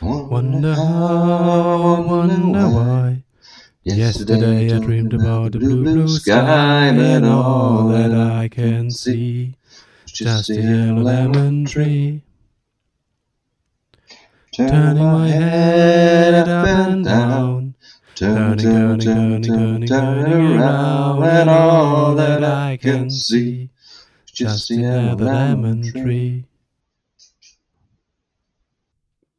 Wonder how, wonder why. Yesterday I dreamed about the blue, blue sky, and all that I can see. Just a yellow lemon tree. Turning my head up and down. Turning, turning, turning, turning, turning around, and all that I can see. Just a yellow lemon tree.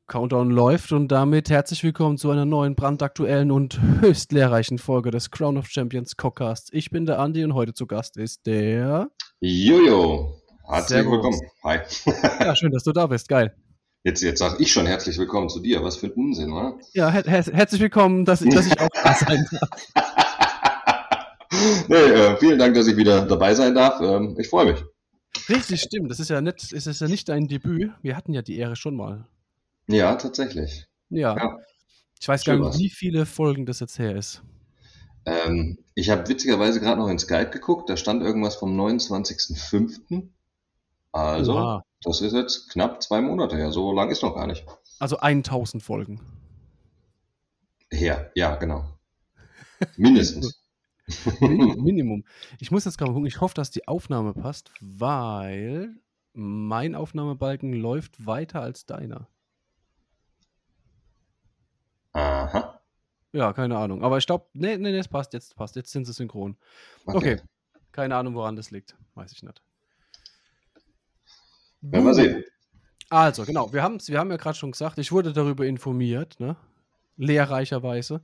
Countdown läuft und damit herzlich willkommen zu einer neuen brandaktuellen und höchst lehrreichen Folge des Crown of Champions Cockcasts. Ich bin der Andi und heute zu Gast ist der Jojo. Herzlich Servus. willkommen. Hi. Ja, schön, dass du da bist. Geil. Jetzt, jetzt sage ich schon herzlich willkommen zu dir. Was für ein Unsinn, oder? Ja, her her herzlich willkommen, dass, dass ich auch da sein darf. nee, äh, vielen Dank, dass ich wieder dabei sein darf. Ähm, ich freue mich. Richtig, stimmt. Das ist ja nicht, es ist ja nicht dein Debüt. Wir hatten ja die Ehre schon mal. Ja, tatsächlich. Ja. Ja. Ich weiß Schön gar nicht, was. wie viele Folgen das jetzt her ist. Ähm, ich habe witzigerweise gerade noch in Skype geguckt. Da stand irgendwas vom 29.05. Also, Oha. das ist jetzt knapp zwei Monate her. So lang ist noch gar nicht. Also 1000 Folgen. Her, ja, genau. Mindestens. Min- Minimum. Ich muss jetzt gerade mal gucken. Ich hoffe, dass die Aufnahme passt, weil mein Aufnahmebalken läuft weiter als deiner. Ja, keine Ahnung. Aber ich glaube, nee, nee, nee, es passt. Jetzt passt. Jetzt sind sie synchron. Okay. Keine Ahnung, woran das liegt. Weiß ich nicht. Werden wir sehen. Also, genau, wir, haben's, wir haben ja gerade schon gesagt, ich wurde darüber informiert, ne? lehrreicherweise.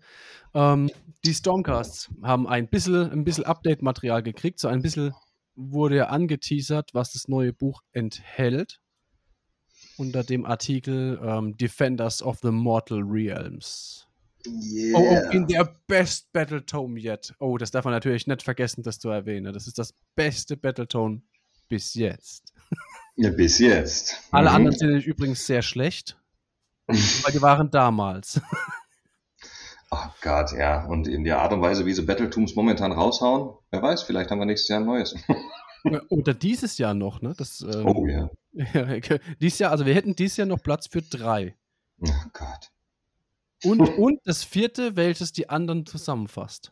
Ähm, die Stormcasts haben ein bisschen, ein bisschen Update-Material gekriegt, so ein bisschen wurde ja angeteasert, was das neue Buch enthält. Unter dem Artikel ähm, Defenders of the Mortal Realms. Yeah. Oh, oh, in der best Battletome yet. Oh, das darf man natürlich nicht vergessen, das zu erwähnen. Das ist das beste Battletone bis jetzt. Ja, bis jetzt. Alle Mhm. anderen sind übrigens sehr schlecht, weil die waren damals. Oh Gott, ja. Und in der Art und Weise, wie sie Battletombs momentan raushauen, wer weiß, vielleicht haben wir nächstes Jahr ein neues. Oder dieses Jahr noch, ne? Das, ähm, Oh ja. dieses Jahr, also wir hätten dieses Jahr noch Platz für drei. Oh Gott. Und, und das vierte, welches die anderen zusammenfasst.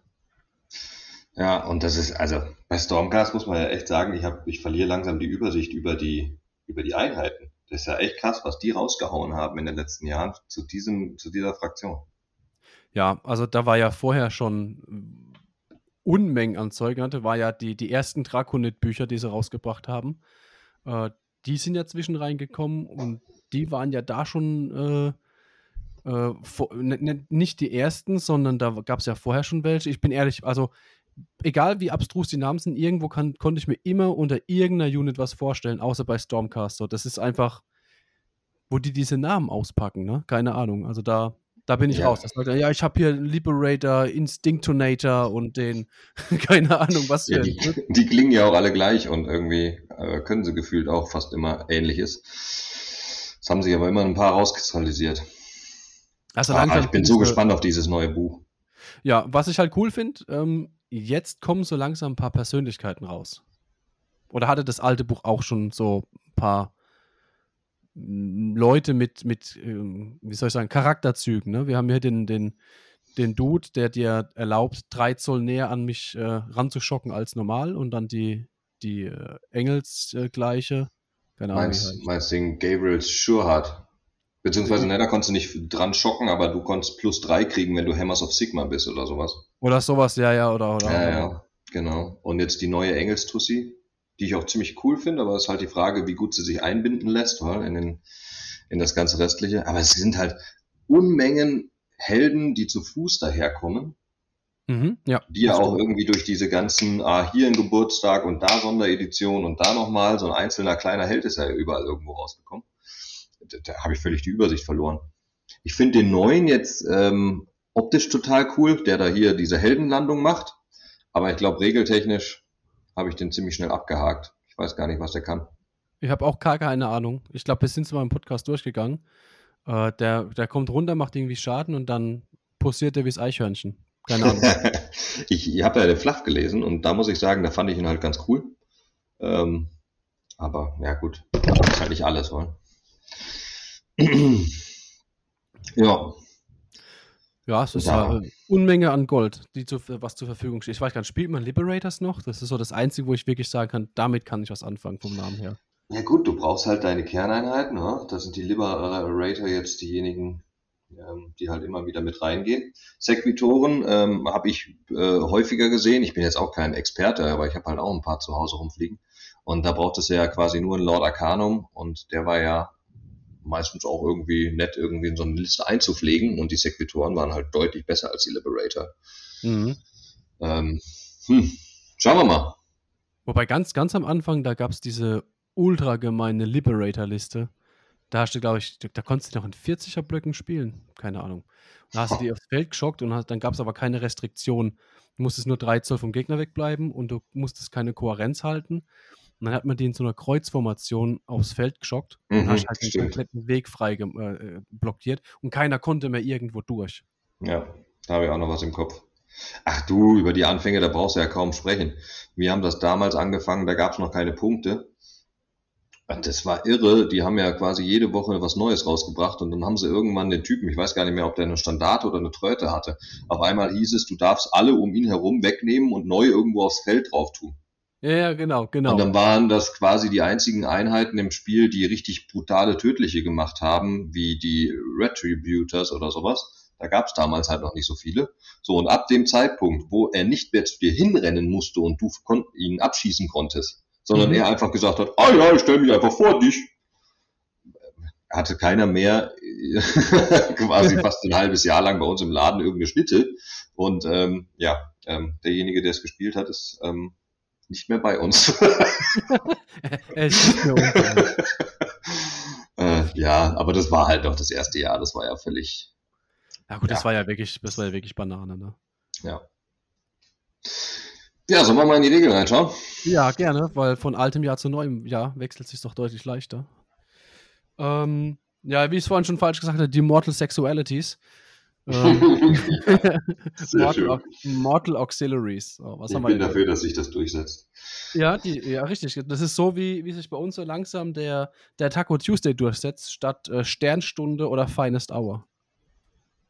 Ja, und das ist, also bei Stormcast muss man ja echt sagen, ich, hab, ich verliere langsam die Übersicht über die, über die Einheiten. Das ist ja echt krass, was die rausgehauen haben in den letzten Jahren zu, diesem, zu dieser Fraktion. Ja, also da war ja vorher schon Unmengen an Zeug. ne? Da war ja die, die ersten Draconid-Bücher, die sie rausgebracht haben. Äh, die sind ja zwischen reingekommen und die waren ja da schon äh, äh, vor, ne, ne, nicht die ersten, sondern da gab es ja vorher schon welche. Ich bin ehrlich, also egal wie abstrus die Namen sind, irgendwo kann, konnte ich mir immer unter irgendeiner Unit was vorstellen, außer bei Stormcast. So, das ist einfach, wo die diese Namen auspacken, ne? Keine Ahnung. Also da, da bin ich Ja. raus. Das Leute, ja, ich habe hier Liberator, Instinctonator und den, keine Ahnung, was Ja, die, die klingen ja auch alle gleich und irgendwie äh, können sie gefühlt auch fast immer ähnliches. Das haben sich aber immer ein paar rauskristallisiert. Also Ah, langsam ich bin so du- gespannt auf dieses neue Buch. Ja, was ich halt cool finde, ähm, jetzt kommen so langsam ein paar Persönlichkeiten raus. Oder hatte das alte Buch auch schon so ein paar mm, Leute mit, mit ähm, wie soll ich sagen, Charakterzügen. Ne? Wir haben hier den, den, den Dude, der dir erlaubt, drei Zoll näher an mich äh, ranzuschocken als normal und dann die, die äh, Engelsgleiche. Wie Meinst, meinst den Gabriel Schurhardt? Beziehungsweise, ne, da konntest du nicht dran schocken, aber du konntest plus drei kriegen, wenn du Hammers of Sigma bist oder sowas. Oder sowas, ja, ja, oder. oder Ja, ja, genau. Und jetzt die neue Engelstussi, die ich auch ziemlich cool finde, aber es ist halt die Frage, wie gut sie sich einbinden lässt, weil in, den, in das ganze Restliche. Aber es sind halt Unmengen Helden, die zu Fuß daherkommen, Mhm, ja. die ja auch irgendwie durch diese ganzen, ah, hier ein Geburtstag und da Sonderedition und da nochmal, so ein einzelner kleiner Held ist ja überall irgendwo rausgekommen. Da, da habe ich völlig die Übersicht verloren. Ich finde den neuen jetzt ähm, optisch total cool, der da hier diese Heldenlandung macht. Aber ich glaube, regeltechnisch habe ich den ziemlich schnell abgehakt. Ich weiß gar nicht, was der kann. Ich habe auch gar keine Ahnung. Ich glaube, wir sind zu meinem Podcast durchgegangen. Äh, der, der kommt runter, macht irgendwie Schaden und dann posiert er wie das Eichhörnchen. Keine Ahnung. ich ich habe ja den Fluff gelesen und da muss ich sagen, da fand ich ihn halt ganz cool. Ähm, aber ja gut, das ist halt nicht alles, oder? Ja. Ja, es ist ja. eine Unmenge an Gold, die zu, was zur Verfügung steht. Ich weiß gar nicht, spielt man Liberators noch? Das ist so das Einzige, wo ich wirklich sagen kann, damit kann ich was anfangen vom Namen her. Ja gut, du brauchst halt deine Kerneinheiten. Ne? Da sind die Liberator jetzt diejenigen, ähm, die halt immer wieder mit reingehen. Sequitoren ähm, habe ich äh, häufiger gesehen. Ich bin jetzt auch kein Experte, aber ich habe halt auch ein paar zu Hause rumfliegen. Und da braucht es ja quasi nur ein Lord Arcanum und der war ja meistens auch irgendwie nett, irgendwie in so eine Liste einzupflegen und die Sequitoren waren halt deutlich besser als die Liberator. Mhm. Ähm, hm, schauen wir mal. Wobei ganz, ganz am Anfang, da gab es diese ultra gemeine Liberator-Liste. Da hast du, glaube ich, da konntest du noch in 40er Blöcken spielen. Keine Ahnung. Da hast du die aufs Feld geschockt und hast, dann gab es aber keine Restriktion. Du musstest nur 3 Zoll vom Gegner wegbleiben und du musstest keine Kohärenz halten. Und dann hat man die in so einer Kreuzformation aufs Feld geschockt mhm, und hast halt den kompletten Weg frei äh, blockiert und keiner konnte mehr irgendwo durch. Ja, da habe ich auch noch was im Kopf. Ach du, über die Anfänge, da brauchst du ja kaum sprechen. Wir haben das damals angefangen, da gab es noch keine Punkte. Das war irre. Die haben ja quasi jede Woche was Neues rausgebracht und dann haben sie irgendwann den Typen, ich weiß gar nicht mehr, ob der eine Standarte oder eine Tröte hatte. Auf einmal hieß es, du darfst alle um ihn herum wegnehmen und neu irgendwo aufs Feld drauf tun. Ja, ja, genau, genau. Und dann waren das quasi die einzigen Einheiten im Spiel, die richtig brutale, tödliche gemacht haben, wie die Retributors oder sowas. Da gab es damals halt noch nicht so viele. So, und ab dem Zeitpunkt, wo er nicht mehr zu dir hinrennen musste und du ihn abschießen konntest, sondern mhm. er einfach gesagt hat, ah ja, ich stelle mich einfach vor dich. Hatte keiner mehr quasi fast ein halbes Jahr lang bei uns im Laden irgendeine Schnitte. Und ähm, ja, ähm, derjenige, der es gespielt hat, ist ähm, nicht mehr bei uns. er ist nicht mehr unter. äh, ja, aber das war halt doch das erste Jahr. Das war ja völlig. Ja gut, ja. das war ja wirklich, das war ja wirklich Banane, ne? Ja. Ja, sollen wir mal in die Regeln reinschauen? Ja, gerne, weil von altem Jahr zu neuem Jahr wechselt sich doch deutlich leichter. Ähm, ja, wie ich es vorhin schon falsch gesagt habe, die Mortal Sexualities. Ähm, Mortal, Mortal, Auxiliaries. Oh, was ich haben wir bin dafür, dafür, dass sich das durchsetzt. Ja, die, ja, richtig. Das ist so, wie, wie sich bei uns so langsam der, der Taco Tuesday durchsetzt, statt äh, Sternstunde oder Finest Hour.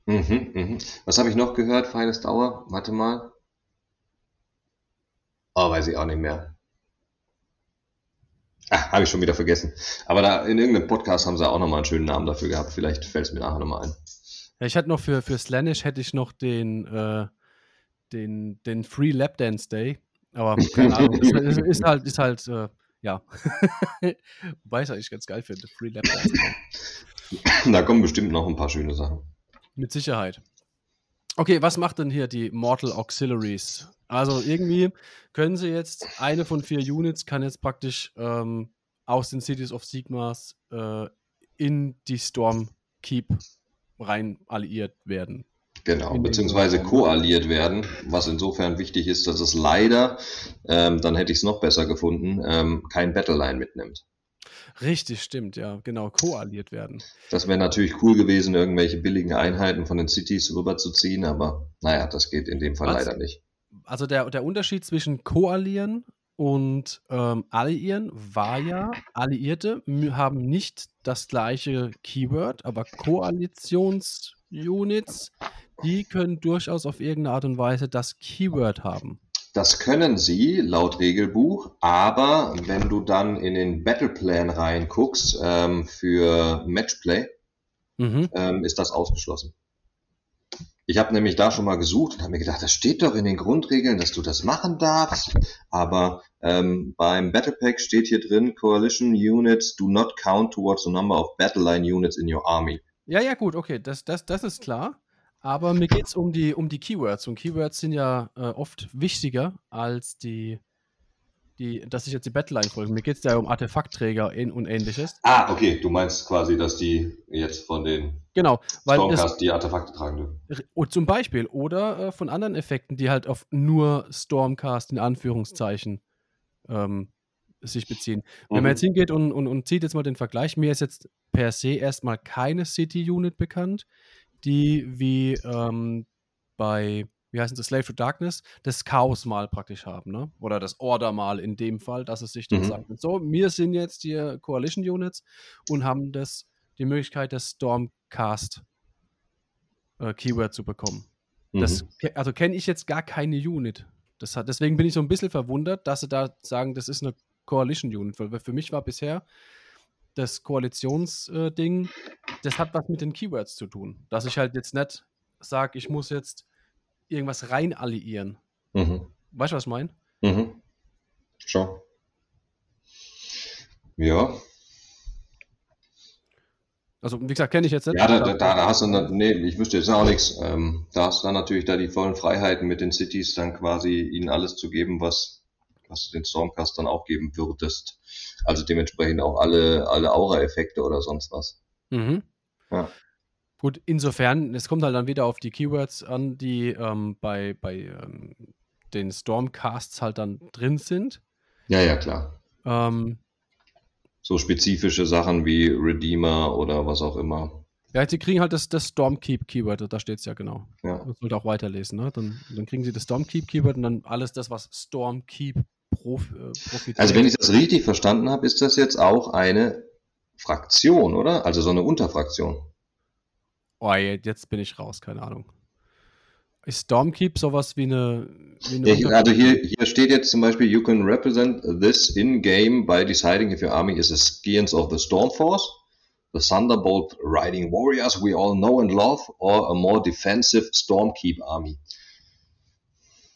Mhm, mhm. Was habe ich noch gehört, Finest Hour? Warte mal. Oh, weiß ich auch nicht mehr. Ah, habe ich schon wieder vergessen. Aber da in irgendeinem Podcast haben sie auch nochmal einen schönen Namen dafür gehabt. Vielleicht fällt es mir nachher nochmal ein. Ja, ich hatte noch für, für Slanish hätte ich noch den, äh, den, den Free Lap Dance Day. Aber keine Ahnung. ist, ist, halt, ist halt, äh, ja. Wobei ich es eigentlich ganz geil finde. Free Lap Dance Day. Da kommen bestimmt noch ein paar schöne Sachen. Mit Sicherheit. Okay, was macht denn hier die Mortal Auxiliaries? Also irgendwie können sie jetzt, eine von vier Units kann jetzt praktisch ähm, aus den Cities of Sigmas äh, in die Storm Keep rein alliiert werden. Genau, beziehungsweise koalliert werden, was insofern wichtig ist, dass es leider, ähm, dann hätte ich es noch besser gefunden, ähm, kein Battleline mitnimmt. Richtig, stimmt, ja, genau, koaliert werden. Das wäre natürlich cool gewesen, irgendwelche billigen Einheiten von den Cities rüberzuziehen, aber naja, das geht in dem Fall was, leider nicht also der, der Unterschied zwischen Koalieren und ähm, Alliieren war ja, Alliierte haben nicht das gleiche Keyword, aber Koalitionsunits, die können durchaus auf irgendeine Art und Weise das Keyword haben. Das können sie laut Regelbuch, aber wenn du dann in den Battleplan reinguckst ähm, für Matchplay, mhm. ähm, ist das ausgeschlossen. Ich habe nämlich da schon mal gesucht und habe mir gedacht, das steht doch in den Grundregeln, dass du das machen darfst. Aber ähm, beim Battle Pack steht hier drin, Coalition Units do not count towards the number of Battle Line Units in your army. Ja, ja, gut, okay, das, das, das ist klar. Aber mir geht es um die, um die Keywords. Und Keywords sind ja äh, oft wichtiger als die, die, dass ich jetzt die Battleline folge. Mir geht es ja um Artefaktträger und ähnliches. Ah, okay, du meinst quasi, dass die jetzt von den genau, weil Stormcast die Artefakte tragen dürfen. Und zum Beispiel, oder äh, von anderen Effekten, die halt auf nur Stormcast in Anführungszeichen ähm, sich beziehen. Wenn mhm. man jetzt hingeht und, und, und zieht jetzt mal den Vergleich, mir ist jetzt per se erstmal keine City-Unit bekannt, die wie ähm, bei wie heißt das, Slave to Darkness, das Chaos mal praktisch haben, ne? Oder das Order mal in dem Fall, dass es sich dann mhm. sagt, so, wir sind jetzt hier Coalition Units und haben das, die Möglichkeit des Stormcast äh, Keyword zu bekommen. Das, Mhm. also kenne ich jetzt gar keine Unit. Das hat, deswegen bin ich so ein bisschen verwundert, dass sie da sagen, das ist eine Coalition Unit. Weil für mich war bisher das Koalitionsding, das hat was mit den Keywords zu tun. Dass ich halt jetzt nicht sage, ich muss jetzt irgendwas rein alliieren. Mhm. Weißt du, was ich meine? Mhm. Schon. Ja, Also, wie gesagt, kenne ich jetzt nicht. ja, da, da, da hast du, nee, ich wüsste jetzt auch nichts. Ähm, da hast du dann natürlich da die vollen Freiheiten mit den Cities, dann quasi ihnen alles zu geben, was, was du den Stormcast dann auch geben würdest. Also dementsprechend auch alle, alle Aura-Effekte oder sonst was. Mhm. Ja. Gut, insofern, es kommt halt dann wieder auf die Keywords an, die ähm, bei, bei ähm, den Stormcasts halt dann drin sind. Ja, ja, klar. Ähm, So spezifische Sachen wie Redeemer oder was auch immer. ja, sie kriegen halt das, das Stormkeep-Keyword, da steht es ja genau. Ja. Das sollte auch weiterlesen, ne? Dann, dann kriegen sie das Stormkeep-Keyword und dann alles das, was Stormkeep prof, äh, profitiert. Also wenn ich das richtig verstanden habe, ist das jetzt auch eine Fraktion, oder? Also so eine Unterfraktion. Oh, jetzt bin ich raus, keine Ahnung. Ist Stormkeep sowas wie eine. Wie eine Ja, also hier, hier steht jetzt zum Beispiel, you can represent this in-game by deciding if your army is a Skians of the Stormforce, the Thunderbolt riding warriors we all know and love, or a more defensive Stormkeep army.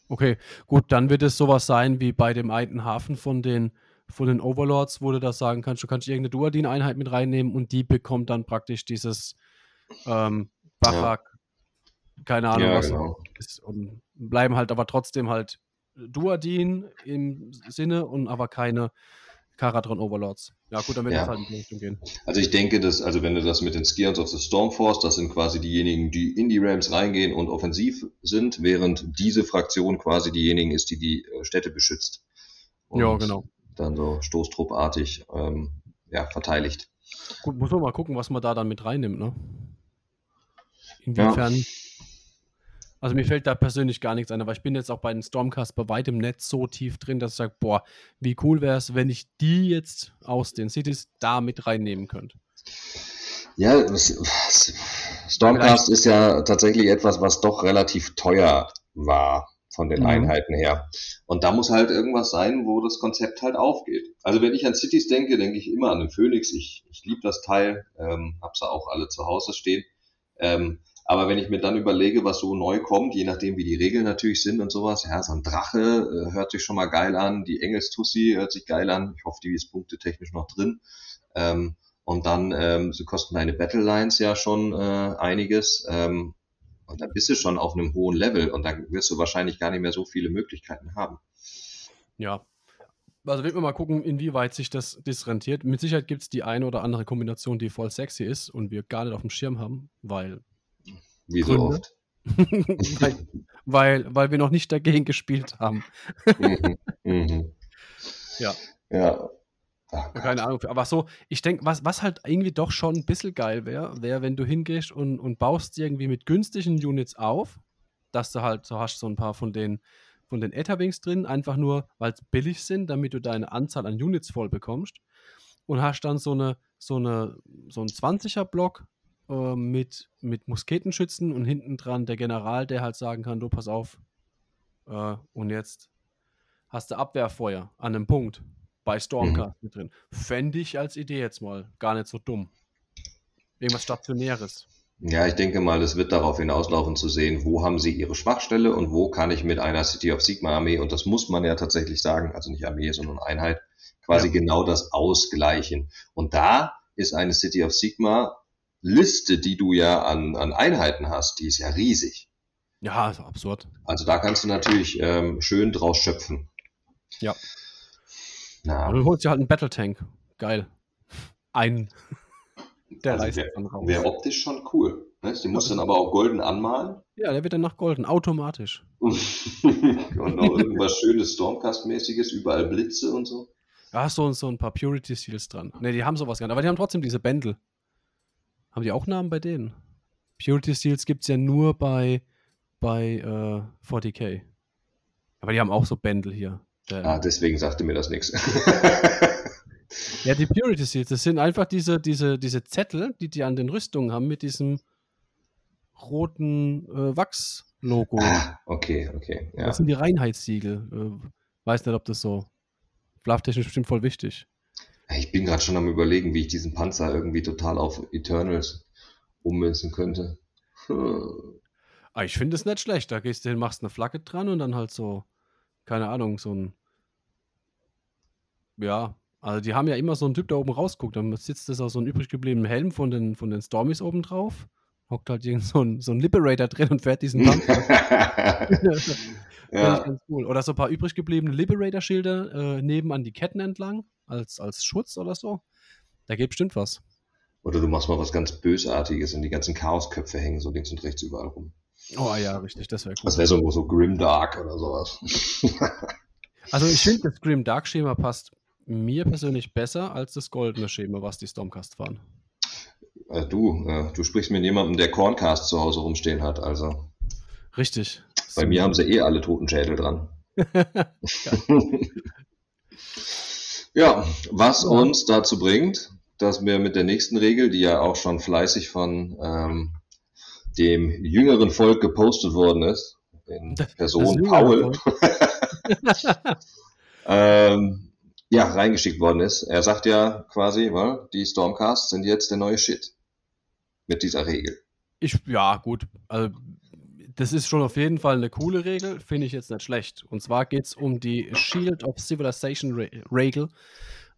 Okay, gut, dann wird es sowas sein wie bei dem einen Hafen von den, von den Overlords, wo du das sagen kannst, du kannst irgendeine Duadin-Einheit mit reinnehmen und die bekommt dann praktisch dieses ähm, Bachak, keine Ahnung, Ja, was genau. ist, und bleiben halt aber trotzdem halt Duadin im Sinne und aber keine Karadron Overlords. Ja, gut, dann wird Ja. das halt in die Richtung gehen. Also ich denke, dass, also wenn du das mit den Skians of the Stormforce, das sind quasi diejenigen, die in die Realms reingehen und offensiv sind, während diese Fraktion quasi diejenigen ist, die die äh, Städte beschützt. Und Ja, genau. Dann so stoßtruppartig ähm, ja, verteidigt. Gut, muss man mal gucken, was man da dann mit reinnimmt, ne? Inwiefern. Also mir fällt da persönlich gar nichts ein, aber ich bin jetzt auch bei den Stormcast bei weitem nicht so tief drin, dass ich sage, boah, wie cool wäre es, wenn ich die jetzt aus den Cities da mit reinnehmen könnte. Ja, Stormcast ist ja tatsächlich etwas, was doch relativ teuer war von den Mhm. Einheiten her. Und da muss halt irgendwas sein, wo das Konzept halt aufgeht. Also wenn ich an Cities denke, denke ich immer an den Phoenix. Ich, ich liebe das Teil, ähm, habe sie auch alle zu Hause stehen. Ähm, aber wenn ich mir dann überlege, was so neu kommt, je nachdem wie die Regeln natürlich sind und sowas, ja, so ein Drache äh, hört sich schon mal geil an, die Engelstussi hört sich geil an. Ich hoffe, die ist punktetechnisch noch drin. Ähm, und dann, ähm, sie kosten deine Battle Lines ja schon äh, einiges. Ähm, und dann bist du schon auf einem hohen Level und dann wirst du wahrscheinlich gar nicht mehr so viele Möglichkeiten haben. Ja. Also wird man mal gucken, inwieweit sich das, das rentiert. Mit Sicherheit gibt es die eine oder andere Kombination, die voll sexy ist und wir gar nicht auf dem Schirm haben, weil, Wie so Gründe? oft. weil, weil, weil wir noch nicht dagegen gespielt haben. mhm. Mhm. Ja. Ja. Ach. Keine Ahnung. Aber so, ich denke, was, was halt irgendwie doch schon ein bisschen geil wäre, wäre, wenn du hingehst und, und baust irgendwie mit günstigen Units auf, dass du halt so hast, so ein paar von den, von den Etherwings drin, einfach nur, weil es billig sind, damit du deine Anzahl an Units voll bekommst. Und hast dann so eine, so eine, so ein 20er-Block äh, mit, mit Musketenschützen und hinten dran der General, der halt sagen kann, du pass auf, äh, und jetzt hast du Abwehrfeuer an einem Punkt bei Stormcast mit drin. Fände ich als Idee jetzt mal gar nicht so dumm. Irgendwas Stationäres. Ja, ich denke mal, es wird darauf hinauslaufen zu sehen, wo haben sie ihre Schwachstelle und wo kann ich mit einer City of Sigma Armee, und das muss man ja tatsächlich sagen, also nicht Armee, sondern Einheit, quasi Ja. genau das ausgleichen. Und da ist eine City of Sigma Liste, die du ja an, an Einheiten hast, die ist ja riesig. Ja, ist absurd. Also da kannst du natürlich ähm, schön draus schöpfen. Ja. Na, du holst dir halt einen Battle Tank. Geil. Einen. Der Also reißt dann raus. wäre optisch schon cool. Ne? Die musst du dann aber auch golden anmalen. Ja, der wird dann nach Golden, automatisch. und noch irgendwas schönes Stormcast-mäßiges, überall Blitze und so. Ja, so, so ein paar Purity Seals dran. Ne, die haben sowas gar nicht. Aber die haben trotzdem diese Bändel. Haben die auch Namen bei denen? Purity Seals gibt es ja nur bei, bei äh, 40k. Aber die haben auch so Bändel hier. Der, Ah, deswegen sagte mir das nichts. Ja, die Purity Seals, das sind einfach diese, diese, diese Zettel, die die an den Rüstungen haben mit diesem roten äh, Wachs-Logo. Ah, okay, okay. Ja. Das sind die Reinheitssiegel. Äh, weiß nicht, ob das so flufftechnisch bestimmt voll wichtig. Ich bin gerade schon am überlegen, wie ich diesen Panzer irgendwie total auf Eternals ummünzen könnte. Ah, ich finde es nicht schlecht. Da gehst du hin, machst eine Flagge dran und dann halt so, keine Ahnung, so ein. Ja, also die haben ja immer so einen Typ, der oben rausguckt. Dann sitzt das auf so einen übrig gebliebenen Helm von den, von den Stormies oben drauf. Hockt halt irgend so ein, so ein Liberator drin und fährt diesen Panzer. ja. ganz cool. Oder so ein paar übrig gebliebene Liberator-Schilder äh, nebenan die Ketten entlang, als, als Schutz oder so. Da geht bestimmt was. Oder du machst mal was ganz Bösartiges und die ganzen Chaosköpfe hängen so links und rechts überall rum. Oh ja, richtig, das wäre cool. Das wäre so, so Grimdark oder sowas. also ich finde, das Grimdark-Schema passt mir persönlich besser als das goldene Schema, was die Stormcast fahren. Äh, du, äh, du sprichst mit jemandem, der Corncast zu Hause rumstehen hat, also. Richtig. Bei mir haben sie eh alle toten Schädel dran. ja, was uns dazu bringt, dass wir mit der nächsten Regel, die ja auch schon fleißig von ähm, dem jüngeren Volk gepostet worden ist, in Person Paul, ähm, ja, reingeschickt worden ist. Er sagt ja quasi, well, die Stormcasts sind jetzt der neue Shit. Mit dieser Regel. Ich, ja, gut. Also, das ist schon auf jeden Fall eine coole Regel, finde ich jetzt nicht schlecht. Und zwar geht es um die Shield of Civilization Regel,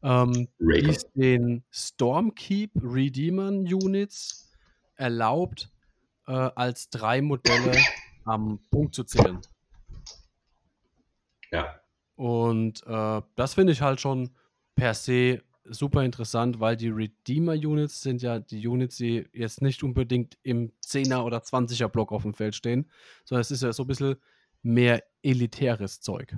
ähm, die es den Stormkeep Redeemern Units erlaubt, äh, als drei Modelle am Punkt zu zählen. Ja. Und äh, das finde ich halt schon per se super interessant, weil die Redeemer-Units sind ja die Units, die jetzt nicht unbedingt im 10er oder 20er Block auf dem Feld stehen, sondern es ist ja so ein bisschen mehr elitäres Zeug.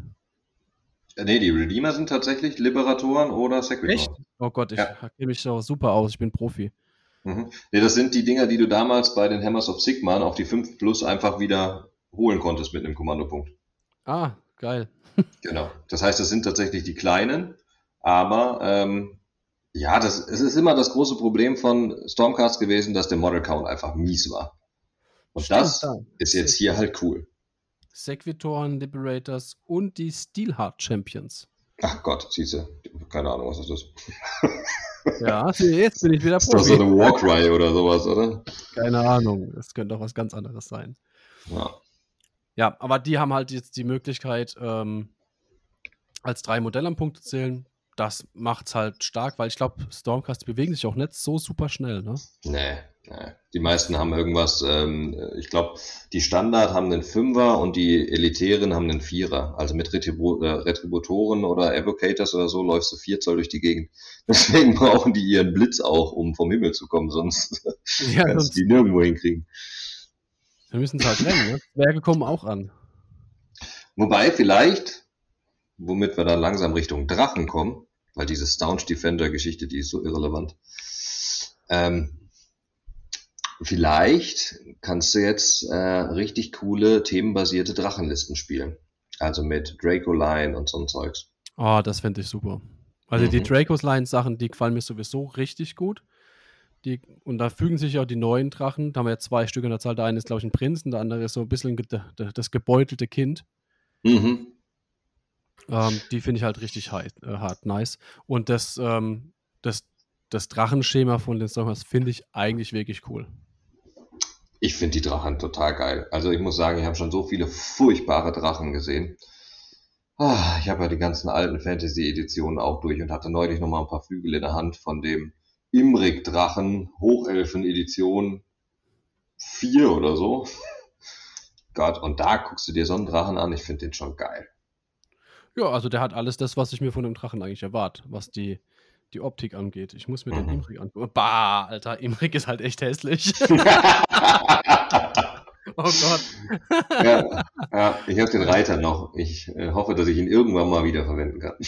Äh, nee, die Redeemer sind tatsächlich Liberatoren oder. Echt? Oh Gott, ich ja. kenne mich so super aus, ich bin Profi. Mhm. Nee, das sind die Dinger, die du damals bei den Hammers of Sigmar auf die 5 Plus einfach wieder holen konntest mit einem Kommandopunkt. Ah, geil. genau. Das heißt, das sind tatsächlich die kleinen, aber ähm, ja, das, es ist immer das große Problem von Stormcast gewesen, dass der Model Count einfach mies war. Und Stimmt, das da. ist jetzt hier halt cool. Sequitoren, Liberators und die Steelheart Champions. Ach Gott, siehst du, keine Ahnung, was das ist. ja, jetzt bin ich wieder Profi. Ist doch so eine Warcry oder sowas, oder? Keine Ahnung, es könnte auch was ganz anderes sein. Ja. Ja, aber die haben halt jetzt die Möglichkeit, ähm, als drei Modelle am Punkt zu zählen. Das macht es halt stark, weil ich glaube, Stormcast bewegen sich auch nicht so super schnell, ne? Nee, nee. Die meisten haben irgendwas, ähm, ich glaube, die Standard haben einen Fünfer und die Elitären haben einen Vierer. Also mit Retribu äh, Retributoren oder Evocators oder so läufst du vier Zoll durch die Gegend. Deswegen brauchen die ihren Blitz auch, um vom Himmel zu kommen, sonst ja, kannst du die nirgendwo hinkriegen. Wir müssen es halt rennen, ne? Zwerge kommen auch an. Wobei vielleicht, womit wir dann langsam Richtung Drachen kommen, weil diese Staunch Defender Geschichte, die ist so irrelevant. Ähm, vielleicht kannst du jetzt äh, richtig coole themenbasierte Drachenlisten spielen. Also mit Draco Line und so ein Zeugs. Oh, das fände ich super. Also mhm. die Dracos Line Sachen, die gefallen mir sowieso richtig gut. Die, und da fügen sich auch die neuen Drachen. Da haben wir ja zwei Stück in der Zahl. Der eine ist, glaube ich, ein Prinz und der andere ist so ein bisschen das gebeutelte Kind. Mhm. Ähm, die finde ich halt richtig hart, äh, hart nice. Und das, ähm, das, das Drachenschema von den Stormers finde ich eigentlich wirklich cool. Ich finde die Drachen total geil. Also ich muss sagen, ich habe schon so viele furchtbare Drachen gesehen. Ah, ich habe ja die ganzen alten Fantasy-Editionen auch durch und hatte neulich noch mal ein paar Flügel in der Hand von dem Imrik-Drachen, Hochelfen-Edition 4 oder so. Gott, und da guckst du dir so einen Drachen an, ich finde den schon geil. Ja, also der hat alles das, was ich mir von dem Drachen eigentlich erwarte, was die, die Optik angeht. Ich muss mir mhm. den Imrik angucken. Bah, Alter, Imrik ist halt echt hässlich. oh Gott. ja, ja, ich habe den Reiter noch. Ich äh, hoffe, dass ich ihn irgendwann mal wieder verwenden kann.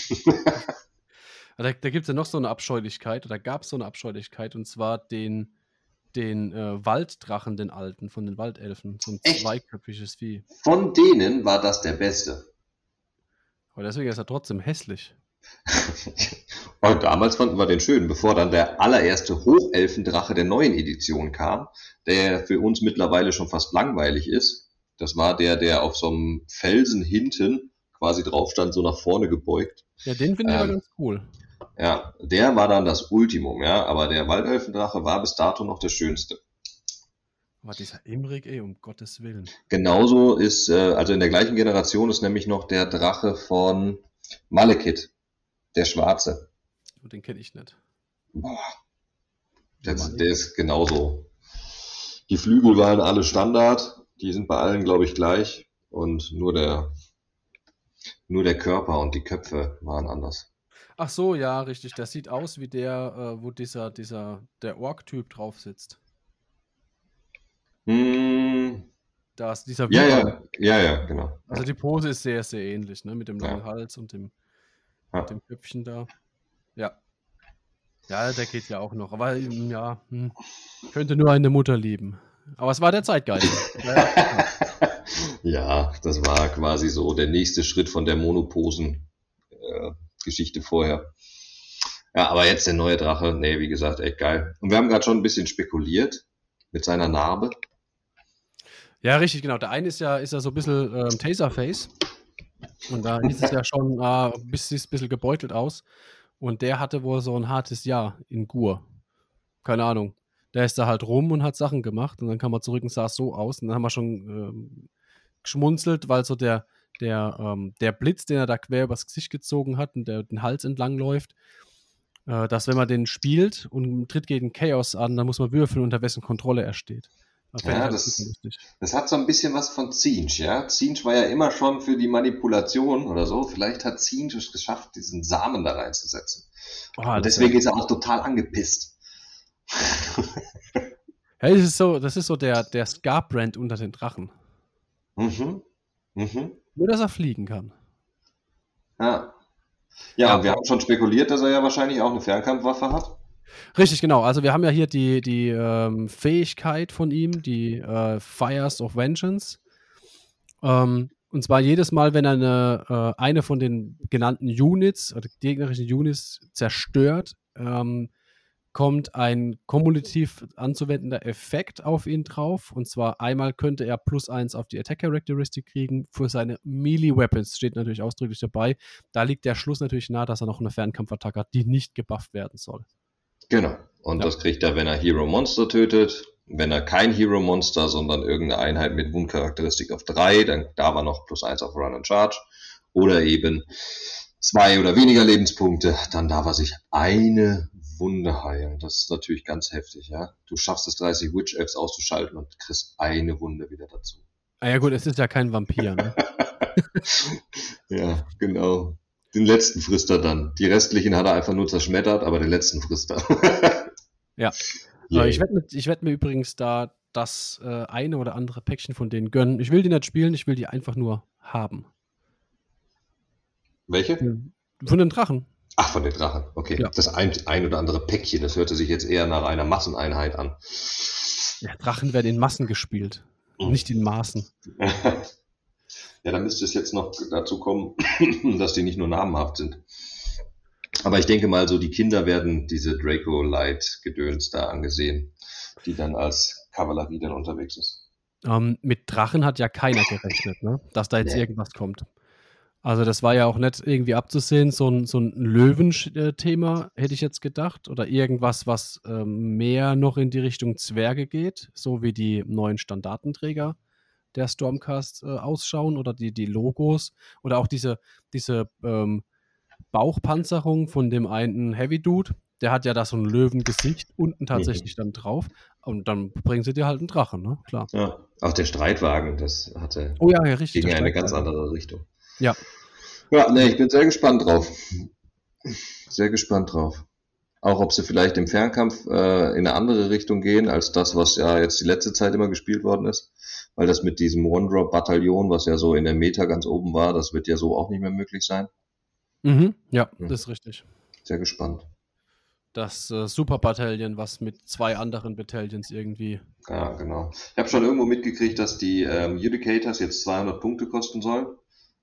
Da, da gibt es ja noch so eine Abscheulichkeit, oder gab es so eine Abscheulichkeit, und zwar den, den äh, Walddrachen, den alten, von den Waldelfen. So ein Echt? zweiköpfiges Vieh. Von denen war das der beste. Aber deswegen ist er trotzdem hässlich. Und damals fanden wir den schön, bevor dann der allererste Hochelfendrache der neuen Edition kam, der für uns mittlerweile schon fast langweilig ist. Das war der, der auf so einem Felsen hinten quasi drauf stand, so nach vorne gebeugt. Ja, den finde ich ähm, aber ganz cool. Ja, der war dann das Ultimum, ja, aber der Waldelfendrache war bis dato noch der schönste. Aber dieser Imrik, ey, um Gottes Willen. Genauso ist, äh, also in der gleichen Generation ist nämlich noch der Drache von Malekith, der Schwarze. Oh, den kenne ich nicht. Boah. Der, der ist genauso. Die Flügel waren alle Standard, die sind bei allen, glaube ich, gleich. Und nur der, nur der Körper und die Köpfe waren anders. Ach so, ja, richtig. Das sieht aus wie der, äh, wo dieser, dieser, der Ork-Typ drauf sitzt. Hm. Da ist dieser ja, ja, ja, ja, genau. Also die Pose ist sehr, sehr ähnlich, ne? Mit dem langen ja. Hals und dem, ja. dem Köpfchen da. Ja. Ja, der geht ja auch noch. Aber ja, hm, könnte nur eine Mutter lieben. Aber es war der Zeitgeist. ja, das war quasi so der nächste Schritt von der Monoposen-Geschichte äh, vorher. Ja, aber jetzt der neue Drache, nee, wie gesagt, echt geil. Und wir haben gerade schon ein bisschen spekuliert mit seiner Narbe. Ja, richtig, genau. Der eine ist ja, ist ja so ein bisschen ähm, Taserface. Und da hieß es ja schon, äh, sieht ein bisschen gebeutelt aus. Und der hatte wohl so ein hartes Jahr in Gur. Keine Ahnung. Der ist da halt rum und hat Sachen gemacht. Und dann kam er zurück und sah so aus. Und dann haben wir schon ähm, geschmunzelt, weil so der, der, ähm, der Blitz, den er da quer übers Gesicht gezogen hat und der den Hals entlang läuft, äh, dass wenn man den spielt und tritt gegen Chaos an, dann muss man würfeln, unter wessen Kontrolle er steht. Ja, das, das, hat so ein bisschen was von Zinch, ja. Zinch war ja immer schon für die Manipulation oder so. Vielleicht hat Zinch es geschafft, diesen Samen da reinzusetzen. Oh, Und deswegen ist er auch total angepisst. ja, das ist so, das ist so der, der Scar-Brand unter den Drachen. Mhm. Mhm. Nur, dass er fliegen kann. Ja. Ja, ja. wir haben schon spekuliert, dass er ja wahrscheinlich auch eine Fernkampfwaffe hat. Richtig, genau. Also wir haben ja hier die, die ähm, Fähigkeit von ihm, die äh, Fires of Vengeance. Ähm, und zwar jedes Mal, wenn er eine, äh, eine von den genannten Units oder gegnerischen Units zerstört, ähm, kommt ein kumulativ anzuwendender Effekt auf ihn drauf. Und zwar einmal könnte er plus eins auf die Attack Characteristic kriegen. Für seine Melee Weapons steht natürlich ausdrücklich dabei. Da liegt der Schluss natürlich nahe, dass er noch eine Fernkampfattacke hat, die nicht gebufft werden soll. Genau. Und ja. das kriegt er, wenn er Hero Monster tötet. Wenn er kein Hero Monster, sondern irgendeine Einheit mit Wundcharakteristik auf 3, dann darf er noch plus 1 auf Run and Charge. Oder eben zwei oder weniger Lebenspunkte, dann darf er sich eine Wunde heilen. Das ist natürlich ganz heftig, ja. Du schaffst es 30 Witch Elves auszuschalten und kriegst eine Wunde wieder dazu. Ah ja gut, es ist ja kein Vampir, ne? ja, genau. Den letzten frisst er dann. Die restlichen hat er einfach nur zerschmettert, aber den letzten frisst er. ja. Yeah. Ich werde werd mir übrigens da das äh, eine oder andere Päckchen von denen gönnen. Ich will die nicht spielen, ich will die einfach nur haben. Welche? Von den Drachen. Ach, von den Drachen. Okay. Ja. Das ein, ein oder andere Päckchen, das hörte sich jetzt eher nach einer Masseneinheit an. Ja, Drachen werden in Massen gespielt, mhm. nicht in Maßen. Ja, dann müsste es jetzt noch dazu kommen, dass die nicht nur namenhaft sind. Aber ich denke mal, so die Kinder werden diese Draco Light Gedöns da angesehen, die dann als Kavallerie dann unterwegs ist. Ähm, mit Drachen hat ja keiner gerechnet, ne? dass da jetzt nee. irgendwas kommt. Also das war ja auch nicht irgendwie abzusehen, so ein, so ein Löwen-Thema hätte ich jetzt gedacht oder irgendwas, was ähm, mehr noch in die Richtung Zwerge geht, so wie die neuen Standartenträger der Stormcast äh, ausschauen oder die, die Logos oder auch diese, diese ähm, Bauchpanzerung von dem einen Heavy Dude. Der hat ja da so ein Löwengesicht unten tatsächlich mhm. dann drauf. Und dann bringen sie dir halt einen Drachen, ne? Klar. Ja, auch der Streitwagen, das hatte. Oh ja, ja richtig. Ging in eine ganz andere Richtung. Ja. Ja, ne, ich bin sehr gespannt drauf. Sehr gespannt drauf. Auch ob sie vielleicht im Fernkampf äh, in eine andere Richtung gehen, als das, was ja jetzt die letzte Zeit immer gespielt worden ist weil das mit diesem One-Drop-Bataillon, was ja so in der Meta ganz oben war, das wird ja so auch nicht mehr möglich sein. Mhm, ja, hm. das ist richtig. Sehr gespannt. Das äh, Super-Bataillon, was mit zwei anderen Battalions irgendwie. Ja, genau. Ich habe schon irgendwo mitgekriegt, dass die ähm, Judicators jetzt 200 Punkte kosten sollen.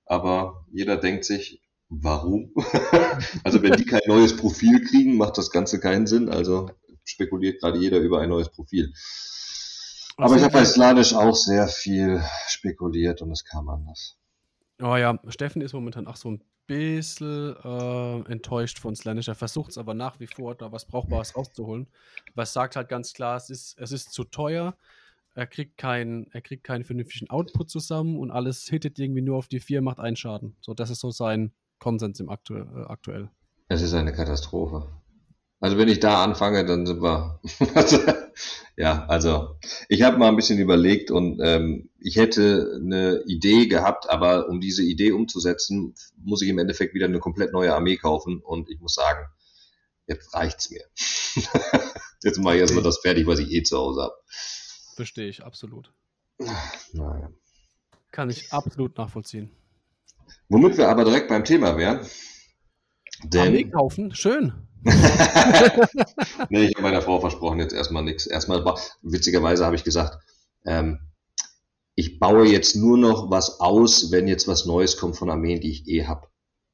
Aber jeder denkt sich, Warum? also wenn die kein neues Profil kriegen, macht das Ganze keinen Sinn. Also spekuliert gerade jeder über ein neues Profil. Aber ich habe bei Slanisch auch sehr viel spekuliert und es kam anders. Oh ja, Steffen ist momentan auch so ein bisschen äh, enttäuscht von Slanish. Er versucht es aber nach wie vor, da was Brauchbares rauszuholen. Es sagt halt ganz klar, es ist, es ist zu teuer. Er kriegt, kein, er kriegt keinen vernünftigen Output zusammen und alles hittet irgendwie nur auf die 4, macht einen Schaden. So, das ist so sein Konsens im aktu äh, aktuell. Es ist eine Katastrophe. Also wenn ich da anfange, dann sind wir. ja, also ich habe mal ein bisschen überlegt und ähm, ich hätte eine Idee gehabt, aber um diese Idee umzusetzen, muss ich im Endeffekt wieder eine komplett neue Armee kaufen und ich muss sagen, jetzt reicht's mir. jetzt mache ich erstmal das fertig, was ich eh zu Hause habe. Verstehe ich, absolut. Naja. Kann ich absolut nachvollziehen. Womit wir aber direkt beim Thema wären. Denn, Armee kaufen, schön. nee, ich habe meiner Frau versprochen, jetzt erstmal nichts. Erstmal, witzigerweise habe ich gesagt, ähm, ich baue jetzt nur noch was aus, wenn jetzt was Neues kommt von Armeen, die ich eh habe.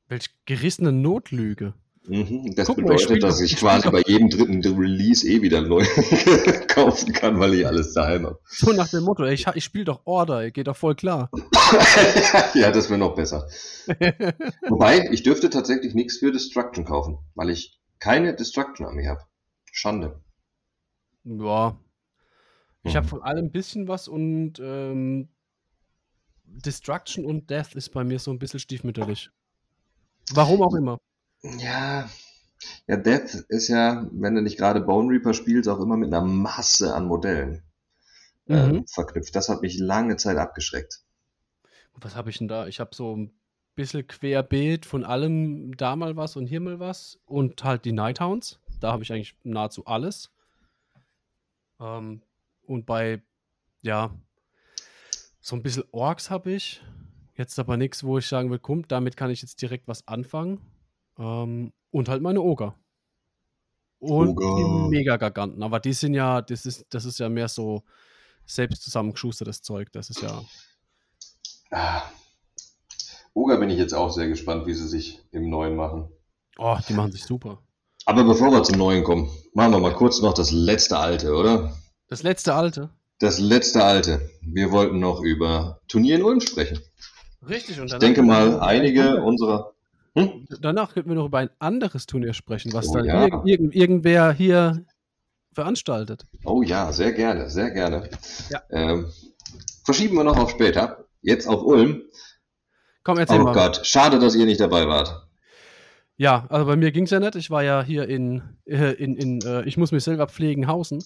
Welch gerissene Notlüge. Mhm, das Guck bedeutet, mal, dass ich quasi bei jedem dritten Release eh wieder neu kaufen kann, weil ich alles daheim habe. So nach dem Motto, ich, ich spiele doch Order, geht doch voll klar. ja, das wäre noch besser. Wobei, ich dürfte tatsächlich nichts für Destruction kaufen, weil ich keine Destruction-Armee habe. Schande. Ja. Ich mhm. habe von allem ein bisschen was und ähm, Destruction und Death ist bei mir so ein bisschen stiefmütterlich. Warum auch immer. Ja, ja, Death ist ja, wenn du nicht gerade Bone Reaper spielst, auch immer mit einer Masse an Modellen äh, mhm. verknüpft. Das hat mich lange Zeit abgeschreckt. Was habe ich denn da? Ich habe so ein bisschen querbeet von allem da mal was und hier mal was und halt die Nighthounds. Da habe ich eigentlich nahezu alles. Ähm, und bei, ja, so ein bisschen Orks habe ich. Jetzt aber nichts, wo ich sagen will, komm, damit kann ich jetzt direkt was anfangen. Ähm, und halt meine Oger. Und Oger. die Mega-Garganten. Aber die sind ja, das ist, das ist ja mehr so selbst zusammengeschustertes Zeug. Das ist ja. Ah, Oga bin ich jetzt auch sehr gespannt, wie sie sich im Neuen machen. Oh, die machen sich super. Aber bevor wir zum Neuen kommen, machen wir mal kurz noch das letzte Alte, oder? Das letzte Alte? Das letzte Alte. Wir wollten noch über Turnier in Ulm sprechen. Richtig. Und ich denke mal, einige unserer... Hm? Danach könnten wir noch über ein anderes Turnier sprechen, was oh, dann ja. irg irg irgendwer hier veranstaltet. Oh ja, sehr gerne, sehr gerne. Ja. Ähm, verschieben wir noch auf später. Jetzt auf Ulm. Komm, erzähl oh mal. Oh Gott, schade, dass ihr nicht dabei wart. Ja, also bei mir ging es ja nicht. Ich war ja hier in, äh, in, in äh, ich muss mich selber pflegen, Hausen.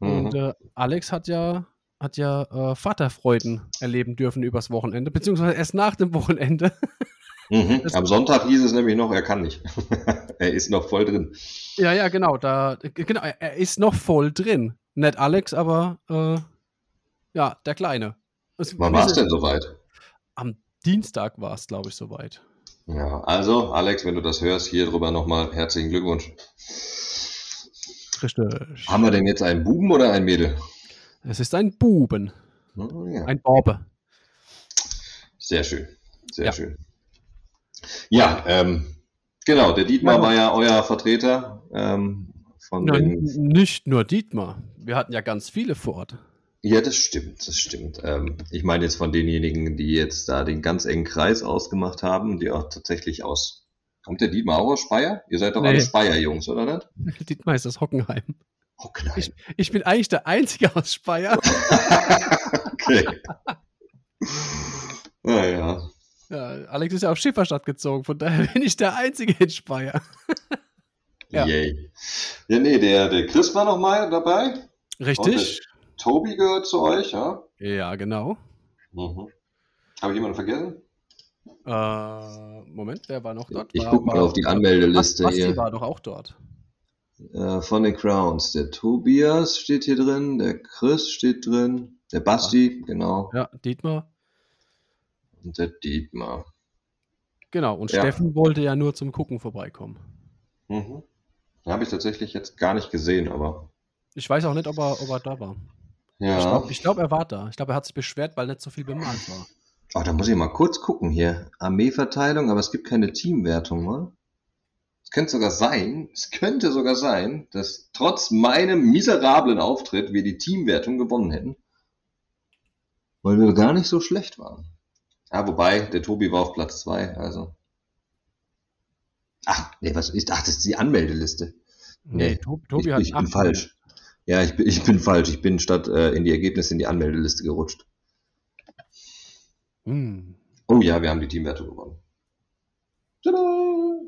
Mhm. Und äh, Alex hat ja, hat ja äh, Vaterfreuden erleben dürfen übers Wochenende, beziehungsweise erst nach dem Wochenende. Mhm. Am Sonntag hieß es nämlich noch, er kann nicht. er ist noch voll drin. Ja, ja, genau. Da, genau, er ist noch voll drin. Nicht Alex, aber äh, ja, der Kleine. Wann war es denn soweit? Am Dienstag war es, glaube ich, soweit. Ja, also, Alex, wenn du das hörst, hier drüber nochmal herzlichen Glückwunsch. Richtig. Haben wir denn jetzt einen Buben oder ein Mädel? Es ist ein Buben. Oh, ja. Ein Borbe. Sehr schön. Sehr ja. schön. Ja, ähm, genau, der Dietmar ja. war ja euer Vertreter. Ähm, von Nein, nicht nur Dietmar. Wir hatten ja ganz viele vor Ort. Ja, das stimmt, das stimmt. Ähm, ich meine jetzt von denjenigen, die jetzt da den ganz engen Kreis ausgemacht haben, die auch tatsächlich aus. Kommt der Dietmar auch aus Speyer? Ihr seid doch nee. alle Speyer-Jungs, oder nicht? Dietmar ist aus Hockenheim. Hockenheim. Ich, ich bin eigentlich der Einzige aus Speyer. okay. Naja. Ja, Alex ist ja auf Schifferstadt gezogen, von daher bin ich der Einzige in Speyer. ja. Yay. Ja, nee, der, der Chris war noch mal dabei. Richtig. Tobi gehört zu euch, ja? Ja, genau. Mhm. Habe ich jemanden vergessen? Äh, Moment, wer war noch dort? Ich gucke mal auf die Anmeldeliste Basti hier. war doch auch dort. Äh, von den Crowns. Der Tobias steht hier drin, der Chris steht drin, der Basti, ja. genau. Ja, Dietmar. Und der Dietmar. Genau, und ja. Steffen wollte ja nur zum Gucken vorbeikommen. Mhm. Habe ich tatsächlich jetzt gar nicht gesehen, aber. Ich weiß auch nicht, ob er, ob er da war. Ja. Ich glaube, glaub, er war da. Ich glaube, er hat sich beschwert, weil nicht so viel bemalt war. Oh, da muss ich mal kurz gucken hier. Armeeverteilung, aber es gibt keine Teamwertung, ne? Es könnte sogar sein, es könnte sogar sein, dass trotz meinem miserablen Auftritt wir die Teamwertung gewonnen hätten. Weil wir gar nicht so schlecht waren. Ja, wobei, der Tobi war auf Platz zwei, also. Ach, nee, was ist, ach, das ist die Anmeldeliste. Nee, Tobi, Tobi ich, hat ich bin falsch. Ja, ich bin, ich bin falsch. Ich bin statt äh, in die Ergebnisse in die Anmeldeliste gerutscht. Hm. Oh ja, wir haben die Teamwertung gewonnen. Tada!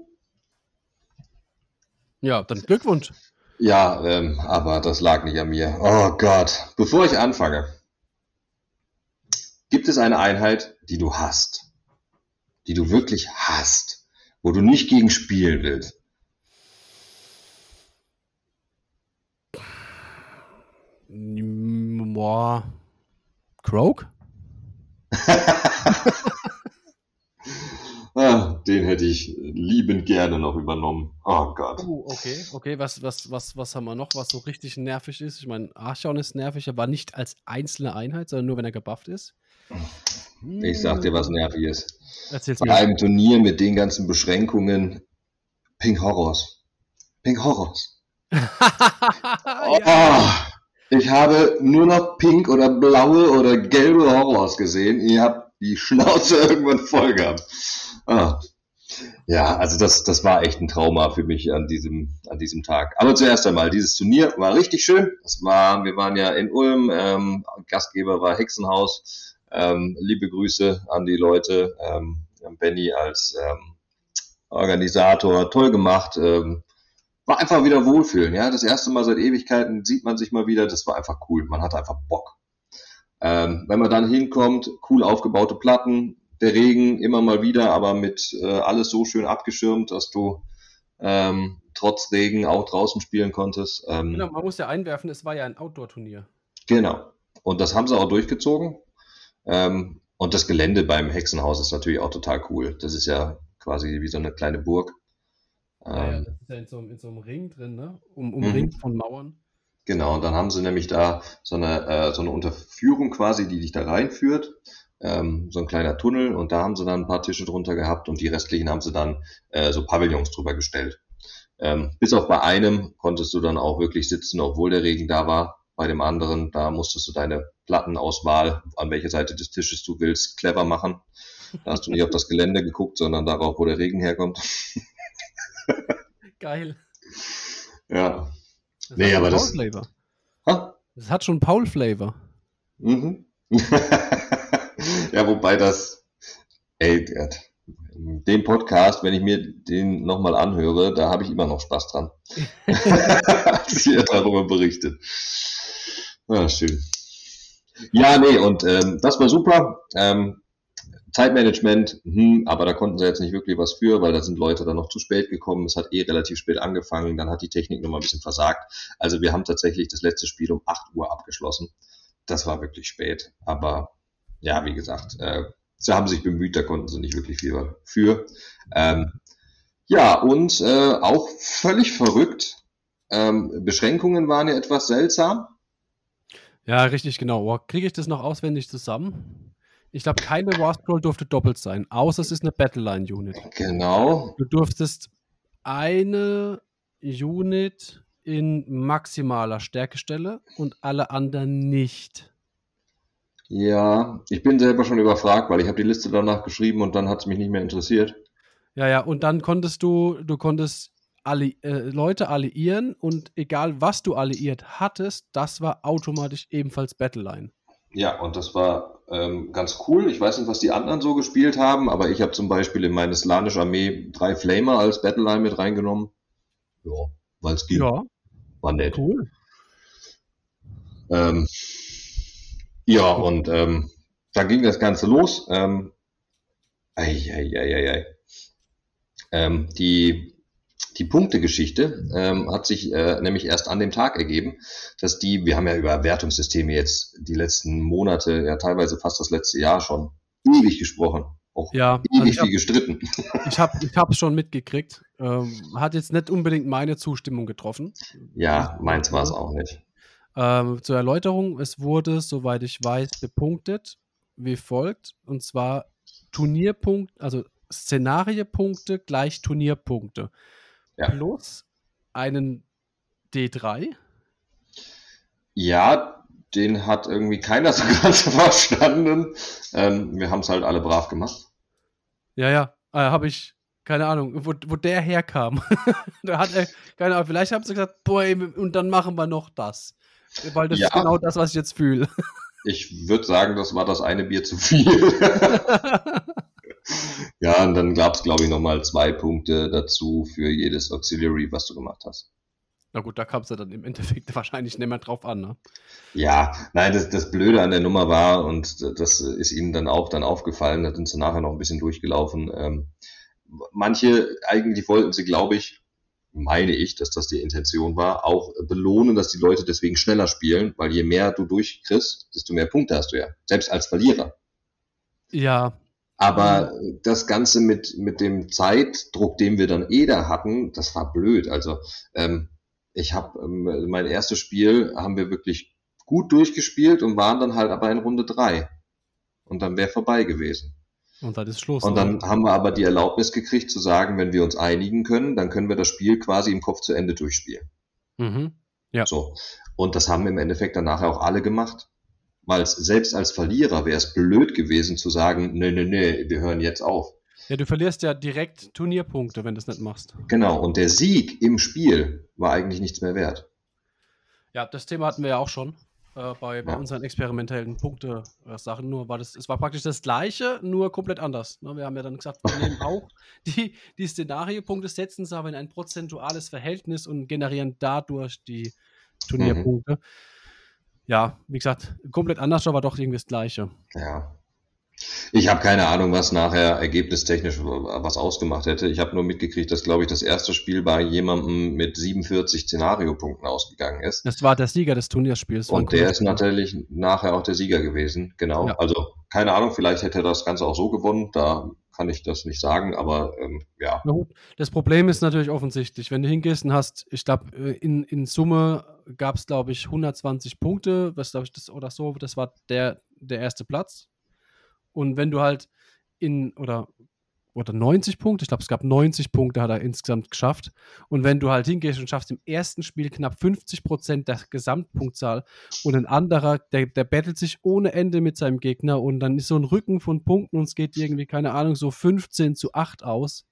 Ja, dann Glückwunsch. Ja, ähm, aber das lag nicht an mir. Oh Gott. Bevor ich anfange, gibt es eine Einheit, die du hast, die du wirklich hast, wo du nicht gegen spielen willst. Boah. Croak? Ah, den hätte ich liebend gerne noch übernommen. Oh Gott. Oh, okay, okay. Was, was, was, was haben wir noch, was so richtig nervig ist? Ich meine, Archon ist nervig, aber nicht als einzelne Einheit, sondern nur, wenn er gebufft ist. Ich sag dir, was nervig ist. Erzähl's Bei mir. einem Turnier mit den ganzen Beschränkungen. Pink Horrors. Pink Horrors. ja. Oh, ich habe nur noch pink oder blaue oder gelbe Horrors gesehen. Ihr habt die Schnauze irgendwann voll gehabt. Ah. Ja, also das, das war echt ein Trauma für mich an diesem, an diesem Tag. Aber zuerst einmal, dieses Turnier war richtig schön. Das war, wir waren ja in Ulm, ähm, Gastgeber war Hexenhaus. Ähm, liebe Grüße an die Leute. Ähm, Benny als ähm, Organisator, toll gemacht. Ähm, war einfach wieder Wohlfühlen, ja. Das erste Mal seit Ewigkeiten sieht man sich mal wieder. Das war einfach cool. Man hat einfach Bock. Ähm, wenn man dann hinkommt, cool aufgebaute Platten, der Regen immer mal wieder, aber mit äh, alles so schön abgeschirmt, dass du ähm, trotz Regen auch draußen spielen konntest. Ähm, Genau, man muss ja einwerfen, es war ja ein Outdoor-Turnier. Genau. Und das haben sie auch durchgezogen. Ähm, und das Gelände beim Hexenhaus ist natürlich auch total cool. Das ist ja quasi wie so eine kleine Burg. Ja, ja, Ähm, das ist ja in so, einem- in so einem Ring drin, ne? Um, Mhm. umringt von Mauern. Genau, und dann haben sie nämlich da so eine, äh, so eine Unterführung quasi, die dich da reinführt. Ähm, so ein kleiner Tunnel und da haben sie dann ein paar Tische drunter gehabt und die restlichen haben sie dann äh, so Pavillons drüber gestellt. Ähm, bis auf bei einem konntest du dann auch wirklich sitzen, obwohl der Regen da war. Bei dem anderen, da musstest du deine Plattenauswahl, an welcher Seite des Tisches du willst, clever machen. Da hast du nicht auf das Gelände geguckt, sondern darauf, wo der Regen herkommt. Geil. Ja. Das Nee, aber das- Paul-Flavor. Ha? Das hat schon Paul-Flavor. Mhm. ja, wobei das, ey, den Podcast, wenn ich mir den nochmal anhöre, da habe ich immer noch Spaß dran. Als ihr darüber berichtet. Ja, schön. Ja, nee, und ähm, das war super. Ähm, Zeitmanagement, hm, aber da konnten sie jetzt nicht wirklich was für, weil da sind Leute dann noch zu spät gekommen. Es hat eh relativ spät angefangen, dann hat die Technik nochmal ein bisschen versagt. Also wir haben tatsächlich das letzte Spiel um 8 Uhr abgeschlossen. Das war wirklich spät. Aber ja, wie gesagt, äh, sie haben sich bemüht, da konnten sie nicht wirklich viel für. Ähm, ja, und äh, auch völlig verrückt. Ähm, Beschränkungen waren ja etwas seltsam. Ja, richtig, genau. Kriege ich das noch auswendig zusammen? Ich glaube, keine War Scroll durfte doppelt sein, außer es ist eine Battleline-Unit. Genau. Du durftest eine Unit in maximaler Stärkestelle und alle anderen nicht. Ja, ich bin selber schon überfragt, weil ich habe die Liste danach geschrieben und dann hat es mich nicht mehr interessiert. Ja, ja, und dann konntest du, du konntest alli äh, Leute alliieren und egal was du alliiert hattest, das war automatisch ebenfalls Battleline. Ja, und das war ähm, ganz cool. Ich weiß nicht, was die anderen so gespielt haben, aber ich habe zum Beispiel in meine slanische Armee drei Flamer als Battleline mit reingenommen. Ja, weil es ging. Ja, War nett. cool. Ähm, ja, und ähm, da ging das Ganze los. Ähm, ei, ei, ei, ei, ei. Ähm, die, die Punktegeschichte ähm, hat sich äh, nämlich erst an dem Tag ergeben, dass die, wir haben ja über Wertungssysteme jetzt die letzten Monate, ja teilweise fast das letzte Jahr schon ewig gesprochen. Auch Ja, also ewig ich habe viel gestritten. ich hab, ich schon mitgekriegt. Ähm, hat jetzt nicht unbedingt meine Zustimmung getroffen. Ja, meins war es auch nicht. Ähm, zur Erläuterung, es wurde, soweit ich weiß, bepunktet wie folgt, und zwar Turnierpunkt, also Szenariepunkte gleich Turnierpunkte. Ja. Plus einen D3. Ja, den hat irgendwie keiner so ganz verstanden. Ähm, wir haben es halt alle brav gemacht. Ja, ja, äh, habe ich keine Ahnung, wo, wo der herkam. da hat er, keine Ahnung, vielleicht haben sie gesagt, boah, ey, und dann machen wir noch das. Weil das Ja. ist genau das, was ich jetzt fühle. Ich würde sagen, das war das eine Bier zu viel. ja, und dann gab es, glaube ich, nochmal zwei Punkte dazu für jedes Auxiliary, was du gemacht hast. Na gut, da kam es ja dann im Endeffekt wahrscheinlich nicht mehr drauf an, ne? Ja, nein, das, das Blöde an der Nummer war, und das ist ihnen dann auch dann aufgefallen, da sind sie nachher noch ein bisschen durchgelaufen. Ähm, manche, eigentlich wollten sie, glaube ich, meine ich, dass das die Intention war, auch belohnen, dass die Leute deswegen schneller spielen, weil je mehr du durchkriegst, desto mehr Punkte hast du ja, selbst als Verlierer. Ja, Aber das Ganze mit, mit dem Zeitdruck, den wir dann eh da hatten, das war blöd. Also ähm, ich habe ähm, mein erstes Spiel haben wir wirklich gut durchgespielt und waren dann halt aber in Runde drei. Und dann wäre vorbei gewesen. und dann ist Schluss. Und dann haben wir aber die Erlaubnis gekriegt zu sagen, wenn wir uns einigen können, dann können wir das Spiel quasi im Kopf zu Ende durchspielen. Mhm. Ja. So. Und das haben im Endeffekt dann nachher auch alle gemacht. Weil selbst als Verlierer wäre es blöd gewesen zu sagen, nee, nee, nee, wir hören jetzt auf. Ja, du verlierst ja direkt Turnierpunkte, wenn du es nicht machst. Genau, und der Sieg im Spiel war eigentlich nichts mehr wert. Ja, das Thema hatten wir ja auch schon äh, bei, bei Ja. unseren experimentellen Punkte-Sachen. Nur war das, es war praktisch das gleiche, nur komplett anders. Ne? Wir haben ja dann gesagt, wir nehmen auch die, die Szenariopunkte, setzen sie aber in ein prozentuales Verhältnis und generieren dadurch die Turnierpunkte. Ja, wie gesagt, komplett anders, aber doch irgendwie das Gleiche. Ja. Ich habe keine Ahnung, was nachher ergebnistechnisch was ausgemacht hätte. Ich habe nur mitgekriegt, dass, glaube ich, das erste Spiel bei jemandem mit 47 Szenariopunkten ausgegangen ist. Das war der Sieger des Turnierspiels. Und der ist natürlich nachher auch der Sieger gewesen. Genau. Ja. Also keine Ahnung, vielleicht hätte er das Ganze auch so gewonnen. Da kann ich das nicht sagen, aber ähm, ja. Das Problem ist natürlich offensichtlich, wenn du hingehst und hast, ich glaube, in, in Summe gab es, glaube ich, 120 Punkte, was glaube ich, das oder so, das war der, der erste Platz. Und wenn du halt in, oder, oder 90 Punkte, ich glaube, es gab 90 Punkte, hat er insgesamt geschafft. Und wenn du halt hingehst und schaffst im ersten Spiel knapp 50 Prozent der Gesamtpunktzahl und ein anderer, der, der battelt sich ohne Ende mit seinem Gegner und dann ist so ein Rücken von Punkten und es geht irgendwie, keine Ahnung, so 15 zu 8 aus.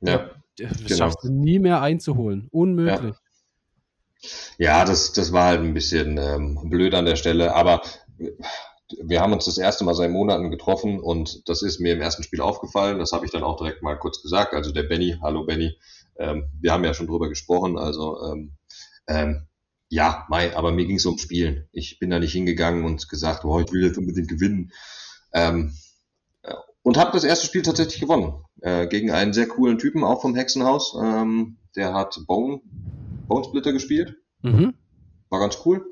Ja, Das Genau. schaffst du nie mehr einzuholen. Unmöglich. ja das, das war halt ein bisschen ähm, blöd an der Stelle, aber wir haben uns das erste Mal seit Monaten getroffen und das ist mir im ersten Spiel aufgefallen. Das habe ich dann auch direkt mal kurz gesagt. Also der Benny, hallo Benny, ähm, wir haben ja schon drüber gesprochen. Also ähm, ähm, ja, Mai, aber mir ging es ums Spielen. Ich bin da nicht hingegangen und gesagt, oh, ich will jetzt unbedingt gewinnen. Ähm, und habe das erste Spiel tatsächlich gewonnen. Äh, gegen einen sehr coolen Typen, auch vom Hexenhaus. Ähm, der hat Bone, Bone Splitter gespielt Mhm. war ganz cool.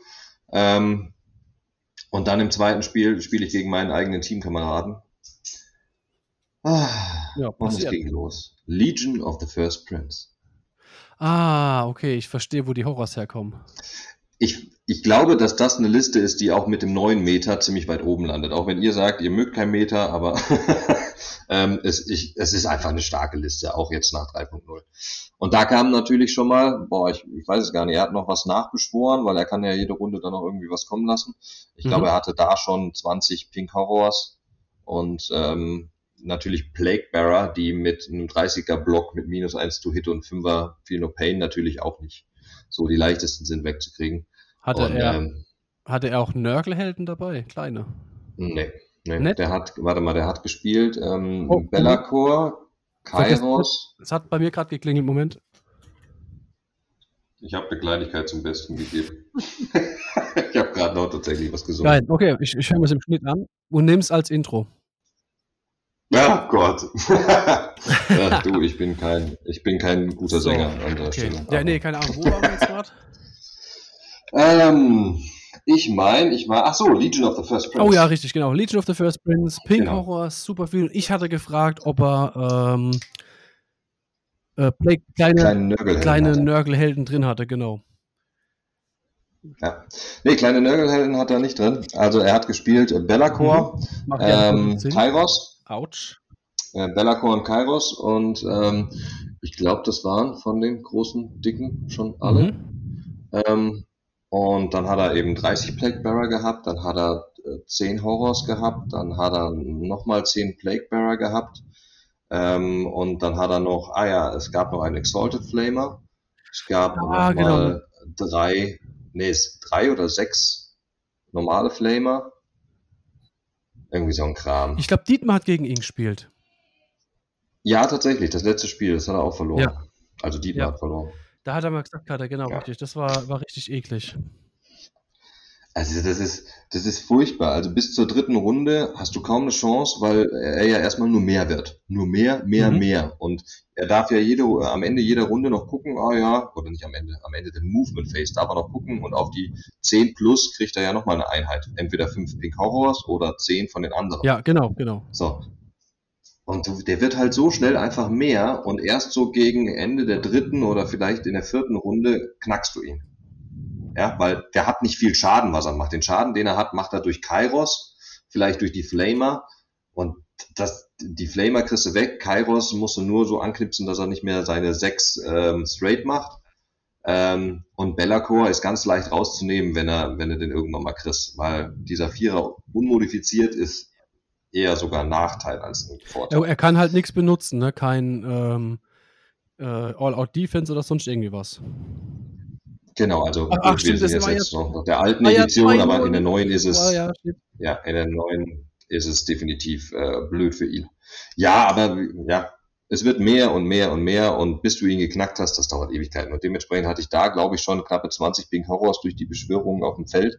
Ähm, und dann im zweiten Spiel spiele ich gegen meinen eigenen Teamkameraden. Ah, Ja, und es ging los. Legion of the First Prince. Ah, okay, ich verstehe, wo die Horrors herkommen. Ich, ich glaube, dass das eine Liste ist, die auch mit dem neuen Meta ziemlich weit oben landet. Auch wenn ihr sagt, ihr mögt kein Meta, aber ähm, es, ich, es ist einfach eine starke Liste, auch jetzt nach 3.0. Und da kam natürlich schon mal, boah, ich, ich weiß es gar nicht, er hat noch was nachbeschworen, weil er kann ja jede Runde dann noch irgendwie was kommen lassen. Ich Mhm. glaube, er hatte da schon 20 Pink Horrors und ähm, natürlich Plague Bearer, die mit einem 30er Block mit minus 1 to Hit und 5er Feel No Pain natürlich auch nicht so die leichtesten sind wegzukriegen. Hatte, und, er, ähm, hatte er auch Nörgelhelden dabei? Kleine. nee, nee, Nett? der hat, warte mal, der hat gespielt ähm, Oh, Bellacore, Vergiss Kairos. Es hat bei mir gerade geklingelt, Moment. Ich habe eine Kleinigkeit zum Besten gegeben. ich habe gerade noch tatsächlich was gesungen. Nein, okay, ich, ich höre mir es im Schnitt an und nehme es als Intro. Ja, Gott. ja, du, ich bin kein, ich bin kein guter So, Sänger an der Okay. Stelle. Ja, nee, keine Ahnung. Wo waren wir jetzt gerade? Ähm, ich meine, ich war, ach so, Legion of the First Prince. Oh ja, richtig, genau. Legion of the First Prince, Pink Genau. Horror, super viel. Ich hatte gefragt, ob er ähm, äh, Plague, kleine, Kleine Nörgelhelden kleine hatte. Nörgelhelden drin hatte, genau. Ja. Nee, kleine Nörgelhelden hat er nicht drin. Also er hat gespielt äh, Bellacore, Macht ja ähm. Kairos, Autsch. äh, Bellacore und Kairos und ähm, ich glaube, das waren von den großen, dicken schon alle. Mhm. Ähm, und dann hat er eben 30 Plague Bearer gehabt, dann hat er äh, 10 Horrors gehabt, dann hat er nochmal 10 Plague Bearer gehabt. Ähm, und dann hat er noch, ah ja, es gab noch einen Exalted Flamer. Es gab Ah, nochmal drei, nee, es- drei oder sechs normale Flamer. Irgendwie so ein Kram. Ich glaube, Dietmar hat gegen ihn gespielt. Ja, tatsächlich, das letzte Spiel, das hat er auch verloren. Ja. Also Dietmar Ja. hat verloren. Da hat er mal gesagt, hat er genau Ja. richtig. Das war, war richtig eklig. Also das ist, das ist furchtbar. Also bis zur dritten Runde hast du kaum eine Chance, weil er ja erstmal nur mehr wird. Nur mehr, mehr, Mhm. mehr. Und er darf ja jede, am Ende jeder Runde noch gucken, ah ja, oder nicht am Ende, am Ende der Movement Phase darf er noch gucken und auf die 10 plus kriegt er ja nochmal eine Einheit. Entweder 5 Pink Horrors oder 10 von den anderen. Ja, genau, genau. So. Und der wird halt so schnell einfach mehr und erst so gegen Ende der dritten oder vielleicht in der vierten Runde knackst du ihn. Ja, weil der hat nicht viel Schaden, was er macht. Den Schaden, den er hat, macht er durch Kairos, vielleicht durch die Flamer und das, die Flamer kriegst du weg. Kairos musst du nur so anknipsen, dass er nicht mehr seine sechs ähm, straight macht. Ähm, und Bellacore ist ganz leicht rauszunehmen, wenn er, wenn er den irgendwann mal kriegst, weil dieser Vierer unmodifiziert ist eher sogar ein Nachteil als ein Vorteil. Er, er kann halt nichts benutzen, ne? Kein ähm, äh, All-Out-Defense oder sonst irgendwie was. Genau, also Ach, ach, wir stimmt, sind das jetzt, jetzt noch nach der alten ja, Edition, aber in der neuen ist es, ja, stimmt. ja, in der neuen ist es definitiv äh, blöd für ihn. Ja, aber ja, es wird mehr und mehr und mehr und bis du ihn geknackt hast, das dauert Ewigkeiten. Und dementsprechend hatte ich da, glaube ich, schon knappe 20 Pink Horrors durch die Beschwörungen auf dem Feld.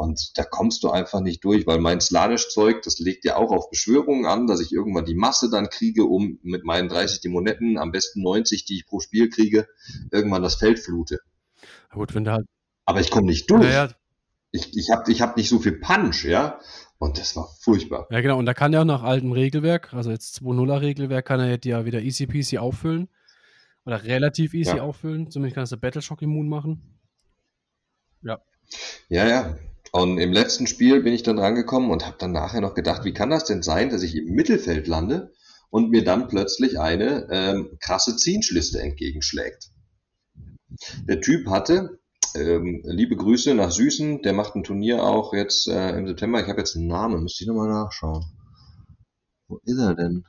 Und da kommst du einfach nicht durch, weil mein Slanisch-Zeug, das legt ja auch auf Beschwörungen an, dass ich irgendwann die Masse dann kriege, um mit meinen 30 Dämonetten, am besten 90, die ich pro Spiel kriege, irgendwann das Feld flute. Gut, wenn halt. Aber ich komme nicht durch. Ja, ja, Ich, ich habe ich hab nicht so viel Punch, ja. Und das war furchtbar. ja, genau. Und da kann er auch nach altem Regelwerk, also jetzt 2.0er Regelwerk, kann er ja wieder easy peasy auffüllen. Oder relativ easy Ja. auffüllen. Zumindest kann er Battleshock immun machen. Ja, ja. Und im letzten Spiel bin ich dann rangekommen und habe dann nachher noch gedacht, wie kann das denn sein, dass ich im Mittelfeld lande und mir dann plötzlich eine ähm, krasse Zienschliste entgegenschlägt. Der Typ hatte, ähm, liebe Grüße nach Süßen, der macht ein Turnier auch jetzt äh, im September. Ich habe jetzt einen Namen, müsste ich nochmal nachschauen. Wo ist er denn?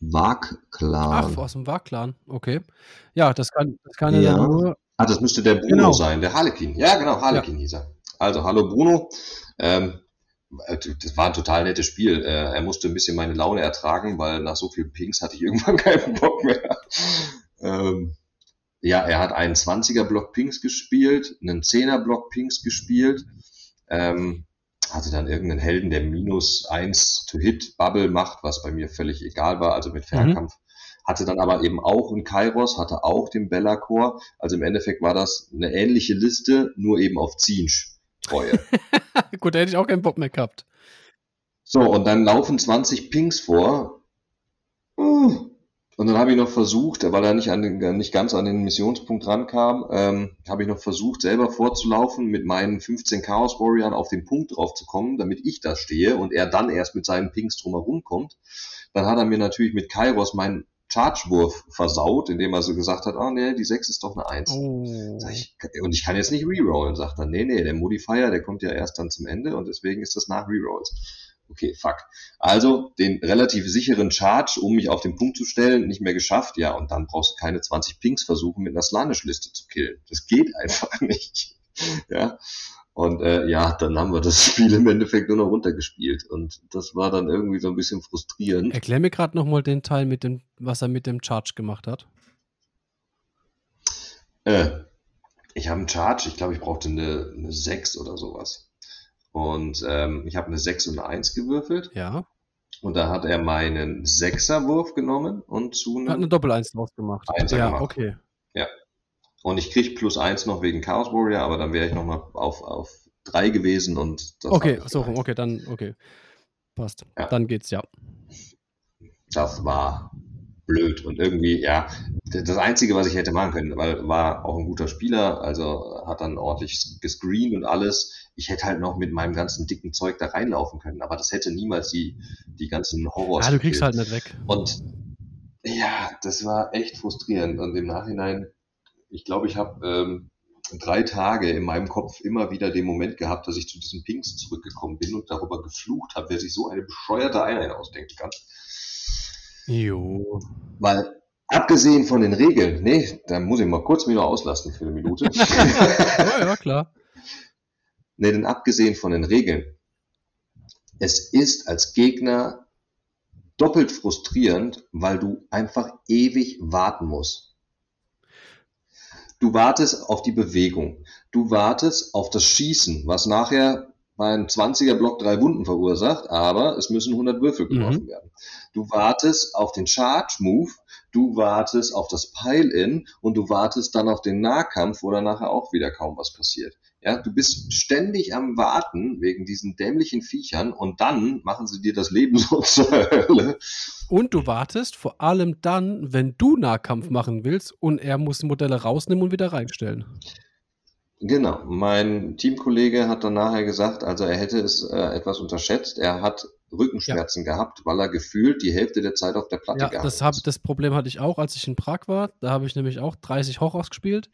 Wag-Clan. Ach, aus dem War-Clan. Okay. Ja, das kann, das kann er Ja. dann nur. Ah, das müsste der Bruno Genau. sein, der Harlequin. Ja, genau, Harlequin hieß er. Also, hallo Bruno. Ähm, äh, das war ein total nettes Spiel. Äh, er musste ein bisschen meine Laune ertragen, weil nach so vielen Pings hatte ich irgendwann keinen Bock mehr. Ähm, ja, er hat einen 20er Block Pings gespielt, einen 10er Block Pings gespielt, ähm, hatte dann irgendeinen Helden, der minus 1 to Hit Bubble macht, was bei mir völlig egal war, also mit Fernkampf. Hatte dann aber eben auch einen Kairos, hatte auch den Bellacore. Also im Endeffekt war das eine ähnliche Liste, nur eben auf Zinsch Treue. Gut, da hätte ich auch keinen Bock mehr gehabt. So, und dann laufen 20 Pings vor. Uh. Und dann habe ich noch versucht, weil er nicht, an den, nicht ganz an den Missionspunkt rankam, ähm, habe ich noch versucht, selber vorzulaufen, mit meinen 15 Chaos Warriors auf den Punkt drauf zu kommen, damit ich da stehe und er dann erst mit seinen Pings drumherum kommt. Dann hat er mir natürlich mit Kairos meinen Charge-Wurf versaut, indem er so gesagt hat, ah nee, die 6 ist doch eine 1. Oh. Ich, und ich kann jetzt nicht rerollen, sagt er. Nee, nee, der Modifier, der kommt ja erst dann zum Ende und deswegen ist das nach Rerolls. Okay, fuck. Also den relativ sicheren Charge, um mich auf den Punkt zu stellen, nicht mehr geschafft. Ja, und dann brauchst du keine 20 Pings versuchen, mit einer Slanish-Liste zu killen. Das geht einfach nicht. ja. Und äh, ja, dann haben wir das Spiel im Endeffekt nur noch runtergespielt. Und das war dann irgendwie so ein bisschen frustrierend. Erklär mir gerade nochmal den Teil, mit dem, was er mit dem Charge gemacht hat. Äh, ich habe einen Charge, ich glaube, ich brauchte eine, eine 6 oder sowas. Und ähm, ich habe eine 6 und eine 1 gewürfelt. Ja. Und da hat er meinen Sechserwurf genommen und zu Hat eine einem. Doppel-Eins draus gemacht. Einser ja, gemacht. okay. Und ich krieg plus 1 noch wegen Chaos Warrior, aber dann wäre ich nochmal auf, auf 3 gewesen und das Okay, so rum, okay, dann, okay. Passt. Ja. Dann geht's, ja. Das war blöd und irgendwie, ja, das Einzige, was ich hätte machen können, weil war auch ein guter Spieler, also hat dann ordentlich gescreent und alles. Ich hätte halt noch mit meinem ganzen dicken Zeug da reinlaufen können, aber das hätte niemals die, die ganzen Horrors. Ja, du kriegst halt nicht weg. Und ja, das war echt frustrierend. Und im Nachhinein, ich glaube, ich habe ähm, drei Tage in meinem Kopf immer wieder den Moment gehabt, dass ich zu diesen Pinks zurückgekommen bin und darüber geflucht habe, wer sich so eine bescheuerte Einheit ausdenken kann. Jo. Weil, abgesehen von den Regeln, nee, da muss ich mal kurz mich noch auslassen für eine Minute. ja, ja, klar. Nee, denn abgesehen von den Regeln, es ist als Gegner doppelt frustrierend, weil du einfach ewig warten musst. Du wartest auf die Bewegung. Du wartest auf das Schießen, was nachher beim 20er Block drei Wunden verursacht, aber es müssen 100 Würfel geworfen mhm. werden. Du wartest auf den Charge Move, du wartest auf das Pile-In und du wartest dann auf den Nahkampf, wo dann nachher auch wieder kaum was passiert. Ja, du bist ständig am Warten wegen diesen dämlichen Viechern und dann machen sie dir das Leben so zur Hölle. Und du wartest vor allem dann, wenn du Nahkampf machen willst und er muss Modelle rausnehmen und wieder reinstellen. Genau, mein Teamkollege hat dann nachher gesagt, also er hätte es äh, etwas unterschätzt. Er hat Rückenschmerzen ja. gehabt, weil er gefühlt die Hälfte der Zeit auf der Platte ja, gehabt das hab, Das Problem hatte ich auch, als ich in Prag war. Da habe ich nämlich auch 30 Horrors gespielt.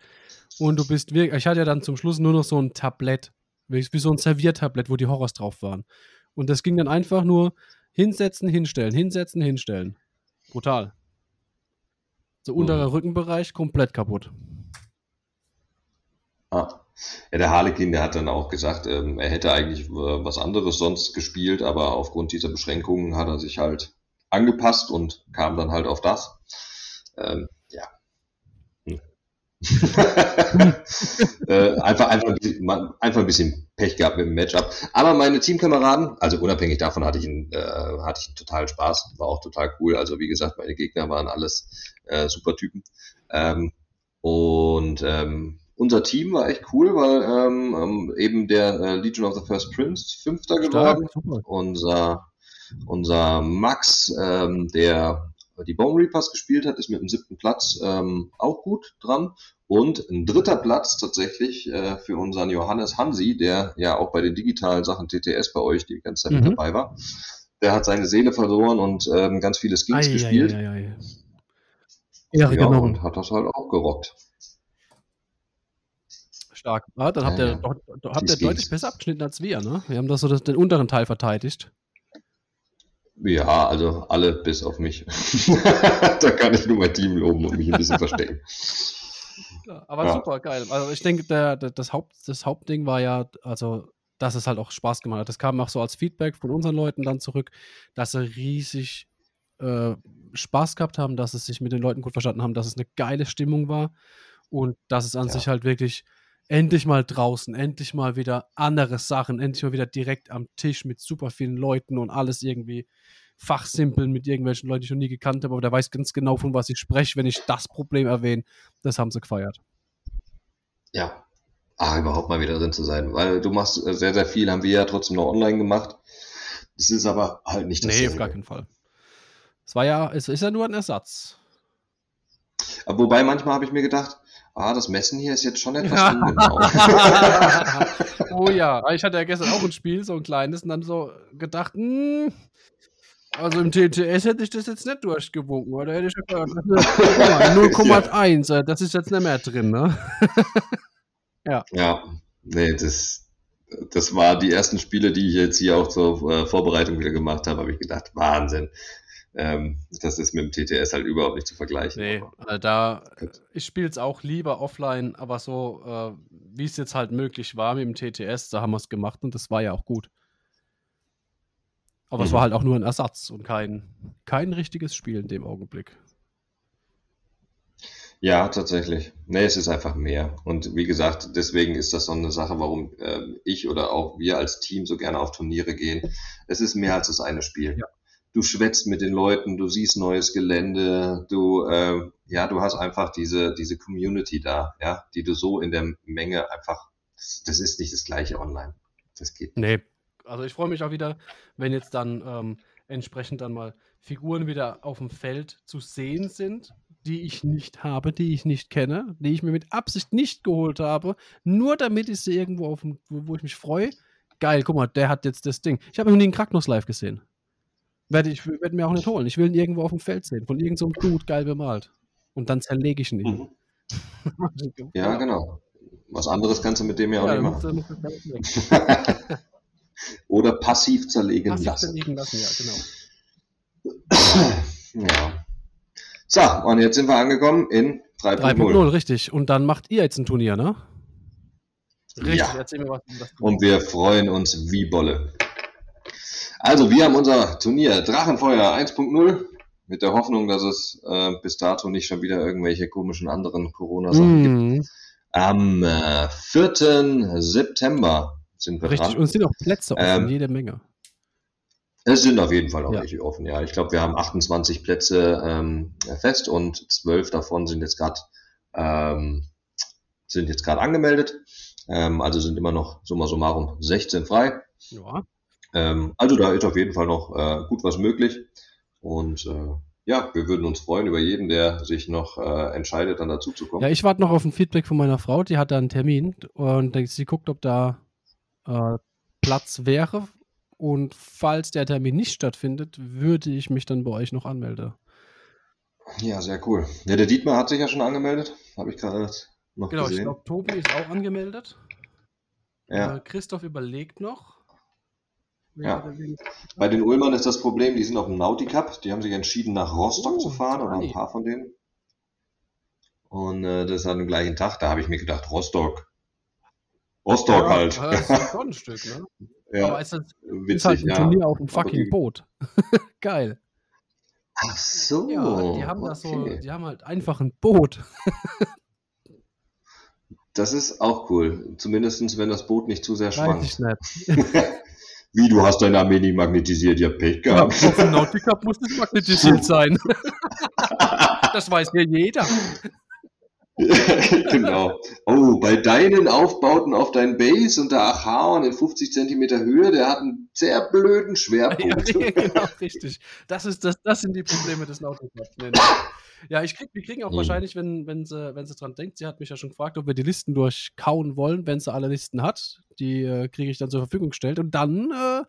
Und du bist wirklich, ich hatte ja dann zum Schluss nur noch so ein Tablett, wie so ein Serviertablett, wo die Horrors drauf waren. Und das ging dann einfach nur hinsetzen, hinstellen, hinsetzen, hinstellen. Brutal. So unterer mhm. Rückenbereich komplett kaputt. Ah. Ja, der Harlekin, der hat dann auch gesagt, ähm, er hätte eigentlich äh, was anderes sonst gespielt, aber aufgrund dieser Beschränkungen hat er sich halt angepasst und kam dann halt auf das. Ähm. Hm. äh, einfach, einfach, einfach ein bisschen Pech gehabt mit dem Matchup. Aber meine Teamkameraden, also unabhängig davon hatte ich, einen, äh, hatte ich einen total Spaß, war auch total cool. Also wie gesagt, meine Gegner waren alles äh, super Typen. Ähm, und ähm, unser Team war echt cool, weil ähm, ähm, eben der äh, Legion of the First Prince Fünfter geworden. Stark, unser, unser Max, ähm, der die Bone Reapers gespielt hat, ist mit dem siebten Platz ähm, auch gut dran. Und ein dritter Platz tatsächlich äh, für unseren Johannes Hansi, der ja auch bei den digitalen Sachen TTS bei euch die ganze Zeit mhm. mit dabei war. Der hat seine Seele verloren und ähm, ganz viele Skins ei, gespielt. Ei, ei, ja, genau. und hat das halt auch gerockt stark. Ja, dann habt ihr, ja, habt ihr deutlich besser abgeschnitten als wir, ne? Wir haben das so das, den unteren Teil verteidigt. Ja, also alle bis auf mich. da kann ich nur mein Team loben und mich ein bisschen verstecken. Ja, aber ja. super geil. Also ich denke, der, der, das, Haupt, das Hauptding war ja, also dass es halt auch Spaß gemacht hat. Das kam auch so als Feedback von unseren Leuten dann zurück, dass sie riesig äh, Spaß gehabt haben, dass sie sich mit den Leuten gut verstanden haben, dass es eine geile Stimmung war und dass es an ja. sich halt wirklich endlich mal draußen, endlich mal wieder andere Sachen, endlich mal wieder direkt am Tisch mit super vielen Leuten und alles irgendwie fachsimpeln mit irgendwelchen Leuten, die ich noch nie gekannt habe, aber der weiß ganz genau, von was ich spreche, wenn ich das Problem erwähne. Das haben sie gefeiert. Ja. Ah, überhaupt mal wieder drin zu sein, weil du machst äh, sehr, sehr viel, haben wir ja trotzdem noch online gemacht. Das ist aber halt nicht das. Nee, auf gar keinen Fall. Es war ja, es ist ja nur ein Ersatz. Aber wobei manchmal habe ich mir gedacht, ah, das Messen hier ist jetzt schon etwas ungenau. oh ja, ich hatte ja gestern auch ein Spiel, so ein kleines, und dann so gedacht, mh, hm, also im TTS hätte ich das jetzt nicht durchgewunken, oder hätte ich ja 0,1, das ist jetzt nicht mehr drin, ne? ja. Ja, nee, das, das war die ersten Spiele, die ich jetzt hier auch zur äh, Vorbereitung wieder gemacht habe, habe ich gedacht, Wahnsinn. Ähm, das ist mit dem TTS halt überhaupt nicht zu vergleichen. Nee, also da, ich spiele es auch lieber offline, aber so, äh, wie es jetzt halt möglich war mit dem TTS, da haben wir es gemacht und das war ja auch gut. Aber mhm. es war halt auch nur ein Ersatz und kein, kein richtiges Spiel in dem Augenblick. Ja, tatsächlich. Nee, es ist einfach mehr. Und wie gesagt, deswegen ist das so eine Sache, warum äh, ich oder auch wir als Team so gerne auf Turniere gehen. Es ist mehr als das eine Spiel. Ja du schwätzt mit den Leuten, du siehst neues Gelände, du, äh, ja, du hast einfach diese, diese Community da, ja, die du so in der Menge einfach, das, das ist nicht das gleiche online. Das geht nicht. Nee, also ich freue mich auch wieder, wenn jetzt dann ähm, entsprechend dann mal Figuren wieder auf dem Feld zu sehen sind, die ich nicht habe, die ich nicht kenne, die ich mir mit Absicht nicht geholt habe, nur damit ich sie irgendwo auf dem, wo, wo ich mich freue. Geil, guck mal, der hat jetzt das Ding. Ich habe noch nie einen Kragnus live gesehen. Werde ich werde mir auch nicht holen. Ich will ihn irgendwo auf dem Feld sehen, von irgendeinem so Dude geil bemalt. Und dann zerlege ich ihn. Mhm. ja, genau. Was anderes kannst du mit dem ja auch ja, nicht machen. Oder passiv zerlegen passiv lassen. Zerlegen lassen, ja, genau. ja. So, und jetzt sind wir angekommen in 3.0. 3.0, richtig. Und dann macht ihr jetzt ein Turnier, ne? Richtig, ja. erzähl mir was. Und wir freuen uns wie Bolle. Also, wir haben unser Turnier Drachenfeuer 1.0 mit der Hoffnung, dass es äh, bis dato nicht schon wieder irgendwelche komischen anderen Corona-Sachen mm. gibt. Am äh, 4. September sind wir Richtig, dran. und es sind auch Plätze offen, ähm, jede Menge. Es sind auf jeden Fall auch ja. welche offen, ja. Ich glaube, wir haben 28 Plätze ähm, fest und 12 davon sind jetzt gerade ähm, sind jetzt gerade angemeldet. Ähm, also sind immer noch summa summarum 16 frei. Ja. Ähm, also da ist auf jeden Fall noch äh, gut was möglich. Und äh, ja, wir würden uns freuen über jeden, der sich noch äh, entscheidet, dann dazu zu kommen. Ja, ich warte noch auf ein Feedback von meiner Frau, die hat da einen Termin und sie guckt, ob da äh, Platz wäre und falls der Termin nicht stattfindet, würde ich mich dann bei euch noch anmelden. Ja, sehr cool. Ja, der Dietmar hat sich ja schon angemeldet. Habe ich gerade noch genau, gesehen. Genau, ich glaube, Tobi ist auch angemeldet. Ja. Äh, Christoph überlegt noch. Ja. Bei den Ulmern ist das Problem, die sind auf dem Nauti Cup. Die haben sich entschieden, nach Rostock oh, zu fahren, oder ein paar von denen. Und äh, das ist an dem gleichen Tag. Da habe ich mir gedacht, Rostock. Rostock ja, halt. Das ist schon ein Stück, ne? Ja, Aber es ist, witzig, ist halt ein ja. Turnier auf dem fucking die... Boot. Geil. Ach so. Ja, die haben okay. das so, die haben halt einfach ein Boot. das ist auch cool. Zumindest wenn das Boot nicht zu sehr schwankt. Weiß ich nicht. Wie, du hast deine Armee nicht magnetisiert? Ja, Pech gehabt. Ja, auf dem Nautica muss es magnetisiert sein. das weiß ja jeder. genau. Oh, bei deinen Aufbauten auf dein Base und der Achaon in 50 Zentimeter Höhe, der hat einen sehr blöden Schwerpunkt. Ja, genau, richtig. Das, ist, das, das sind die Probleme des Nautilus. Ja, ich krieg, wir kriegen auch mhm. wahrscheinlich, wenn, wenn, sie, wenn sie dran denkt, sie hat mich ja schon gefragt, ob wir die Listen durchkauen wollen, wenn sie alle Listen hat. Die äh, kriege ich dann zur Verfügung gestellt. Und dann äh,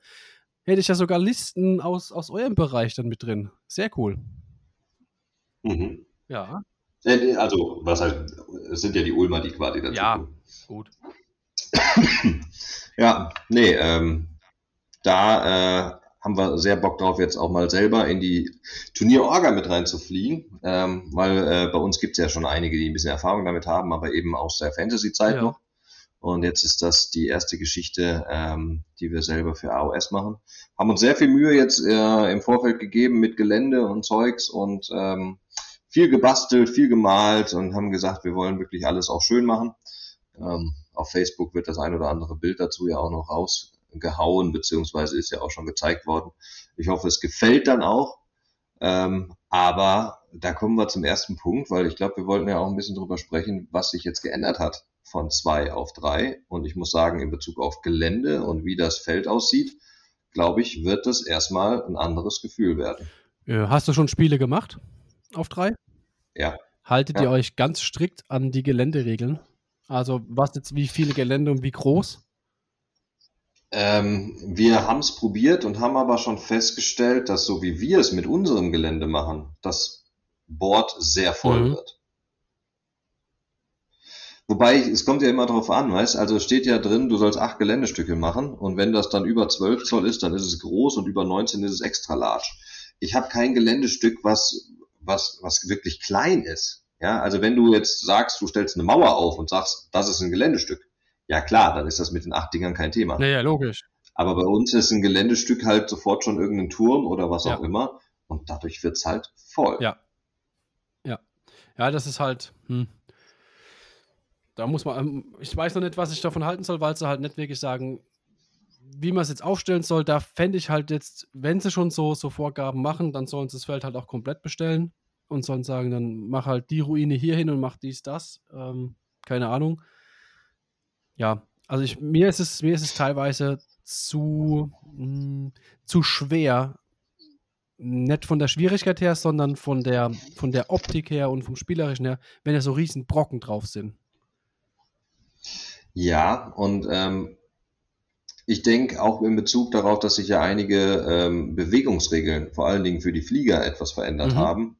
hätte ich ja sogar Listen aus, aus eurem Bereich dann mit drin. Sehr cool. Mhm. Ja. Also, was halt, es sind ja die Ulmer, die quasi dazu Ja, gut. ja, nee, ähm, da äh, haben wir sehr Bock drauf, jetzt auch mal selber in die Turnierorga mit reinzufliegen, ähm, weil äh, bei uns gibt es ja schon einige, die ein bisschen Erfahrung damit haben, aber eben aus der Fantasy-Zeit ja. noch. Und jetzt ist das die erste Geschichte, ähm, die wir selber für AOS machen. Haben uns sehr viel Mühe jetzt äh, im Vorfeld gegeben mit Gelände und Zeugs und ähm, viel gebastelt, viel gemalt und haben gesagt, wir wollen wirklich alles auch schön machen. Ähm, auf Facebook wird das ein oder andere Bild dazu ja auch noch rausgehauen, beziehungsweise ist ja auch schon gezeigt worden. Ich hoffe, es gefällt dann auch. Ähm, aber da kommen wir zum ersten Punkt, weil ich glaube, wir wollten ja auch ein bisschen drüber sprechen, was sich jetzt geändert hat von zwei auf drei. Und ich muss sagen, in Bezug auf Gelände und wie das Feld aussieht, glaube ich, wird das erstmal ein anderes Gefühl werden. Äh, hast du schon Spiele gemacht auf drei? Ja. Haltet ja. ihr euch ganz strikt an die Geländeregeln? Also was jetzt, wie viele Gelände und wie groß? Ähm, wir haben es probiert und haben aber schon festgestellt, dass so wie wir es mit unserem Gelände machen, das Board sehr voll mhm. wird. Wobei, es kommt ja immer drauf an, weißt also steht ja drin, du sollst acht Geländestücke machen und wenn das dann über 12 Zoll ist, dann ist es groß und über 19 ist es extra large. Ich habe kein Geländestück, was was, was wirklich klein ist. Ja, also wenn du jetzt sagst, du stellst eine Mauer auf und sagst, das ist ein Geländestück, ja klar, dann ist das mit den acht Dingern kein Thema. Naja, logisch. Aber bei uns ist ein Geländestück halt sofort schon irgendein Turm oder was ja. auch immer und dadurch wird's halt voll. Ja. Ja. Ja, das ist halt, hm. da muss man, ähm, ich weiß noch nicht, was ich davon halten soll, weil sie halt nicht wirklich sagen, wie man es jetzt aufstellen soll, da fände ich halt jetzt, wenn sie schon so, so Vorgaben machen, dann sollen sie das Feld halt auch komplett bestellen und sollen sagen, dann mach halt die Ruine hier hin und mach dies, das. Ähm, keine Ahnung. Ja, also ich, mir ist es, mir ist es teilweise zu, mh, hm, zu schwer, nicht von der Schwierigkeit her, sondern von der, von der Optik her und vom Spielerischen her, wenn da so riesen Brocken drauf sind. Ja, und ähm, ich denke auch in Bezug darauf, dass sich ja einige ähm, Bewegungsregeln, vor allen Dingen für die Flieger, etwas verändert mhm. haben.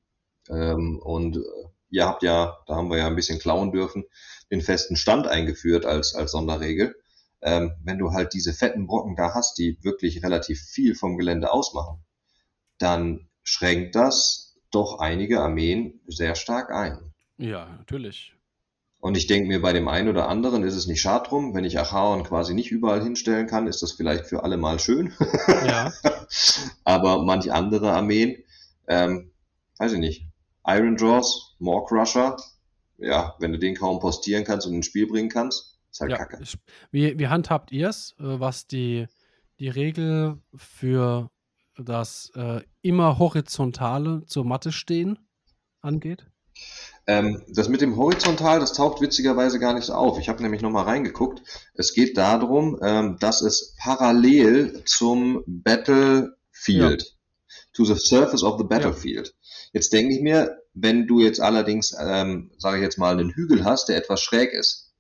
Ähm, und äh, ihr habt ja, da haben wir ja ein bisschen klauen dürfen, den festen Stand eingeführt als, als Sonderregel. Ähm, wenn du halt diese fetten Brocken da hast, die wirklich relativ viel vom Gelände ausmachen, dann schränkt das doch einige Armeen sehr stark ein. Ja, natürlich. Und ich denke mir, bei dem einen oder anderen ist es nicht schad drum. Wenn ich Acharon quasi nicht überall hinstellen kann, ist das vielleicht für alle mal schön. Ja. Aber manche andere Armeen, ähm, weiß ich nicht. Iron Jaws, More Crusher, ja, wenn du den kaum postieren kannst und ins Spiel bringen kannst, ist halt ja, kacke. Wie, wie handhabt ihr es, äh, was die, die Regel für das äh, immer horizontale zur Matte stehen angeht? Ähm, das mit dem Horizontal, das taucht witzigerweise gar nicht auf. Ich habe nämlich nochmal reingeguckt. Es geht darum, ähm, dass es parallel zum Battlefield, ja. to the surface of the battlefield. Ja. Jetzt denke ich mir, wenn du jetzt allerdings, ähm, sage ich jetzt mal, einen Hügel hast, der etwas schräg ist,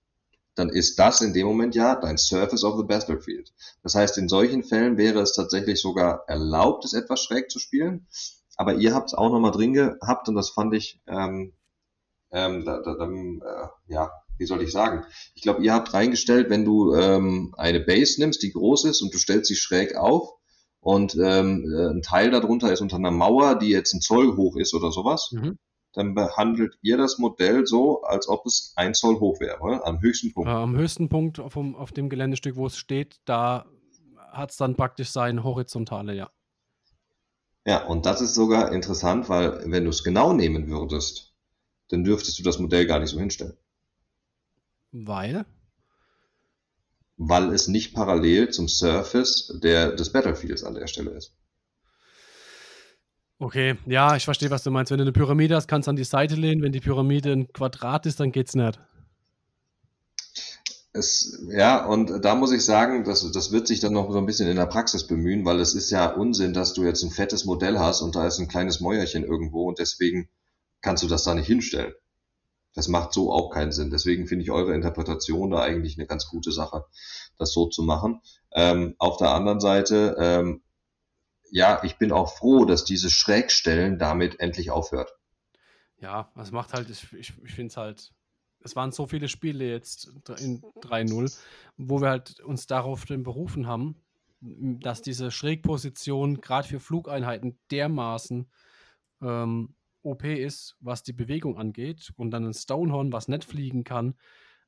dann ist das in dem Moment ja dein Surface of the Battlefield. Das heißt, in solchen Fällen wäre es tatsächlich sogar erlaubt, es etwas schräg zu spielen. Aber ihr habt es auch nochmal drin gehabt und das fand ich, ähm, ähm, da, da, da, äh, ja, wie soll ich sagen? Ich glaube, ihr habt reingestellt, wenn du ähm, eine Base nimmst, die groß ist und du stellst sie schräg auf und ähm, äh, ein Teil darunter ist unter einer Mauer, die jetzt ein Zoll hoch ist oder sowas, mhm dann behandelt ihr das Modell so, als ob es ein Zoll hoch wäre, am höchsten Punkt. Äh, am höchsten Punkt auf dem, auf dem Geländestück, wo es steht, da hat es dann praktisch sein horizontale, ja. Ja, und das ist sogar interessant, weil wenn du es genau nehmen würdest, dann dürftest du das Modell gar nicht so hinstellen. Weil? Weil es nicht parallel zum Surface der, des Battlefields an der Stelle ist. Okay, ja, ich verstehe, was du meinst. Wenn du eine Pyramide hast, kannst du an die Seite lehnen. Wenn die Pyramide ein Quadrat ist, dann geht's nicht. Es, ja, und da muss ich sagen, das, das wird sich dann noch so ein bisschen in der Praxis bemühen, weil es ist ja Unsinn, dass du jetzt ein fettes Modell hast und da ist ein kleines Mäuerchen irgendwo und deswegen kannst du das da nicht hinstellen. Das macht so auch keinen Sinn. Deswegen finde ich eure Interpretation da eigentlich eine ganz gute Sache, das so zu machen. Ähm, auf der anderen Seite, ähm, ja, ich bin auch froh, dass dieses Schrägstellen damit endlich aufhört. Ja, es macht halt, ich, ich, ich finde es halt, es waren so viele Spiele jetzt in 3-0, wo wir halt uns darauf berufen haben, dass diese Schrägposition gerade für Flugeinheiten dermaßen ähm, OP ist, was die Bewegung angeht, und dann ein Stonehorn, was nicht fliegen kann,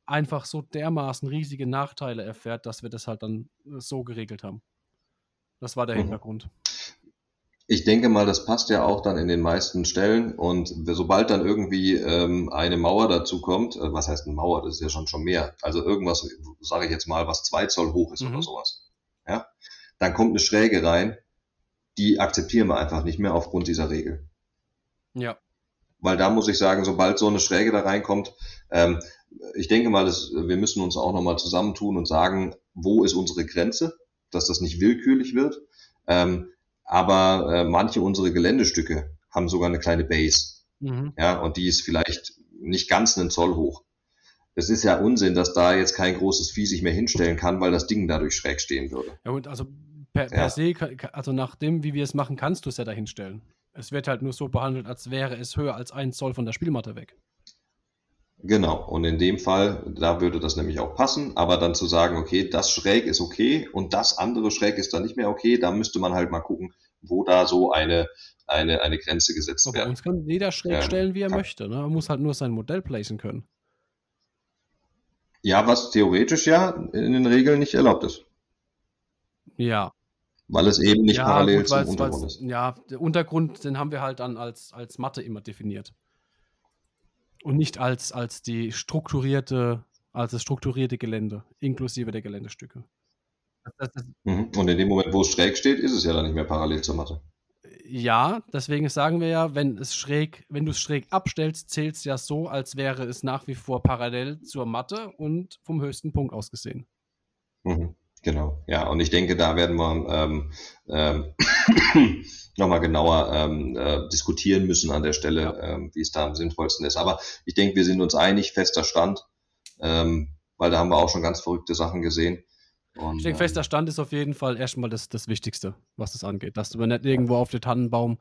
einfach so dermaßen riesige Nachteile erfährt, dass wir das halt dann so geregelt haben. Das war der mhm. Hintergrund. Ich denke mal, das passt ja auch dann in den meisten Stellen und sobald dann irgendwie ähm, eine Mauer dazu kommt, äh, was heißt eine Mauer, das ist ja schon schon mehr, also irgendwas, sage ich jetzt mal, was zwei Zoll hoch ist mhm. oder sowas, ja, dann kommt eine Schräge rein, die akzeptieren wir einfach nicht mehr aufgrund dieser Regel. Ja. Weil da muss ich sagen, sobald so eine Schräge da reinkommt, ähm, ich denke mal, dass wir müssen uns auch nochmal zusammentun und sagen, wo ist unsere Grenze? dass das nicht willkürlich wird. Ähm, aber äh, manche unserer Geländestücke haben sogar eine kleine Base. Mhm. Ja, und die ist vielleicht nicht ganz einen Zoll hoch. Es ist ja Unsinn, dass da jetzt kein großes Vieh sich mehr hinstellen kann, weil das Ding dadurch schräg stehen würde. Ja, und also per, per ja. se, also nach dem, wie wir es machen, kannst du es ja dahin stellen. Es wird halt nur so behandelt, als wäre es höher als ein Zoll von der Spielmatte weg. Genau, und in dem Fall, da würde das nämlich auch passen, aber dann zu sagen, okay, das schräg ist okay und das andere schräg ist dann nicht mehr okay, da müsste man halt mal gucken, wo da so eine, eine, eine Grenze gesetzt wird. Bei uns kann jeder schräg ähm, stellen, wie er kann. möchte. Ne? Man muss halt nur sein Modell placen können. Ja, was theoretisch ja in den Regeln nicht erlaubt ist. Ja. Weil es eben nicht ja, parallel gut, zum Untergrund ist. Ja, der Untergrund, den haben wir halt dann als, als Matte immer definiert. Und nicht als, als die strukturierte, als das strukturierte Gelände, inklusive der Geländestücke. Das, das, mhm. Und in dem Moment, wo es schräg steht, ist es ja dann nicht mehr parallel zur Matte. Ja, deswegen sagen wir ja, wenn es schräg, wenn du es schräg abstellst, zählt es ja so, als wäre es nach wie vor parallel zur Matte und vom höchsten Punkt aus gesehen. Mhm. Genau, ja, und ich denke, da werden wir ähm, ähm, nochmal genauer ähm, äh, diskutieren müssen an der Stelle, ja. ähm, wie es da am sinnvollsten ist. Aber ich denke, wir sind uns einig, fester Stand, ähm, weil da haben wir auch schon ganz verrückte Sachen gesehen. Und, ich denke, fester ähm, Stand ist auf jeden Fall erstmal das, das Wichtigste, was das angeht. Dass du nicht irgendwo auf den Tannenbaum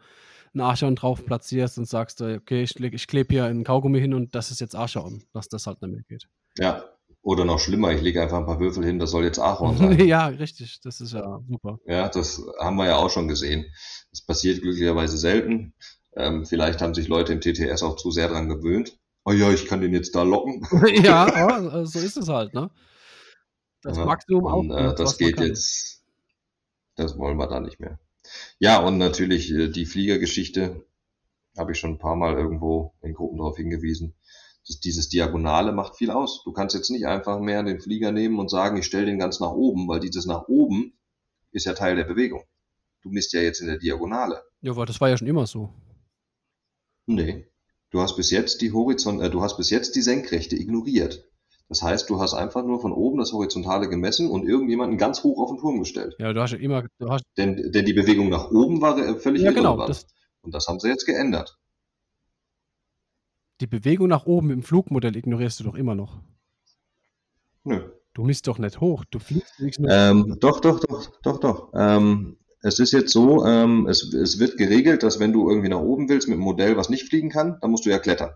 ein Archon drauf platzierst und sagst, okay, ich, ich klebe hier einen Kaugummi hin und das ist jetzt Archon, dass das halt nicht mehr geht. Ja, oder noch schlimmer, ich lege einfach ein paar Würfel hin, das soll jetzt Ahorn sein. ja, richtig, das ist ja super. Ja, das haben wir ja auch schon gesehen. Das passiert glücklicherweise selten. Ähm, vielleicht haben sich Leute im TTS auch zu sehr dran gewöhnt. Oh ja, ich kann den jetzt da locken. ja, so ist es halt, ne? Das ja, Maximum auch. Und, äh, das geht jetzt, das wollen wir da nicht mehr. Ja, und natürlich äh, die Fliegergeschichte habe ich schon ein paar Mal irgendwo in Gruppen darauf hingewiesen. Dieses Diagonale macht viel aus. Du kannst jetzt nicht einfach mehr den Flieger nehmen und sagen, ich stelle den ganz nach oben, weil dieses nach oben ist ja Teil der Bewegung. Du misst ja jetzt in der Diagonale. Ja, aber das war ja schon immer so. Nee. Du hast bis jetzt die Horizont, äh, du hast bis jetzt die Senkrechte ignoriert. Das heißt, du hast einfach nur von oben das Horizontale gemessen und irgendjemanden ganz hoch auf den Turm gestellt. Ja, du hast ja immer. Du hast denn, denn die Bewegung nach oben war äh, völlig ja, genau, das, Und das haben sie jetzt geändert. Die Bewegung nach oben im Flugmodell ignorierst du doch immer noch. Nö. Du misst doch nicht hoch. Du fliegst nicht ähm, Doch, doch, doch, doch, doch. Ähm, es ist jetzt so, ähm, es, es wird geregelt, dass wenn du irgendwie nach oben willst mit einem Modell, was nicht fliegen kann, dann musst du ja klettern.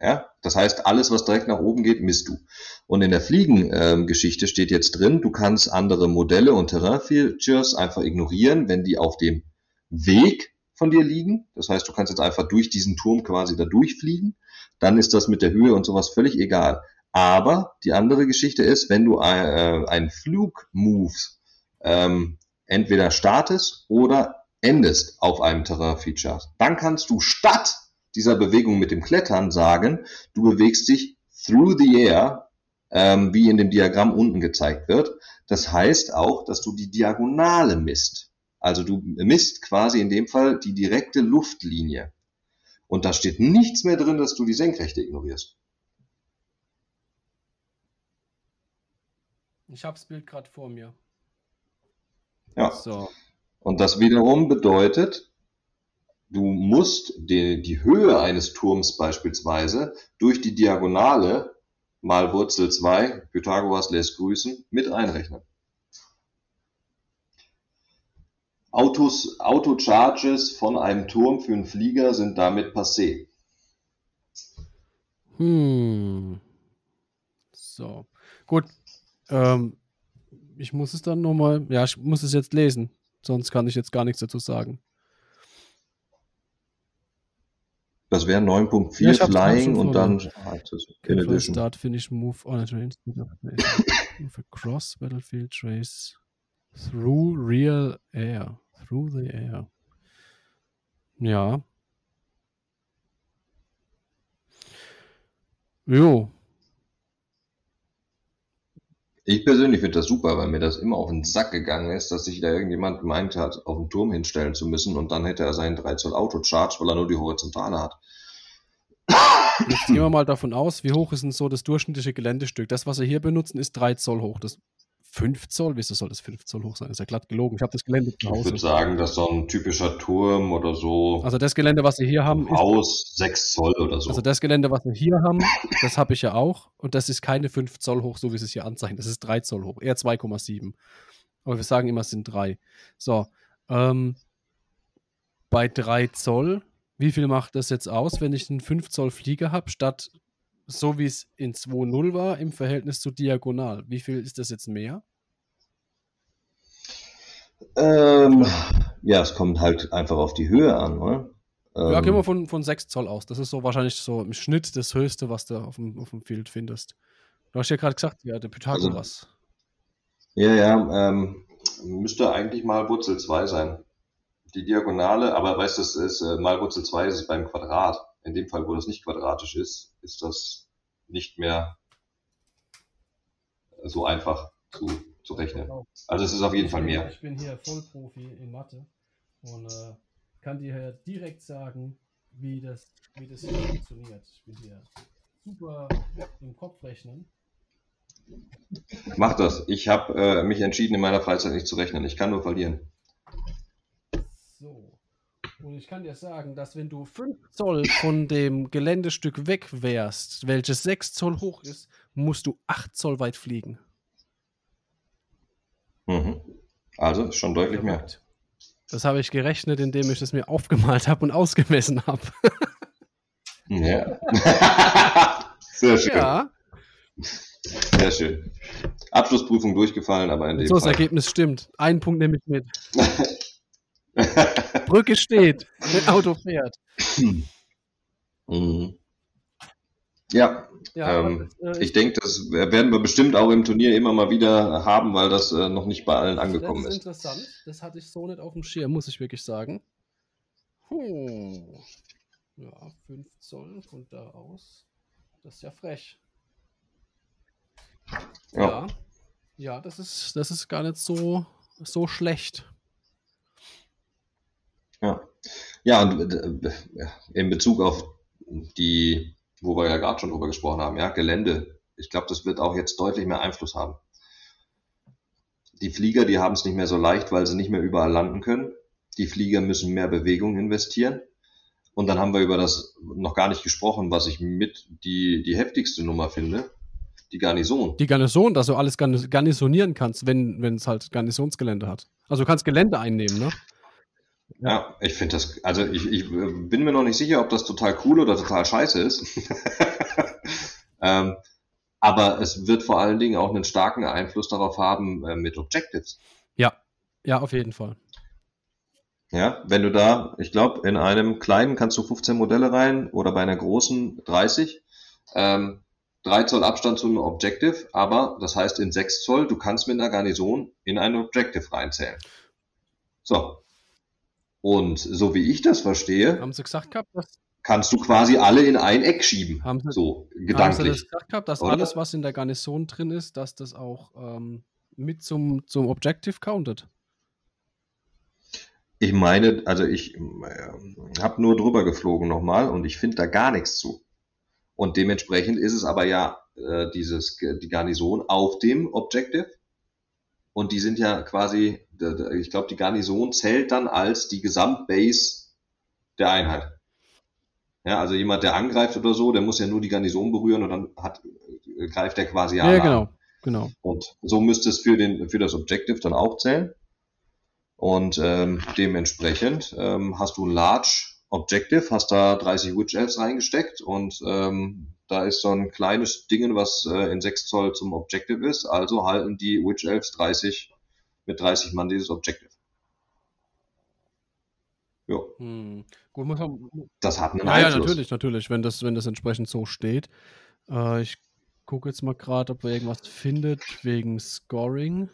Ja, das heißt, alles, was direkt nach oben geht, misst du. Und in der Fliegengeschichte ähm, steht jetzt drin, du kannst andere Modelle und Terrain-Features einfach ignorieren, wenn die auf dem Weg von dir liegen. Das heißt, du kannst jetzt einfach durch diesen Turm quasi da durchfliegen. Dann ist das mit der Höhe und sowas völlig egal. Aber die andere Geschichte ist, wenn du äh, einen Flugmove ähm, entweder startest oder endest auf einem Terrain-Feature, dann kannst du statt dieser Bewegung mit dem Klettern sagen, du bewegst dich through the air, ähm, wie in dem Diagramm unten gezeigt wird. Das heißt auch, dass du die Diagonale misst. Also du misst quasi in dem Fall die direkte Luftlinie. Und da steht nichts mehr drin, dass du die Senkrechte ignorierst. Ich habe das Bild gerade vor mir. Ja. So. Und das wiederum bedeutet, du musst die, die Höhe eines Turms beispielsweise durch die Diagonale mal Wurzel 2, Pythagoras lässt grüßen, mit einrechnen. Autos, Autocharges von einem Turm für einen Flieger sind damit passé. Hm. So. Gut. Ähm, ich muss es dann nochmal, ja, ich muss es jetzt lesen. Sonst kann ich jetzt gar nichts dazu sagen. Das wäre 9.4 ja, Flying und dann in. Start, finish, move on a train. move across battlefield trace through real air. Through the air. Ja. Jo. Ich persönlich finde das super, weil mir das immer auf den Sack gegangen ist, dass sich da irgendjemand gemeint hat, auf den Turm hinstellen zu müssen und dann hätte er seinen 3 Zoll Auto charged, weil er nur die Horizontale hat. Jetzt gehen wir mal davon aus, wie hoch ist denn so das durchschnittliche Geländestück? Das, was wir hier benutzen, ist 3 Zoll hoch. Das 5 Zoll? Wieso soll das 5 Zoll hoch sein? Das ist ja glatt gelogen. Ich habe das Gelände zu Hause. Ich würde sagen, dass so ein typischer Turm oder so. Also das Gelände, was wir hier haben. Haus 6 Zoll oder so. Also das Gelände, was wir hier haben, das habe ich ja auch. Und das ist keine 5 Zoll hoch, so wie sie es hier anzeigen. Das ist 3 Zoll hoch. Eher 2,7. Aber wir sagen immer, es sind 3. So. Ähm, bei 3 Zoll, wie viel macht das jetzt aus, wenn ich einen 5 Zoll Flieger habe, statt so wie es in 2.0 war im Verhältnis zu diagonal. Wie viel ist das jetzt mehr? Ähm, ja, es kommt halt einfach auf die Höhe an, oder? Ähm, ja, gehen wir von, von 6 Zoll aus. Das ist so wahrscheinlich so im Schnitt das Höchste, was du auf dem, auf dem Field findest. Du hast ja gerade gesagt, ja, der Pythagoras. Also, ja, ja, ähm, müsste eigentlich mal Wurzel 2 sein. Die Diagonale, aber weißt du, es ist äh, mal Wurzel 2 ist es beim Quadrat in dem Fall, wo das nicht quadratisch ist, ist das nicht mehr so einfach zu, zu rechnen. Genau. Also es ist auf jeden Fall mehr. Ich bin hier Vollprofi in Mathe und äh, kann dir direkt sagen, wie das, wie das hier funktioniert. Ich bin hier super im Kopf rechnen. Mach das. Ich habe äh, mich entschieden, in meiner Freizeit nicht zu rechnen. Ich kann nur verlieren. Und ich kann dir sagen, dass wenn du 5 Zoll von dem Geländestück weg wärst, welches 6 Zoll hoch ist, musst du 8 Zoll weit fliegen. Mhm. Also schon deutlich mehr. Das habe ich gerechnet, indem ich es mir aufgemalt habe und ausgemessen habe. Ja. Sehr schön. ja, Sehr schön. Abschlussprüfung durchgefallen, aber in dem so das Fall. Ergebnis stimmt. Einen Punkt nehme ich mit. Brücke steht, das Auto fährt. Mhm. Ja, Ja, ähm, aber, äh, ich denke, das werden wir bestimmt auch im Turnier immer mal wieder haben, weil das äh, noch nicht bei allen angekommen das ist ist. interessant. Das hatte ich so nicht auf dem Schirm, muss ich wirklich sagen. Hm. Ja, 5 Zoll von da aus. Das ist ja frech. Ja. Ja. Ja, das ist, das ist gar nicht so, so schlecht. Ja, ja und äh, äh, in Bezug auf die, wo wir ja gerade schon drüber gesprochen haben, ja, Gelände. Ich glaube, das wird auch jetzt deutlich mehr Einfluss haben. Die Flieger, die haben es nicht mehr so leicht, weil sie nicht mehr überall landen können. Die Flieger müssen mehr Bewegung investieren. Und dann haben wir über das noch gar nicht gesprochen, was ich mit die, die heftigste Nummer finde. Die Garnison. Die Garnison, dass du alles garnis garnisonieren kannst, wenn es halt Garnisonsgelände hat. Also du kannst Gelände einnehmen, ne? Ja, ich finde das, also ich, ich äh, bin mir noch nicht sicher, ob das total cool oder total scheiße ist. ähm, aber es wird vor allen Dingen auch einen starken Einfluss darauf haben äh, mit Objectives. Ja. Ja, auf jeden Fall. Ja, wenn du da, ich glaube, in einem kleinen kannst du 15 Modelle rein oder bei einer großen 30. Ähm, 3 Zoll Abstand zum Objective, aber das heißt in 6 Zoll, du kannst mit einer Garnison in ein Objective reinzählen. So. Und so wie ich das verstehe, Haben sie gesagt gehabt, dass, kannst du quasi alle in ein Eck schieben. haben sie, So, haben sie das gedanklich. gesagt gehabt, dass Oder? alles, was in der Garnison drin ist, dass das auch ähm, mit zum, zum Objective countet? Ich meine, also ich äh, habe nur drüber geflogen nochmal und ich finde da gar nichts zu. Und dementsprechend ist es aber ja äh, dieses die Garnison auf dem Objective und die sind ja quasi, ich glaube, die Garnison zählt dann als die Gesamtbase der Einheit. Ja, also jemand, der angreift oder so, der muss ja nur die Garnison berühren und dann hat, äh, greift er quasi Ja, alle an. genau. Genau. Und so müsste es für, den, für das Objective dann auch zählen. Und ähm, dementsprechend ähm, hast du ein Large Objective, hast da 30 Witch Elves reingesteckt und ähm, da ist so ein kleines Ding, was äh, in 6 Zoll zum Objective ist. Also halten die Witch Elves 30 mit 30 Mann dieses Objective. Ja, Hm. Gut, muss man, das hat einen ja, ja, Einfluss. natürlich, natürlich, wenn das, wenn das entsprechend so steht. Äh, ich gucke jetzt mal gerade, ob er irgendwas findet wegen Scoring.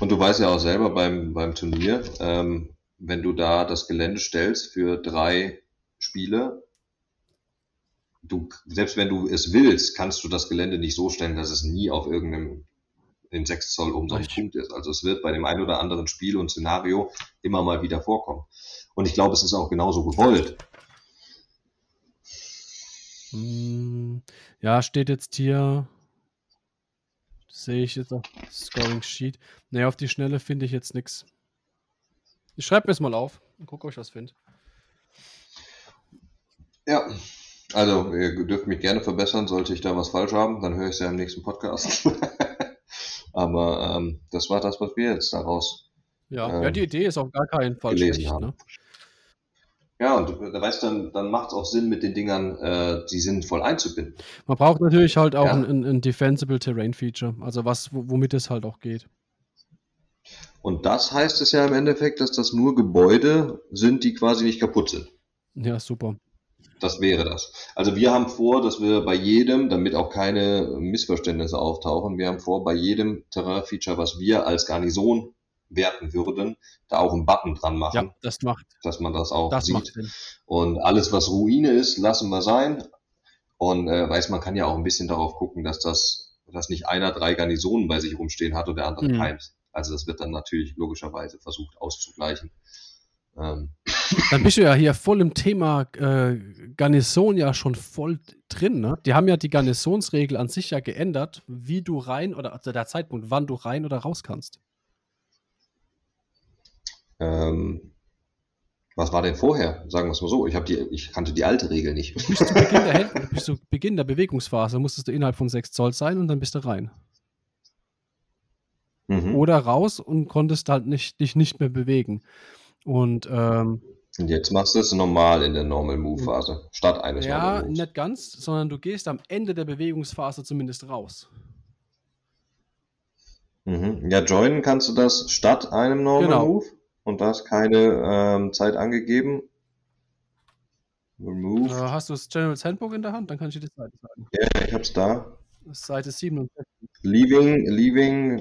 Und du weißt ja auch selber beim, beim Turnier, ähm, wenn du da das Gelände stellst für drei Spiele, du, selbst wenn du es willst, kannst du das Gelände nicht so stellen, dass es nie auf irgendeinem in 6 Zoll umsonst Richtig. Punkt ist. Also es wird bei dem ein oder anderen Spiel und Szenario immer mal wieder vorkommen. Und ich glaube, es ist auch genauso gewollt. Hm, ja, steht jetzt hier. Sehe ich jetzt auf Scoring Sheet. Ne, auf die Schnelle finde ich jetzt nichts. Ich schreibe mir es mal auf und gucke, ob ich was finde. Ja, also ihr dürft mich gerne verbessern, sollte ich da was falsch haben, dann höre ich es ja im nächsten Podcast. Aber ähm, das war das, was wir jetzt daraus Ja, Ähm, ja, die Idee ist auf gar keinen Fall gelesen schlecht. haben. Ne? Ja, und du, da weißt du, dann, dann macht es auch Sinn, mit den Dingern äh, die sinnvoll einzubinden. Man braucht natürlich halt auch Ja. ein, ein, Defensible Terrain Feature, also was, wo- womit es halt auch geht. Und das heißt es ja im Endeffekt, dass das nur Gebäude sind, die quasi nicht kaputt sind. Ja, super. Das wäre das. Also wir haben vor, dass wir bei jedem, damit auch keine Missverständnisse auftauchen, wir haben vor, bei jedem Terrain-Feature, was wir als Garnison werten würden, da auch einen Button dran machen, Ja, das macht, dass man das auch das sieht. Und alles, was Ruine ist, lassen wir sein. Und äh, weiß, man kann ja auch ein bisschen darauf gucken, dass das, dass nicht einer drei Garnisonen bei sich rumstehen hat und der andere Mhm. keins. Also das wird dann natürlich logischerweise versucht auszugleichen. Ähm, Dann bist du ja hier voll im Thema äh, Garnison ja schon voll drin. Ne? Die haben ja die Garnisonsregel an sich ja geändert, wie du rein oder also der Zeitpunkt, wann du rein oder raus kannst. ähm, Was war denn vorher? Sagen wir es mal so. Ich, die, ich kannte die alte Regel nicht. Bis zu Beginn der, bis zu Beginn der Bewegungsphase musstest du innerhalb von 6 Zoll sein und dann bist du rein. Mhm. Oder raus und konntest halt nicht, dich nicht mehr bewegen. Und, ähm, und jetzt machst du es normal in der Normal Move Phase, statt eines Ja, Normal Moves. nicht ganz, sondern du gehst am Ende der Bewegungsphase zumindest raus. Mhm. Ja, joinen kannst du das statt einem Normal genau. Move und da ist keine ähm, Zeit angegeben. Remove. Äh, hast du das General's Handbook in der Hand? Dann kann ich dir die Seite sagen. Ja, ich hab's da. Seite 67. Leaving, leaving,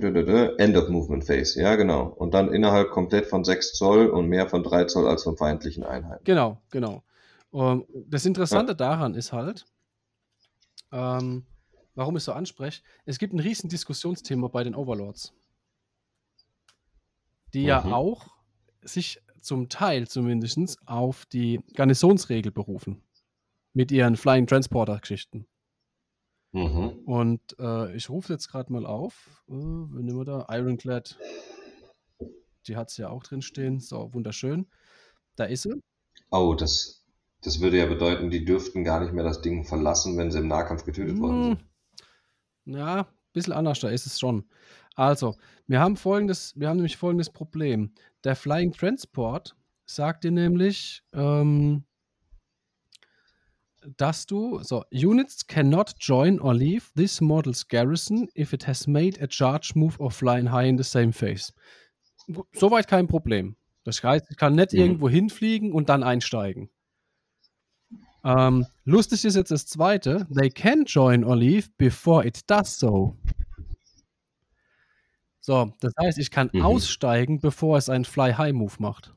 end of movement phase. Ja, genau. Und dann innerhalb komplett von 6 Zoll und mehr von 3 Zoll als von feindlichen Einheiten. Genau, genau. Um, ähm, das Interessante ja. daran ist halt, ähm, warum ich so anspreche, es gibt ein riesen Diskussionsthema bei den Overlords. Die mhm. ja auch sich zum Teil zumindest auf die Garnisonsregel berufen. Mit ihren Flying Transporter-Geschichten. Mhm. Und äh, ich rufe jetzt gerade mal auf. Äh, wen nehmen wir da? Ironclad. Die hat es ja auch drin stehen. So, wunderschön. Da ist sie. Oh, das, das würde ja bedeuten, die dürften gar nicht mehr das Ding verlassen, wenn sie im Nahkampf getötet hm. worden sind. Ja, ein bisschen anders, da ist es schon. Also, wir haben folgendes, wir haben nämlich folgendes Problem. Der Flying Transport sagt dir nämlich, ähm, dass du, so, Units cannot join or leave this model's garrison if it has made a charge move or flying high in the same phase. Soweit kein Problem. Das heißt, ich kann nicht mhm. irgendwo hinfliegen und dann einsteigen. Ähm, lustig ist jetzt das zweite. They can join or leave before it does so. So, das heißt, ich kann mhm. aussteigen, bevor es einen Fly-High-Move macht.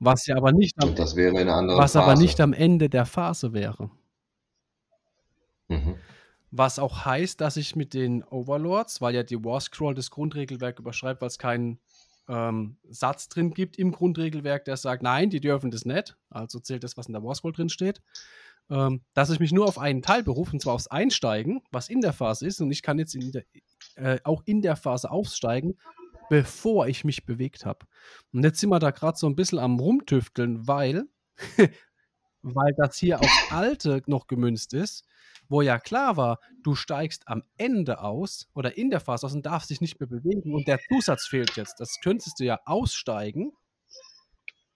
Was ja aber nicht am, das wäre eine andere was aber nicht am Ende der Phase wäre. Mhm. Was auch heißt, dass ich mit den Overlords, weil ja die War Scroll das Grundregelwerk überschreibt, weil es keinen ähm, Satz drin gibt im Grundregelwerk, der sagt, nein, die dürfen das nicht, also zählt das, was in der War Scroll drin steht, ähm, dass ich mich nur auf einen Teil berufe, und zwar aufs Einsteigen, was in der Phase ist, und ich kann jetzt in der, äh, auch in der Phase aufsteigen, bevor ich mich bewegt habe. Und jetzt sind wir da gerade so ein bisschen am Rumtüfteln, weil, weil das hier auf Alte noch gemünzt ist, wo ja klar war, du steigst am Ende aus oder in der Phase aus und darfst dich nicht mehr bewegen und der Zusatz fehlt jetzt. Das könntest du ja aussteigen,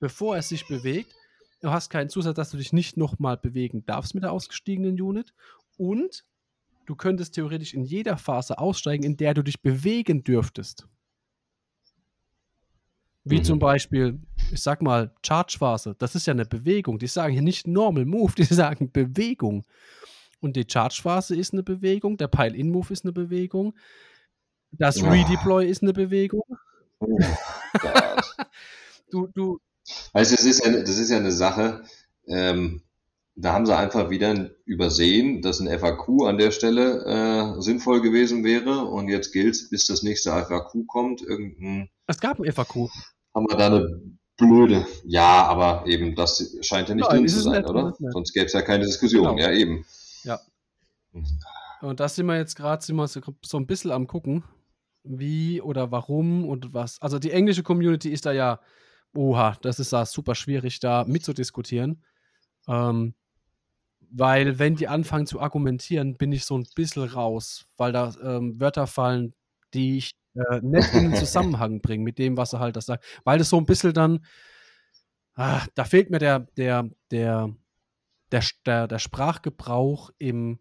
bevor es sich bewegt. Du hast keinen Zusatz, dass du dich nicht nochmal bewegen darfst mit der ausgestiegenen Unit und du könntest theoretisch in jeder Phase aussteigen, in der du dich bewegen dürftest. Wie mhm. zum Beispiel, ich sag mal, Charge-Phase. Das ist ja eine Bewegung. Die sagen hier nicht Normal Move, die sagen Bewegung. Und die Charge-Phase ist eine Bewegung, der Pile-In-Move ist eine Bewegung, das ja. Redeploy ist eine Bewegung. Oh du, du. Also, es ist ja, das ist ja eine Sache, ähm, da haben sie einfach wieder übersehen, dass ein FAQ an der Stelle äh, sinnvoll gewesen wäre. Und jetzt gilt es, bis das nächste FAQ kommt, irgendein. Es gab ein FAQ haben wir da eine blöde. Ja, aber eben, das scheint ja nicht Nein, drin zu sein, oder? Sonst gäbe es ja keine Diskussion. Genau. Ja, eben. Ja. Und das sind wir jetzt gerade so, so ein bisschen am gucken, wie oder warum und was. Also die englische Community ist da ja, oha, das ist da super schwierig, da mitzudiskutieren. Ähm, weil wenn die anfangen zu argumentieren, bin ich so ein bisschen raus, weil da ähm, Wörter fallen, die ich äh, nett in den Zusammenhang bringen mit dem, was er halt das sagt. Weil das so ein bisschen dann, ah, da fehlt mir der, der, der, der, der, der Sprachgebrauch im,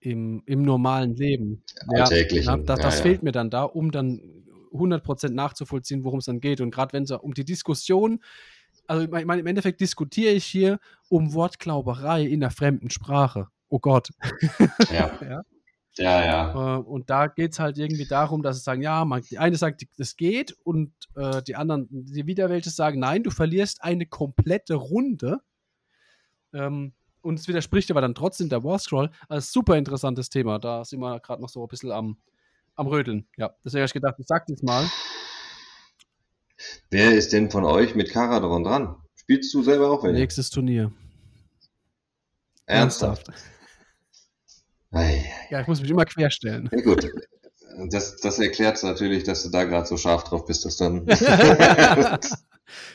im, im normalen Leben. Alltäglichen. Ja, das, das ja, fehlt mir dann da, um dann 100% nachzuvollziehen, worum es dann geht. Und gerade wenn es um die Diskussion, also ich meine, im Endeffekt diskutiere ich hier um Wortglauberei in der fremden Sprache. Oh Gott. Ja. ja. Ja, ja. Äh, und da geht es halt irgendwie darum, dass sie sagen, ja, man, die eine sagt, das geht und äh, die anderen, die Widerwälte sagen, nein, du verlierst eine komplette Runde. Ähm, und es widerspricht aber dann trotzdem der War Scroll. Also super interessantes Thema. Da sind wir gerade noch so ein bisschen am, am Rödeln. Ja, deswegen habe ich gedacht, ich sag das mal. Wer ist denn von euch mit Karadron dran? Spielst du selber auch? Nächstes Turnier. Ernsthaft? Ernsthaft. Ja, ich muss mich immer querstellen. Ja, gut. Das, das erklärt natürlich, dass du da gerade so scharf drauf bist, dass dann.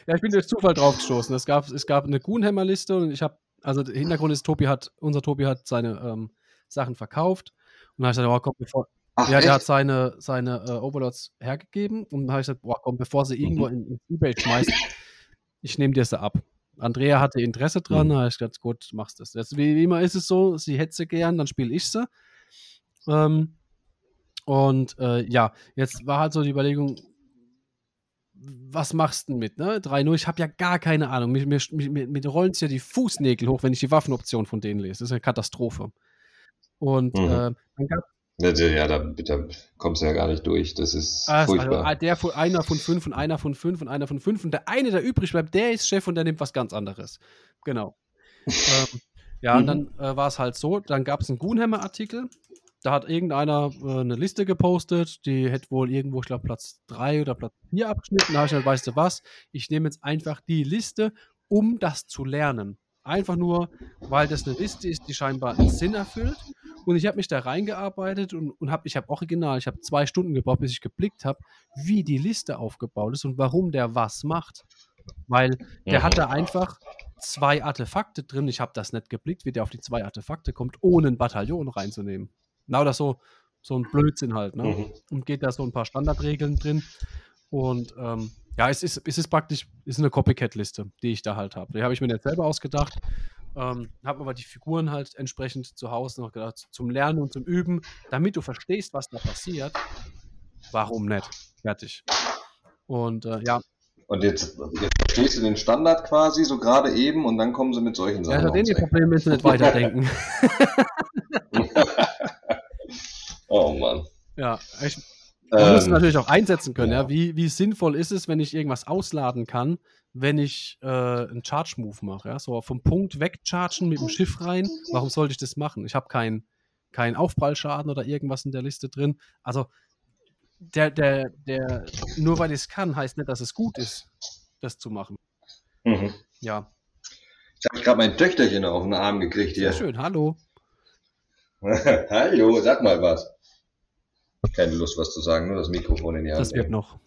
Ja, ich bin durch Zufall drauf gestoßen. Es gab, es gab eine Gunhammer-Liste und ich habe, also der Hintergrund ist, Tobi hat, unser Tobi hat seine ähm, Sachen verkauft und dann habe ich gesagt, oh, komm, bevor, Ach, ja, echt? der hat seine, seine äh, Overlords hergegeben und dann habe ich gesagt, boah, komm, bevor sie irgendwo mhm. in, in Ebay schmeißt, ich nehme dir sie ab. Andrea hatte Interesse dran, mhm. habe ich gesagt, gut, machst das. Jetzt, wie, wie, immer ist es so, sie hätte sie gern, dann spiele ich sie. Ähm, und äh, ja, jetzt war halt so die Überlegung, was machst du denn mit, ne? 3-0, ich habe ja gar keine Ahnung. Mir, mir, mir, mir rollen ja die Fußnägel hoch, wenn ich die Waffenoption von denen lese. Das ist eine Katastrophe. Und mhm. äh, dann gab ja, da, da kommst du ja gar nicht durch. Das ist also, furchtbar. Also, der von, einer von fünf und einer von fünf und einer von fünf. Und der eine, der übrig bleibt, der ist Chef und der nimmt was ganz anderes. Genau. ähm, ja, und dann äh, war es halt so, dann gab es einen Goonhammer-Artikel. Da hat irgendeiner äh, eine Liste gepostet, die hätte wohl irgendwo, ich glaube, Platz 3 oder Platz 4 abgeschnitten. Da habe ich gesagt, weißt du was, ich nehme jetzt einfach die Liste, um das zu lernen. Einfach nur, weil das eine Liste ist, die scheinbar einen Sinn erfüllt. Und ich habe mich da reingearbeitet und, und habe, ich habe original, ich habe zwei Stunden gebraucht, bis ich geblickt habe, wie die Liste aufgebaut ist und warum der was macht. Weil der mhm. hat da einfach zwei Artefakte drin. Ich habe das nicht geblickt, wie der auf die zwei Artefakte kommt, ohne ein Bataillon reinzunehmen. Na, oder so, so ein Blödsinn halt. Ne? Mhm. Und geht da so ein paar Standardregeln drin. Und ähm, ja, es ist, es ist praktisch ist eine Copycat-Liste, die ich da halt habe. Die habe ich mir nicht selber ausgedacht. Ähm, habe aber die Figuren halt entsprechend zu Hause noch gedacht, zum Lernen und zum Üben, damit du verstehst, was da passiert. Warum nicht? Fertig. Und äh, ja. Und jetzt, jetzt verstehst du den Standard quasi so gerade eben und dann kommen sie mit solchen Sachen. Ja, da die Probleme müssen nicht weiterdenken. oh Mann. Ja, ich, man ähm, muss natürlich auch einsetzen können. Ja. ja. Wie, wie sinnvoll ist es, wenn ich irgendwas ausladen kann, wenn ich äh, einen Charge-Move mache? Ja? So vom Punkt wegchargen mit dem Schiff rein. Warum sollte ich das machen? Ich habe keinen kein Aufprallschaden oder irgendwas in der Liste drin. Also, der, der, der, nur weil ich es kann, heißt nicht, dass es gut ist, das zu machen. Mhm. Ja. Ich habe gerade mein Töchterchen auf den Arm gekriegt hier. Sehr schön, hallo. hallo, sag mal was keine Lust, was zu sagen, nur das Mikrofon in die Hand. Das wird noch.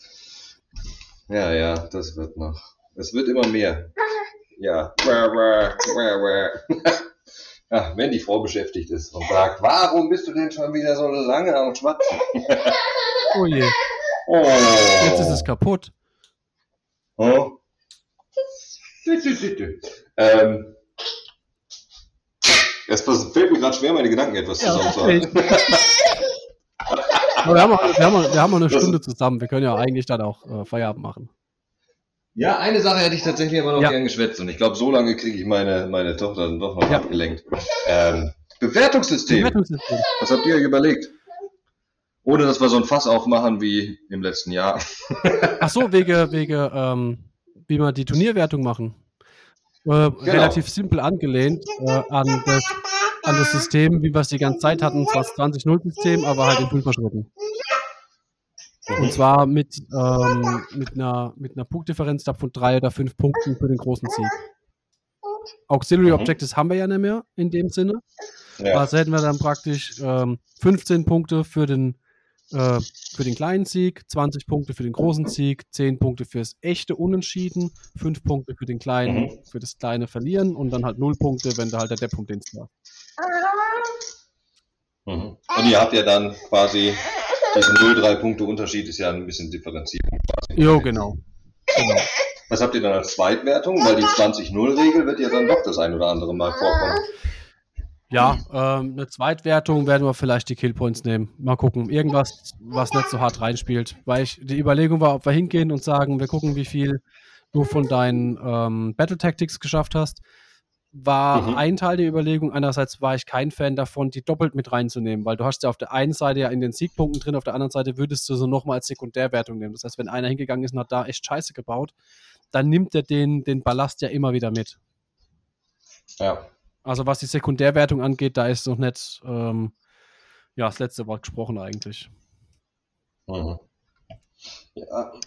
Ja, ja, das wird noch. Es wird immer mehr. Ja. Ach, wenn die Frau beschäftigt ist und sagt, warum bist du denn schon wieder so lange am Schwatzen? oh je. Oh. Jetzt ist es kaputt. Oh. ähm, es fällt mir gerade schwer, meine Gedanken etwas ja, zusammenzuhalten. Aber wir haben, wir, haben, wir haben eine Stunde zusammen. Wir können ja eigentlich dann auch äh, Feierabend machen. Ja, eine Sache hätte ich tatsächlich immer noch ja. gern geschwätzt und ich glaube, so lange kriege ich meine, meine Tochter dann doch noch ja. abgelenkt. Ähm, Bewertungssystem. Bewertungssystem. Was habt ihr euch überlegt? Ohne dass wir so ein Fass aufmachen wie im letzten Jahr. Ach so, wegen, wegen ähm, wie wir die Turnierwertung machen. Äh, genau. Relativ simpel angelehnt äh, an das an das System, wie wir es die ganze Zeit hatten, zwar das 20-0-System, aber halt in Fünfer-Schritten. Und zwar mit, ähm, mit, einer, mit einer Punktdifferenz von drei oder fünf Punkten für den großen Sieg. Auxiliary mhm. Objectives haben wir ja nicht mehr in dem Sinne. Ja. Also hätten wir dann praktisch ähm, 15 Punkte für den, äh, für den kleinen Sieg, 20 Punkte für den großen Sieg, 10 Punkte fürs echte Unentschieden, 5 Punkte für den kleinen, mhm. für das kleine Verlieren und dann halt 0 Punkte, wenn da halt der Depp um den war. Mhm. Und ihr habt ja dann quasi diesen 0,3 Punkte Unterschied ist ja ein bisschen Differenzierung quasi. Jo, genau. genau. Was habt ihr dann als Zweitwertung? Weil die 20-0-Regel wird ja dann doch das ein oder andere Mal vorkommen. Ja, ähm, eine Zweitwertung werden wir vielleicht die Killpoints nehmen. Mal gucken. Irgendwas, was nicht so hart reinspielt. Weil ich, die Überlegung war, ob wir hingehen und sagen, wir gucken, wie viel du von deinen ähm, Battle Tactics geschafft hast war mhm. ein Teil der Überlegung. Einerseits war ich kein Fan davon, die doppelt mit reinzunehmen, weil du hast ja auf der einen Seite ja in den Siegpunkten drin, auf der anderen Seite würdest du so nochmal als Sekundärwertung nehmen. Das heißt, wenn einer hingegangen ist und hat da echt Scheiße gebaut, dann nimmt er den, den Ballast ja immer wieder mit. Ja. Also was die Sekundärwertung angeht, da ist noch nicht ähm, ja, das letzte Wort gesprochen eigentlich. Mhm. Ja.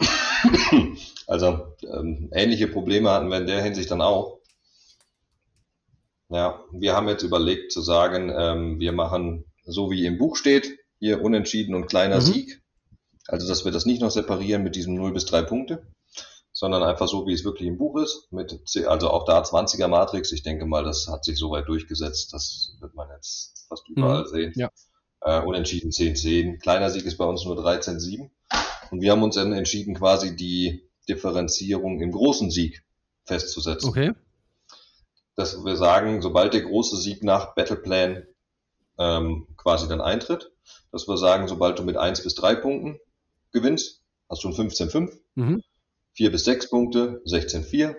Also ähm, ähnliche Probleme hatten wir in der Hinsicht dann auch. Ja, wir haben jetzt überlegt zu sagen, ähm, wir machen so wie im Buch steht, hier unentschieden und kleiner mhm. Sieg. Also, dass wir das nicht noch separieren mit diesem 0 bis 3 Punkte, sondern einfach so, wie es wirklich im Buch ist, mit, also auch der A20er Matrix. Ich denke mal, das hat sich soweit durchgesetzt, das wird man jetzt fast überall mhm. sehen. Ja. Äh, unentschieden 10-10. Kleiner Sieg ist bei uns nur 13-7. Und wir haben uns dann entschieden, quasi die Differenzierung im großen Sieg festzusetzen. Okay. Dass wir sagen, sobald der große Sieg nach Battleplan ähm, quasi dann eintritt, dass wir sagen, sobald du mit 1 bis 3 Punkten gewinnst, hast du ein 15-5. Mhm. 4 bis 6 Punkte, 16-4.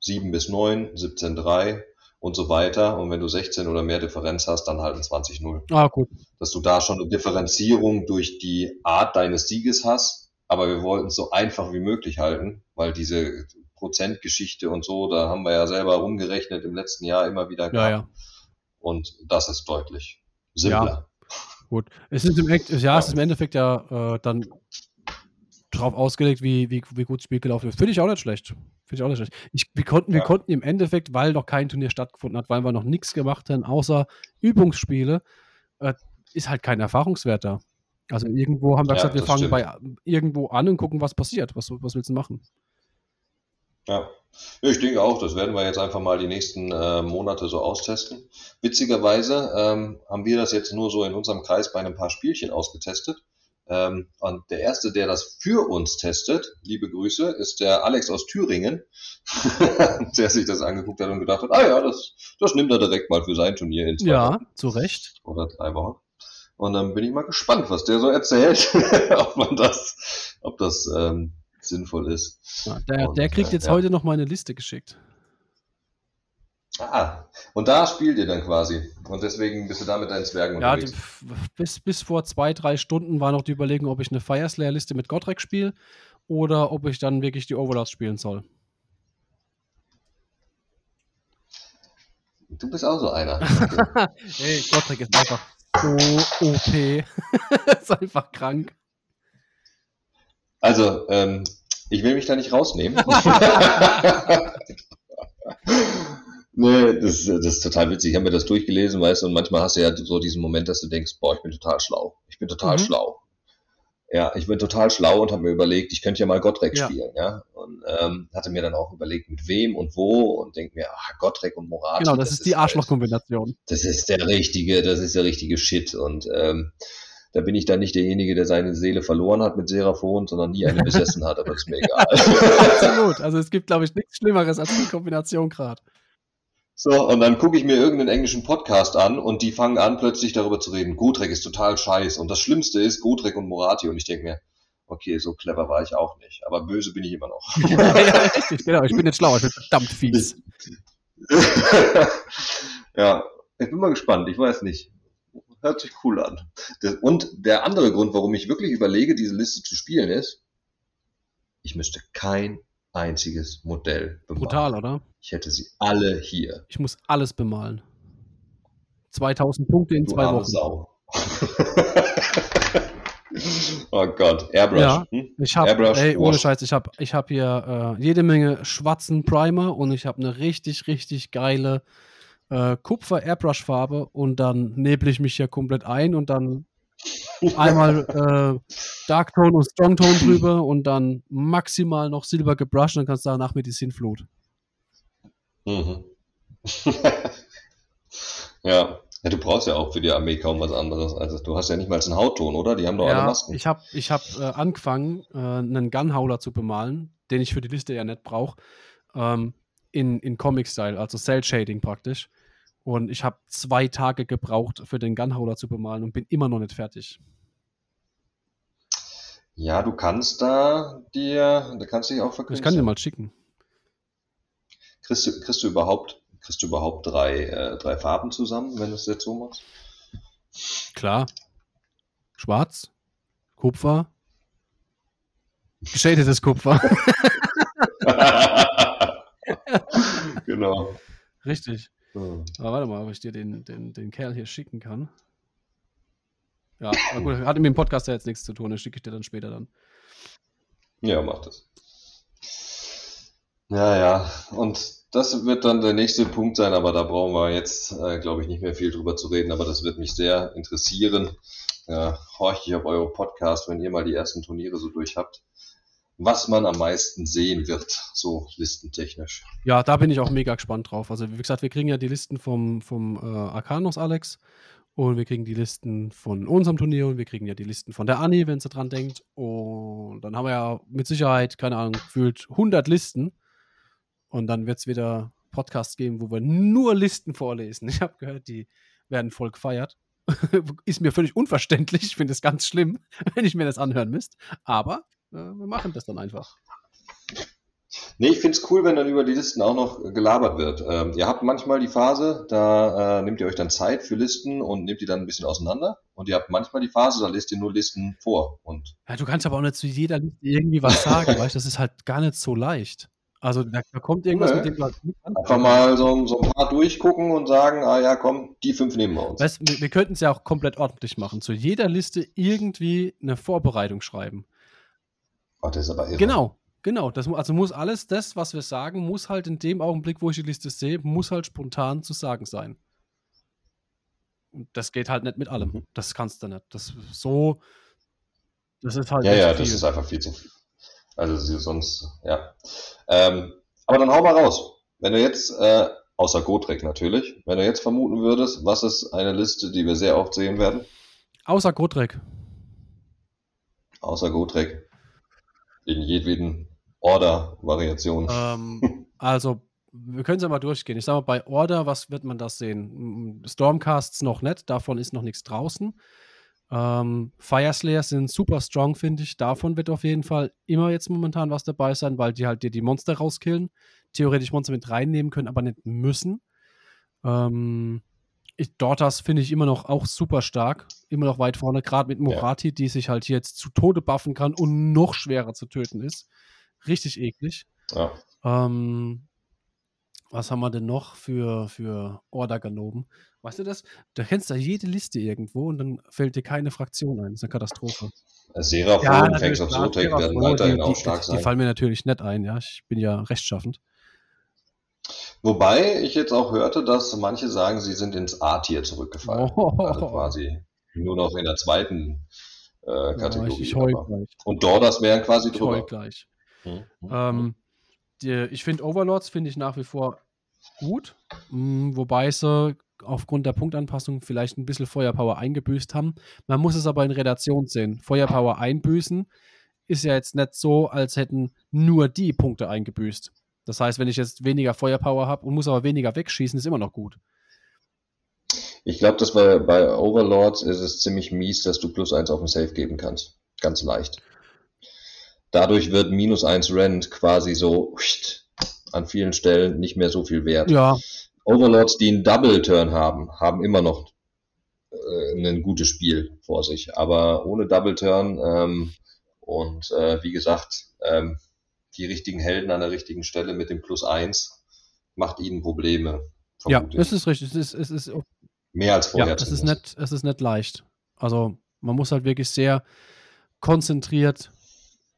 7 bis 9, 17-3 und so weiter. Und wenn du 16 oder mehr Differenz hast, dann halt ein 20-0. Ah, gut. Dass du da schon eine Differenzierung durch die Art deines Sieges hast. Aber wir wollten es so einfach wie möglich halten, weil diese Prozentgeschichte und so, da haben wir ja selber rumgerechnet im letzten Jahr immer wieder gehabt. Ja, ja. Und das ist deutlich simpler. Ja. Gut. Es ist im, Endeffekt, ja, es ist im Endeffekt ja äh, dann drauf ausgelegt, wie, wie, wie gut das Spiel gelaufen ist. Finde ich auch nicht schlecht. Finde ich auch nicht schlecht. Ich, wir, konnten, wir konnten im Endeffekt, weil noch kein Turnier stattgefunden hat, weil wir noch nichts gemacht haben, außer Übungsspiele, äh, ist halt kein Erfahrungswert da. Also irgendwo haben wir gesagt, wir fangen stimmt. bei irgendwo an und gucken, was passiert. Was, was willst du machen? Ja. ja, ich denke auch, das werden wir jetzt einfach mal die nächsten äh, Monate so austesten. Witzigerweise ähm, haben wir das jetzt nur so in unserem Kreis bei ein paar Spielchen ausgetestet. Ähm, und der erste, der das für uns testet, liebe Grüße, ist der Alex aus Thüringen, der sich das angeguckt hat und gedacht hat, ah ja, das, das nimmt er direkt mal für sein Turnier in zwei Ja, Wochen. zu Recht. Oder drei Wochen. Und dann bin ich mal gespannt, was der so erzählt, ob man das, ob das ähm, sinnvoll ist. Ja, der, und, der kriegt äh, jetzt ja. heute noch mal eine Liste geschickt. Ah, und da spielt ihr dann quasi. Und deswegen bist du da mit deinen Zwergen ja, unterwegs. Ja, bis, bis vor zwei, drei Stunden war noch die Überlegung, ob ich eine Fireslayer-Liste mit Godrek spiele oder ob ich dann wirklich die Overlords spielen soll. Du bist auch so einer. hey, Godrek ist einfach so OP. ist einfach krank. Also, ähm, ich will mich da nicht rausnehmen. Nee, das, das ist total witzig. Ich habe mir das durchgelesen, weißt du, und manchmal hast du ja so diesen Moment, dass du denkst, boah, ich bin total schlau. Ich bin total mhm. schlau. Ja, ich bin total schlau und habe mir überlegt, ich könnte ja mal Gottrek ja. spielen, ja. Und ähm, hatte mir dann auch überlegt, mit wem und wo und denke mir, ach, Gottrek und Morat. Genau, das, das ist die Arschlochkombination. Das ist der richtige, das ist der richtige Shit. Und ähm, da bin ich dann nicht derjenige, der seine Seele verloren hat mit Seraphon, sondern nie eine besessen hat, aber ist mir egal. Absolut. Also es gibt, glaube ich, nichts Schlimmeres als die Kombination gerade. So, und dann gucke ich mir irgendeinen englischen Podcast an und die fangen an, plötzlich darüber zu reden. Gotrek ist total scheiß. Und das Schlimmste ist Gotrek und Morati. Und ich denke mir, okay, so clever war ich auch nicht. Aber böse bin ich immer noch. ja, ja, richtig, genau. Ich bin jetzt schlauer, ich bin verdammt fies. ja, ich bin mal gespannt. Ich weiß nicht. Hört sich cool an. Und der andere Grund, warum ich wirklich überlege, diese Liste zu spielen, ist, ich müsste kein einziges Modell bemalen. Brutal, oder? Ich hätte sie alle hier. Ich muss alles bemalen. 2000 Punkte in du zwei Wochen. Sau. oh Gott, Airbrush. Ja, hm? ich habe, ey, ohne Scheiß, ich habe ich hab hier äh, jede Menge schwarzen Primer und ich habe eine richtig, richtig geile äh, Kupfer-Airbrush-Farbe und dann nebel ich mich hier komplett ein und dann einmal äh, Darktone und Strongtone drüber und dann maximal noch Silber gebrushed und dann kannst du danach mit die Sinnflut. Mhm. ja. ja. du brauchst ja auch für die Armee kaum was anderes. Also du hast ja nicht mal einen Hautton, oder? Die haben doch ja, alle Masken. Ich habe ich hab, äh, angefangen, äh, einen Gunhauler zu bemalen, den ich für die Liste ja nicht brauche, ähm, in, in Comic-Style, also Cell-Shading praktisch. Und ich habe zwei Tage gebraucht, für den Gunhauler zu bemalen und bin immer noch nicht fertig. Ja, du kannst da dir, da kannst du dich auch verkürzen. Ich kann dir mal schicken. Kriegst du, kriegst du überhaupt, kriegst du überhaupt drei, äh, drei Farben zusammen, wenn du es jetzt so machst? Klar. Schwarz, Kupfer, geschädetes Kupfer. genau. Richtig. Hm. Aber warte mal, ob ich dir den, den, den Kerl hier schicken kann. Ja, aber gut, hat mit dem Podcast ja jetzt nichts zu tun, das schicke ich dir dann später dann. Ja, mach das. Ja, ja. Und das wird dann der nächste Punkt sein, aber da brauchen wir jetzt, äh, glaube ich, nicht mehr viel drüber zu reden, aber das wird mich sehr interessieren. Ja, horche ich auf eure Podcast, wenn ihr mal die ersten Turniere so durch habt. Was man am meisten sehen wird, so listentechnisch. Ja, da bin ich auch mega gespannt drauf. Also, wie gesagt, wir kriegen ja die Listen vom, vom äh, Arcanos Alex und wir kriegen die Listen von unserem Turnier und wir kriegen ja die Listen von der Anni, wenn sie dran denkt. Und dann haben wir ja mit Sicherheit, keine Ahnung, gefühlt 100 Listen. Und dann wird es wieder Podcasts geben, wo wir nur Listen vorlesen. Ich habe gehört, die werden voll gefeiert. Ist mir völlig unverständlich. Ich finde es ganz schlimm, wenn ich mir das anhören müsste. Aber wir machen das dann einfach. Nee, ich finde es cool, wenn dann über die Listen auch noch gelabert wird. Ähm, ihr habt manchmal die Phase, da äh, nehmt ihr euch dann Zeit für Listen und nehmt die dann ein bisschen auseinander. Und ihr habt manchmal die Phase, da lest ihr nur Listen vor. Und ja, du kannst aber auch nicht zu jeder Liste irgendwie was sagen, weißt Das ist halt gar nicht so leicht. Also da, da kommt irgendwas, nee. mit dem du nicht Einfach mal so, so, ein paar durchgucken und sagen, ah ja, komm, die fünf nehmen wir uns. Weißt, wir, wir könnten es ja auch komplett ordentlich machen. Zu jeder Liste irgendwie eine Vorbereitung schreiben. Oh, das ist aber irre. Genau, genau. Das, also muss alles das, was wir sagen, muss halt in dem Augenblick, wo ich die Liste sehe, muss halt spontan zu sagen sein. Und das geht halt nicht mit allem. Mhm. Das kannst du nicht. Das so, das ist halt. Ja, ja, das ist einfach viel zu viel. Also sonst, ja. Ähm, aber dann hau mal raus. Wenn du jetzt, äh, außer Gotrek natürlich, wenn du jetzt vermuten würdest, was ist eine Liste, die wir sehr oft sehen werden? Außer Gotrek. Außer Gotrek. In jedweden Order-Variation. Ähm, also, wir können es ja mal durchgehen. Ich sage mal, bei Order, was wird man das sehen? Stormcasts noch nicht, davon ist noch nichts draußen. Ähm, Fireslayer sind super strong, finde ich. Davon wird auf jeden Fall immer jetzt momentan was dabei sein, weil die halt dir die Monster rauskillen. Theoretisch Monster mit reinnehmen können, aber nicht müssen. Ähm, ich, Dortas finde ich immer noch auch super stark. Immer noch weit vorne, gerade mit Morati, ja. die sich halt jetzt zu Tode buffen kann und noch schwerer zu töten ist. Richtig eklig. Ja. Ähm, was haben wir denn noch für, für Order-Ganoben? Weißt du das? Du kennst da jede Liste irgendwo und dann fällt dir keine Fraktion ein. Das ist eine Katastrophe. Seraphon, ja, of Zotek werden weiterhin auch stark sein. Die fallen mir natürlich nicht ein, ja. Ich bin ja rechtschaffend. Wobei ich jetzt auch hörte, dass manche sagen, sie sind ins A-Tier zurückgefallen. Oh. Also quasi nur noch in der zweiten äh, Kategorie. Ich, ich gleich. Und Dordas wären quasi ich drüber. gleich. Hm, hm, ähm, hm. die, ich finde Overlords finde ich nach wie vor gut, mh, wobei sie aufgrund der Punktanpassung vielleicht ein bisschen Feuerpower eingebüßt haben. Man muss es aber in Relation sehen. Feuerpower einbüßen ist ja jetzt nicht so, als hätten nur die Punkte eingebüßt. Das heißt, wenn ich jetzt weniger Feuerpower habe und muss aber weniger wegschießen, ist immer noch gut. Ich glaube, dass bei, bei Overlords ist es ziemlich mies, dass du plus eins auf den Safe geben kannst. Ganz leicht. Dadurch wird minus eins Rent quasi so an vielen Stellen nicht mehr so viel wert. Ja, Overlords, die einen Double Turn haben, haben immer noch äh, ein gutes Spiel vor sich. Aber ohne Double Turn ähm, und äh, wie gesagt, ähm, die richtigen Helden an der richtigen Stelle mit dem Plus 1 macht ihnen Probleme. Ja, das ist richtig. Es ist, es ist mehr als vorher. Ja, es ist, nicht, es ist nicht leicht. Also man muss halt wirklich sehr konzentriert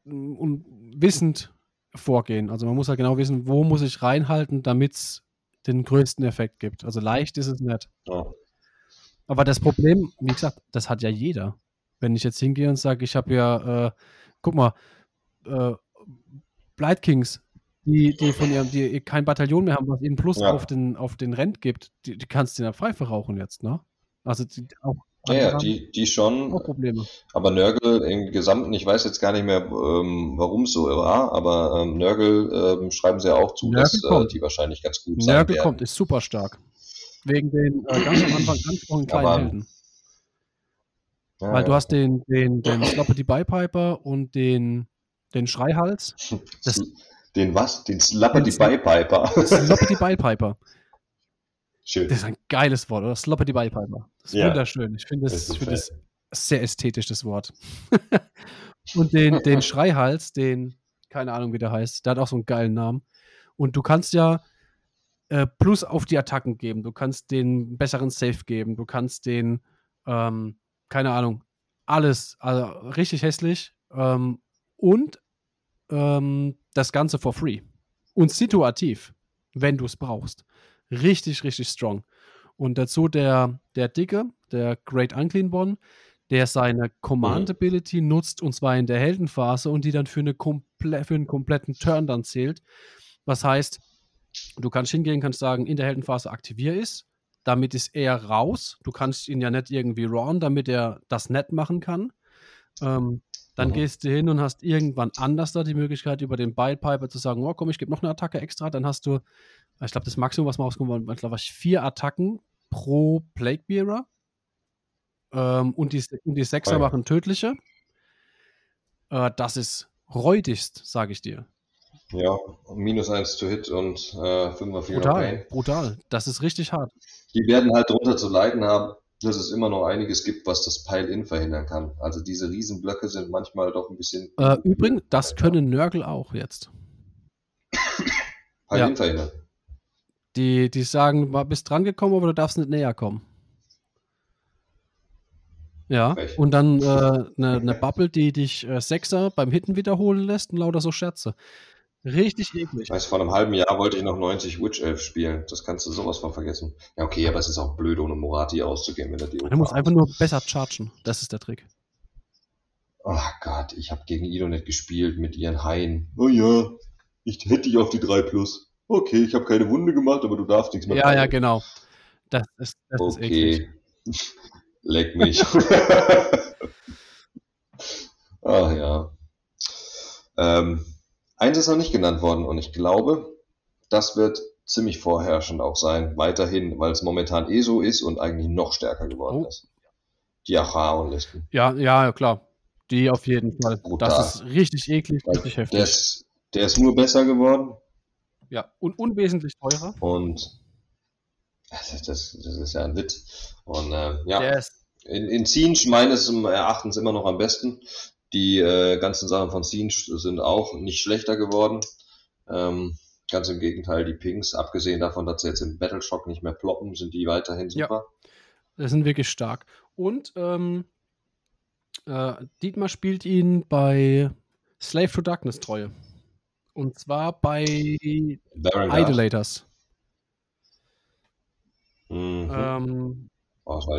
und wissend vorgehen. Also man muss halt genau wissen, wo muss ich reinhalten, damit es den größten Effekt gibt. Also leicht ist es nicht. Ja. Aber das Problem, wie gesagt, das hat ja jeder. Wenn ich jetzt hingehe und sage, ich habe ja, äh, guck mal, äh, Blight Kings, die, die von ihrem, die kein Bataillon mehr haben, was ihnen Plus ja. auf den, auf den Rent gibt, die, die kannst du in der Pfeife rauchen jetzt, ne? Also die, auch ja, ja die, die schon. Auch Probleme. Aber Nörgel im Gesamten, ich weiß jetzt gar nicht mehr, ähm, warum es so war, aber ähm, Nörgel ähm, schreiben sie ja auch zu, Nörgel dass äh, die wahrscheinlich ganz gut sein Nörgel werden. kommt, ist super stark. Wegen den äh, ganz am Anfang ganz kleinen aber, Helden. Ja, Weil du hast den, den, den Sloppity Bypiper und den, den Schreihals. Das, den was? Den Sloppity Bypiper. Sloppity Bypiper. Schön. Das ist ein geiles Wort, oder? Sloppity Piper. Das ist ja. wunderschön. Ich finde das, find das sehr ästhetisch, das Wort. und den, den Schreihals, den, keine Ahnung, wie der heißt, der hat auch so einen geilen Namen. Und du kannst ja äh, Plus auf die Attacken geben. Du kannst den besseren Safe geben. Du kannst den, ähm, keine Ahnung, alles, also richtig hässlich. Ähm, und ähm, das Ganze for free. Und situativ, wenn du es brauchst. Richtig, richtig strong. Und dazu der, der Dicke, der Great Unclean One, der seine Command-Ability nutzt, und zwar in der Heldenphase, und die dann für, eine komple für einen kompletten Turn dann zählt. Was heißt, du kannst hingehen, kannst sagen, in der Heldenphase aktivier ist, damit ist er raus. Du kannst ihn ja nicht irgendwie rawen, damit er das nett machen kann. Ähm, dann mhm. gehst du hin und hast irgendwann anders da die Möglichkeit, über den Bilepiper zu sagen, oh komm, ich gebe noch eine Attacke extra. Dann hast du, ich glaube, das Maximum, was man rausgekommen war, glaube ich, vier Attacken pro Plaguebearer. Ähm, und, die, und die Sechser oh machen tödliche. Äh, das ist räudigst, sage ich dir. Ja, minus 1 zu Hit und äh, 5er 4 Brutal, brutal. Das ist richtig hart. Die werden halt drunter zu leiden haben, dass es immer noch einiges gibt, was das Pile-In verhindern kann. Also diese Riesenblöcke sind manchmal doch ein bisschen. Äh, übrigens, das können Nörgel auch jetzt. Pile-In ja. verhindern. Die, die sagen, bist dran gekommen, aber du darfst nicht näher kommen. Ja, Frech. und dann eine äh, ne, ne Bubble, die dich äh, Sechser beim Hitten wiederholen lässt und lauter so Scherze. Richtig eklig. Weißt, vor einem halben Jahr wollte ich noch 90 Witch Elf spielen. Das kannst du sowas von vergessen. Ja, okay, aber es ist auch blöd, ohne Morati auszugehen, wenn er die. Du musst einfach nur besser chargen. Das ist der Trick. Ach Gott, ich habe gegen Idonet gespielt mit ihren Haien. Oh ja, ich hätte dich auf die 3 Plus. Okay, ich habe keine Wunde gemacht, aber du darfst nichts mehr. Ja, ja, genau. Das ist, das okay. ist eklig. Leck mich. Ach ja. Ähm, Eins ist noch nicht genannt worden und ich glaube, das wird ziemlich vorherrschend auch sein, weiterhin, weil es momentan eh so ist und eigentlich noch stärker geworden oh. ist. Die Acharon-Listen. Ja, ja, klar. Die auf jeden Fall. Brutal. Das ist richtig eklig, richtig heftig. Der ist, der ist nur besser geworden. Ja, und unwesentlich teurer. Und das, das, das ist ja ein Witz. Und äh, ja, in, in Siege meines Erachtens immer noch am besten. Die äh, ganzen Sachen von Siege sind auch nicht schlechter geworden. Ähm, ganz im Gegenteil, die Pings, abgesehen davon, dass sie jetzt im Battleshock nicht mehr ploppen, sind die weiterhin super. Ja, das sind wirklich stark. Und ähm, äh, Dietmar spielt ihn bei Slave to Darkness Treue. Und zwar bei Idolators. Mhm. Ähm,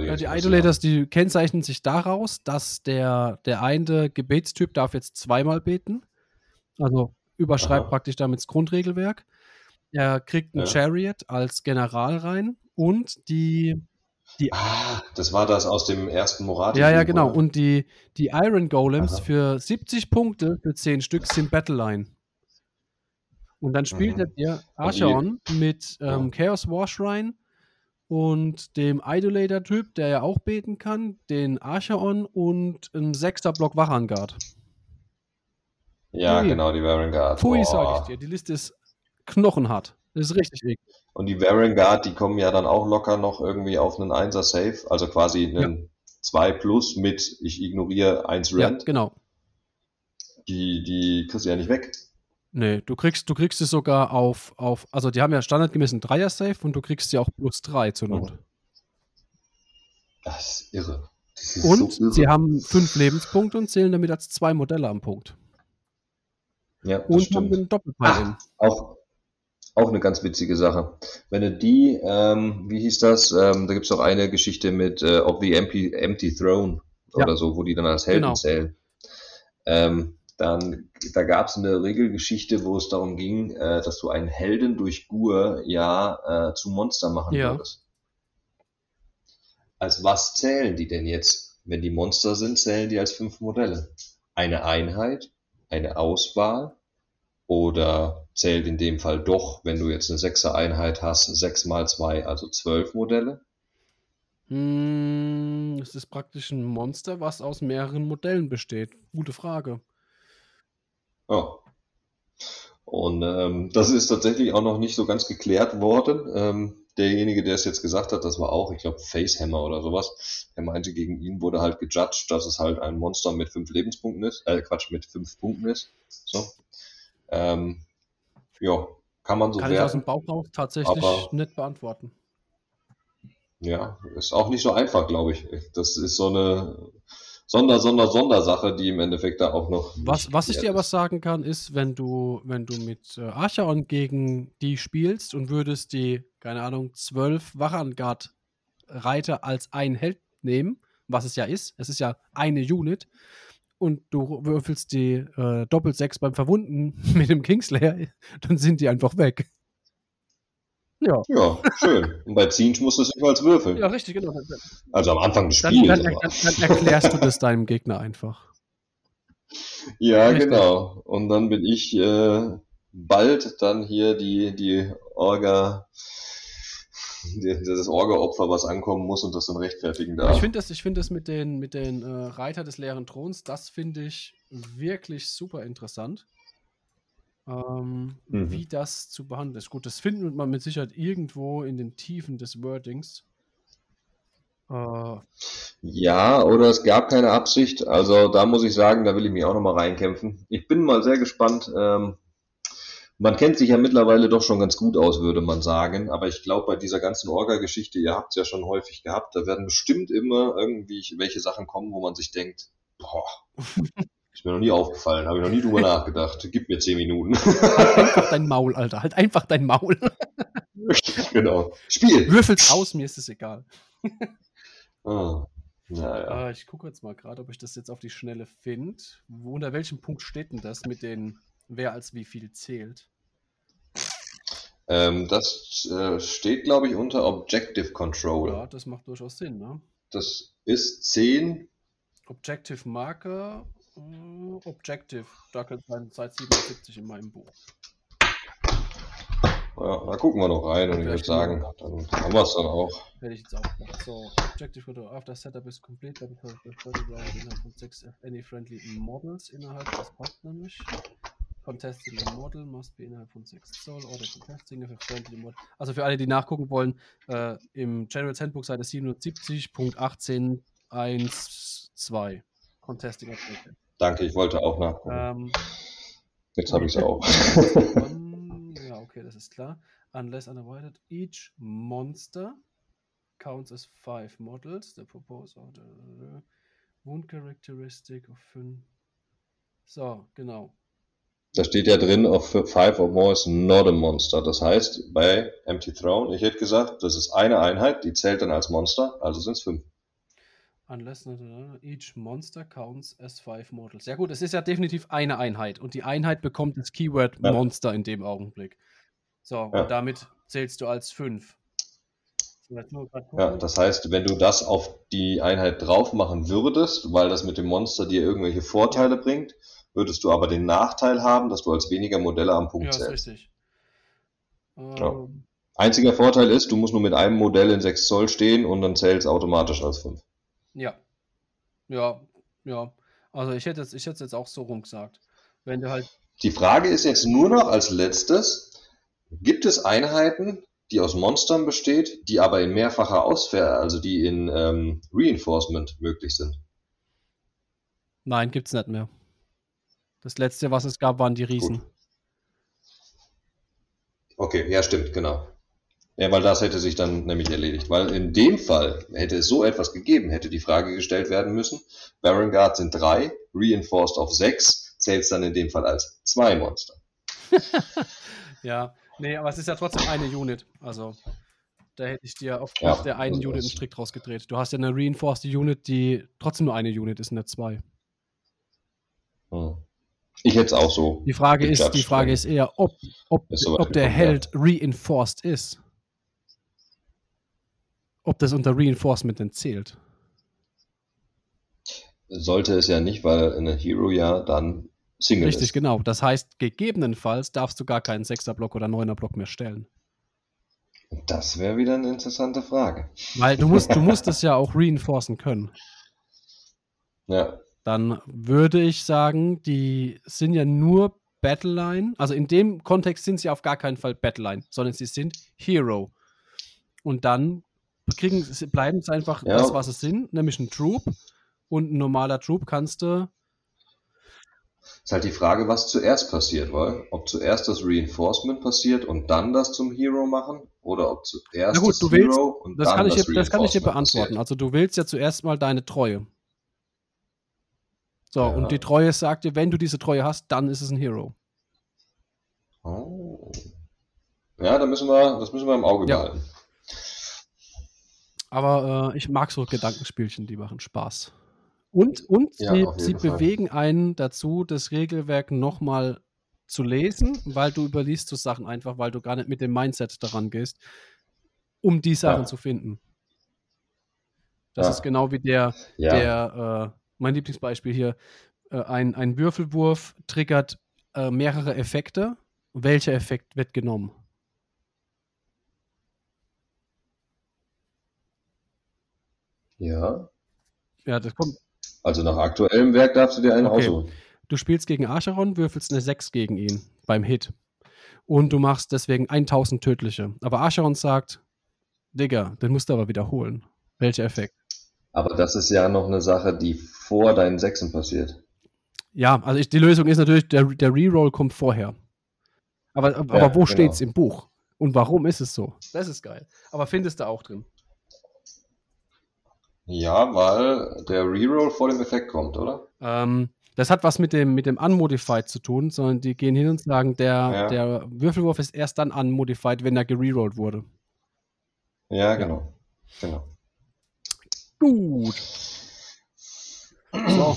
ja, die Idolators, die kennzeichnen sich daraus, dass der, der eine Gebetstyp darf jetzt zweimal beten. Also überschreibt Aha. praktisch damit das Grundregelwerk. Er kriegt einen ja. Chariot als General rein und die, die. Ah, das war das aus dem ersten Morat. Ja, ja, genau. Oder? Und die, die Iron Golems Aha. für 70 Punkte für 10 Stück sind Battleline. Und dann spielt mhm. er Archeon mit ähm, Chaos War Shrine und dem Idolator-Typ, der ja auch beten kann, den Archaon und ein sechster Block Wachangard. Ja, Pui. genau, die Varangard. Pui, sag ich dir, die Liste ist knochenhart. Das ist richtig eklig. Und die Varangard, die kommen ja dann auch locker noch irgendwie auf einen 1er Safe, also quasi einen ja. 2 Plus mit, ich ignoriere 1 Rent. Ja, genau. Die, die kriegst du ja nicht weg. Nee, du kriegst, du kriegst es sogar auf, auf, also die haben ja standardgemäß einen Dreier-Safe und du kriegst sie auch plus drei zur Not. Das ist irre. Das ist und so irre. sie haben fünf Lebenspunkte und zählen damit als zwei Modelle am Punkt. Ja, das und stimmt. haben den Doppelpfeil. Auch, auch eine ganz witzige Sache. Wenn du die, ähm, wie hieß das? Ähm, da gibt es auch eine Geschichte mit äh, Of the Empty, Empty Throne ja. oder so, wo die dann als Helden genau. zählen. Ähm, dann da gab es eine Regelgeschichte, wo es darum ging, äh, dass du einen Helden durch Gur ja äh, zu Monster machen ja. würdest. Als was zählen die denn jetzt? Wenn die Monster sind, zählen die als fünf Modelle. Eine Einheit, eine Auswahl oder zählt in dem Fall doch, wenn du jetzt eine sechser Einheit hast, sechs mal zwei, also zwölf Modelle? Hm, es ist praktisch ein Monster, was aus mehreren Modellen besteht. Gute Frage. Ja. Und ähm, das ist tatsächlich auch noch nicht so ganz geklärt worden. Ähm, derjenige, der es jetzt gesagt hat, das war auch, ich glaube, Facehammer oder sowas. Er meinte, gegen ihn wurde halt gejudged, dass es halt ein Monster mit fünf Lebenspunkten ist, äh, Quatsch, mit fünf Punkten ist. So. Ähm, ja, kann man so Kann werden, ich aus dem Bauch raus tatsächlich aber, nicht beantworten. Ja, ist auch nicht so einfach, glaube ich. Das ist so eine Sonder, Sonder, Sondersache, die im Endeffekt da auch noch. Was, was ich dir aber sagen kann, ist, wenn du, wenn du mit äh, Archaon gegen die spielst und würdest die, keine Ahnung, zwölf Wachangard-Reiter als ein Held nehmen, was es ja ist. Es ist ja eine Unit. Und du würfelst die äh, Doppel-6 beim Verwunden mit dem Kingslayer, dann sind die einfach weg. Ja. Ja, schön. Und bei Zinch musst du es jeweils würfeln. Ja, richtig, genau. Also am Anfang des Spiels. Dann, dann, dann, dann erklärst du das deinem Gegner einfach. Ja, richtig. genau. Und dann bin ich äh, bald dann hier die, die Orga, die, das Orga-Opfer, was ankommen muss und das dann rechtfertigen darf. Ich finde das, find das mit den, mit den äh, Reiter des leeren Throns, das finde ich wirklich super interessant ähm, mhm. wie das zu behandeln ist. Gut, das findet man mit Sicherheit irgendwo in den Tiefen des Wordings. Äh, ja, oder es gab keine Absicht. Also da muss ich sagen, da will ich mich auch nochmal reinkämpfen. Ich bin mal sehr gespannt. Ähm, man kennt sich ja mittlerweile doch schon ganz gut aus, würde man sagen. Aber ich glaube, bei dieser ganzen Orga-Geschichte, ihr habt es ja schon häufig gehabt, da werden bestimmt immer irgendwie welche Sachen kommen, wo man sich denkt, boah, Ist mir noch nie aufgefallen, habe ich noch nie drüber nachgedacht. Gib mir zehn Minuten. Halt einfach dein Maul, Alter. Halt einfach dein Maul. genau. Spiel. Würfel's aus, mir ist es egal. ah. Naja. Äh, ich gucke jetzt mal gerade, ob ich das jetzt auf die Schnelle finde. Unter welchem Punkt steht denn das mit den, wer als wie viel zählt? Ähm, das äh, steht, glaube ich, unter Objective Control. Ja, das macht durchaus Sinn, ne? Das ist 10. Objective Marker hm, Objective, da könnte sein seit 77 in meinem Buch. Ja, da gucken wir noch rein und ich würde sagen, dann haben wir es dann auch. Werde ich jetzt auch machen. So, Objective Photo after setup is complete, dann innerhalb von 6 any friendly models innerhalb, das passt nämlich. Contesting a model must be innerhalb von 6 Zoll oder contesting a friendly model. Also für alle, die nachgucken wollen, äh, im General Handbook Seite 770.18.1.2 Contesting Objective. Danke, ich wollte auch nachgucken. Ähm, Jetzt habe ich es auch. ja, okay, das ist klar. Unless unavoided, each monster counts as five models. The proposal of the wound characteristic of 5. So, genau. Da steht ja drin, of five or more is not a monster. Das heißt, bei Empty Throne, ich hätte gesagt, das ist eine Einheit, die zählt dann als Monster, also sind es fünf. Unless each monster counts as five models. Ja gut, es ist ja definitiv eine Einheit und die Einheit bekommt das Keyword ja. Monster in dem Augenblick. So, ja. und damit zählst du als fünf. Ja, das heißt, wenn du das auf die Einheit drauf machen würdest, weil das mit dem Monster dir irgendwelche Vorteile bringt, würdest du aber den Nachteil haben, dass du als weniger Modelle am Punkt ja, zählst. Ja, ist richtig. Ähm, Einziger Vorteil ist, du musst nur mit einem Modell in 6 Zoll stehen und dann zählt es automatisch als 5. Ja. Ja, ja. Also ich hätte es ich jetzt auch so rum gesagt. Wenn du halt. Die Frage ist jetzt nur noch als letztes: Gibt es Einheiten, die aus Monstern besteht, die aber in mehrfacher Ausfähr, also die in ähm, Reinforcement möglich sind? Nein, gibt's nicht mehr. Das letzte, was es gab, waren die Riesen. Gut. Okay, ja, stimmt, genau. Ja, weil das hätte sich dann nämlich erledigt. Weil in dem Fall hätte es so etwas gegeben, hätte die Frage gestellt werden müssen, Baron Guard sind drei, Reinforced auf sechs, zählt es dann in dem Fall als zwei Monster. ja, nee, aber es ist ja trotzdem eine Unit. Also da hätte ich dir auf ja, der einen Unit einen Strick rausgedreht. Du hast ja eine Reinforced Unit, die trotzdem nur eine Unit ist, nicht zwei. Hm. Ich hätte es auch so. Die Frage ist, die Frage ist eher, ob, ob, ob der Held reinforced ist ob das unter Reinforcement denn zählt. Sollte es ja nicht, weil in der Hero ja dann Single Richtig, ist. genau. Das heißt, gegebenenfalls darfst du gar keinen 6er Block oder 9er Block mehr stellen. Das wäre wieder eine interessante Frage. Weil du musst, du musst es ja auch reinforcen können. Ja. Dann würde ich sagen, die sind ja nur Battleline. Also in dem Kontext sind sie auf gar keinen Fall Battleline, sondern sie sind Hero. Und dann kriegen, bleiben es einfach ja. das, was es sind, nämlich ein Troop. Und ein normaler Troop kannst du. Ist halt die Frage, was zuerst passiert, weil ob zuerst das Reinforcement passiert und dann das zum Hero machen oder ob zuerst Na gut, das du willst, Hero und das dann kann ich das, dir, das kann ich dir beantworten. Passiert. Also du willst ja zuerst mal deine Treue. So, ja. und die Treue sagt dir, wenn du diese Treue hast, dann ist es ein Hero. Oh. Ja, da müssen wir, das müssen wir im Auge ja. behalten. Aber äh, ich mag so Gedankenspielchen, die machen Spaß. Und, und Ja, sie, sie bewegen einen dazu, das Regelwerk nochmal zu lesen, weil du überliest so Sachen einfach, weil du gar nicht mit dem Mindset daran gehst, um die Sachen Ja. zu finden. Das Ja. ist genau wie der, der, äh, mein Lieblingsbeispiel hier, äh, ein, ein Würfelwurf triggert äh, mehrere Effekte. Welcher Effekt wird genommen? Ja. Ja, das kommt. Also nach aktuellem Werk darfst du dir einen Okay. aussuchen. Du spielst gegen Acheron, würfelst eine 6 gegen ihn beim Hit. Und du machst deswegen 1000 tödliche. Aber Acheron sagt, Digga, den musst du aber wiederholen. Welcher Effekt? Aber das ist ja noch eine Sache, die vor deinen Sechsen passiert. Ja, also ich, die Lösung ist natürlich, der, der Reroll kommt vorher. Aber, aber Ja, wo genau. steht's im Buch? Und warum ist es so? Das ist geil. Aber findest du auch drin. Ja, weil der Reroll vor dem Effekt kommt, oder? Ähm, das hat was mit dem, mit dem Unmodified zu tun, sondern die gehen hin und sagen, der, Ja. der Würfelwurf ist erst dann unmodified, wenn er gererollt wurde. Ja, genau. Genau. Gut. So,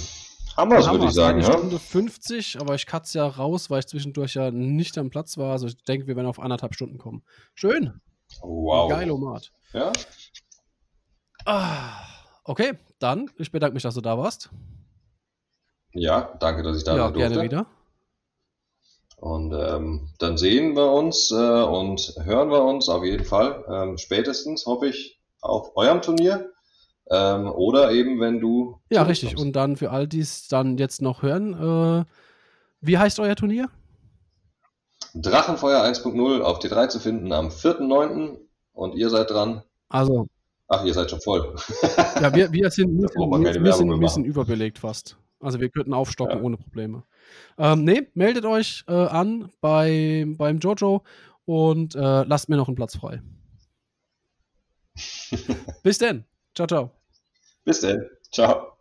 Haben wir es, würde ich sagen, Eine ja? Stunde 50, aber ich katze ja raus, weil ich zwischendurch ja nicht am Platz war. Also ich denke, wir werden auf anderthalb Stunden kommen. Schön. Wow. Geil, Omat. Ja? Ah, okay, dann, ich bedanke mich, dass du da warst. ja, danke, dass ich da ja, durfte. gerne wieder. Und ähm, dann sehen wir uns äh, und hören wir uns auf jeden Fall. Ähm, spätestens, hoffe ich, auf eurem Turnier. Ähm, oder eben, wenn du. Ja, richtig. kommst. Und dann für all die es dann jetzt noch hören, äh, wie heißt euer Turnier? Drachenfeuer 1.0 auf T3 zu finden am 4.9. Und ihr seid dran. Also, Ach, ihr seid schon voll. ja, wir, wir sind, ein mehr bisschen machen. überbelegt fast. Also wir könnten aufstocken Ja. ohne Probleme. Ähm, nee, meldet euch äh, an bei, beim Jojo und äh, lasst mir noch einen Platz frei. Bis denn. Ciao, ciao. Bis dann. Ciao.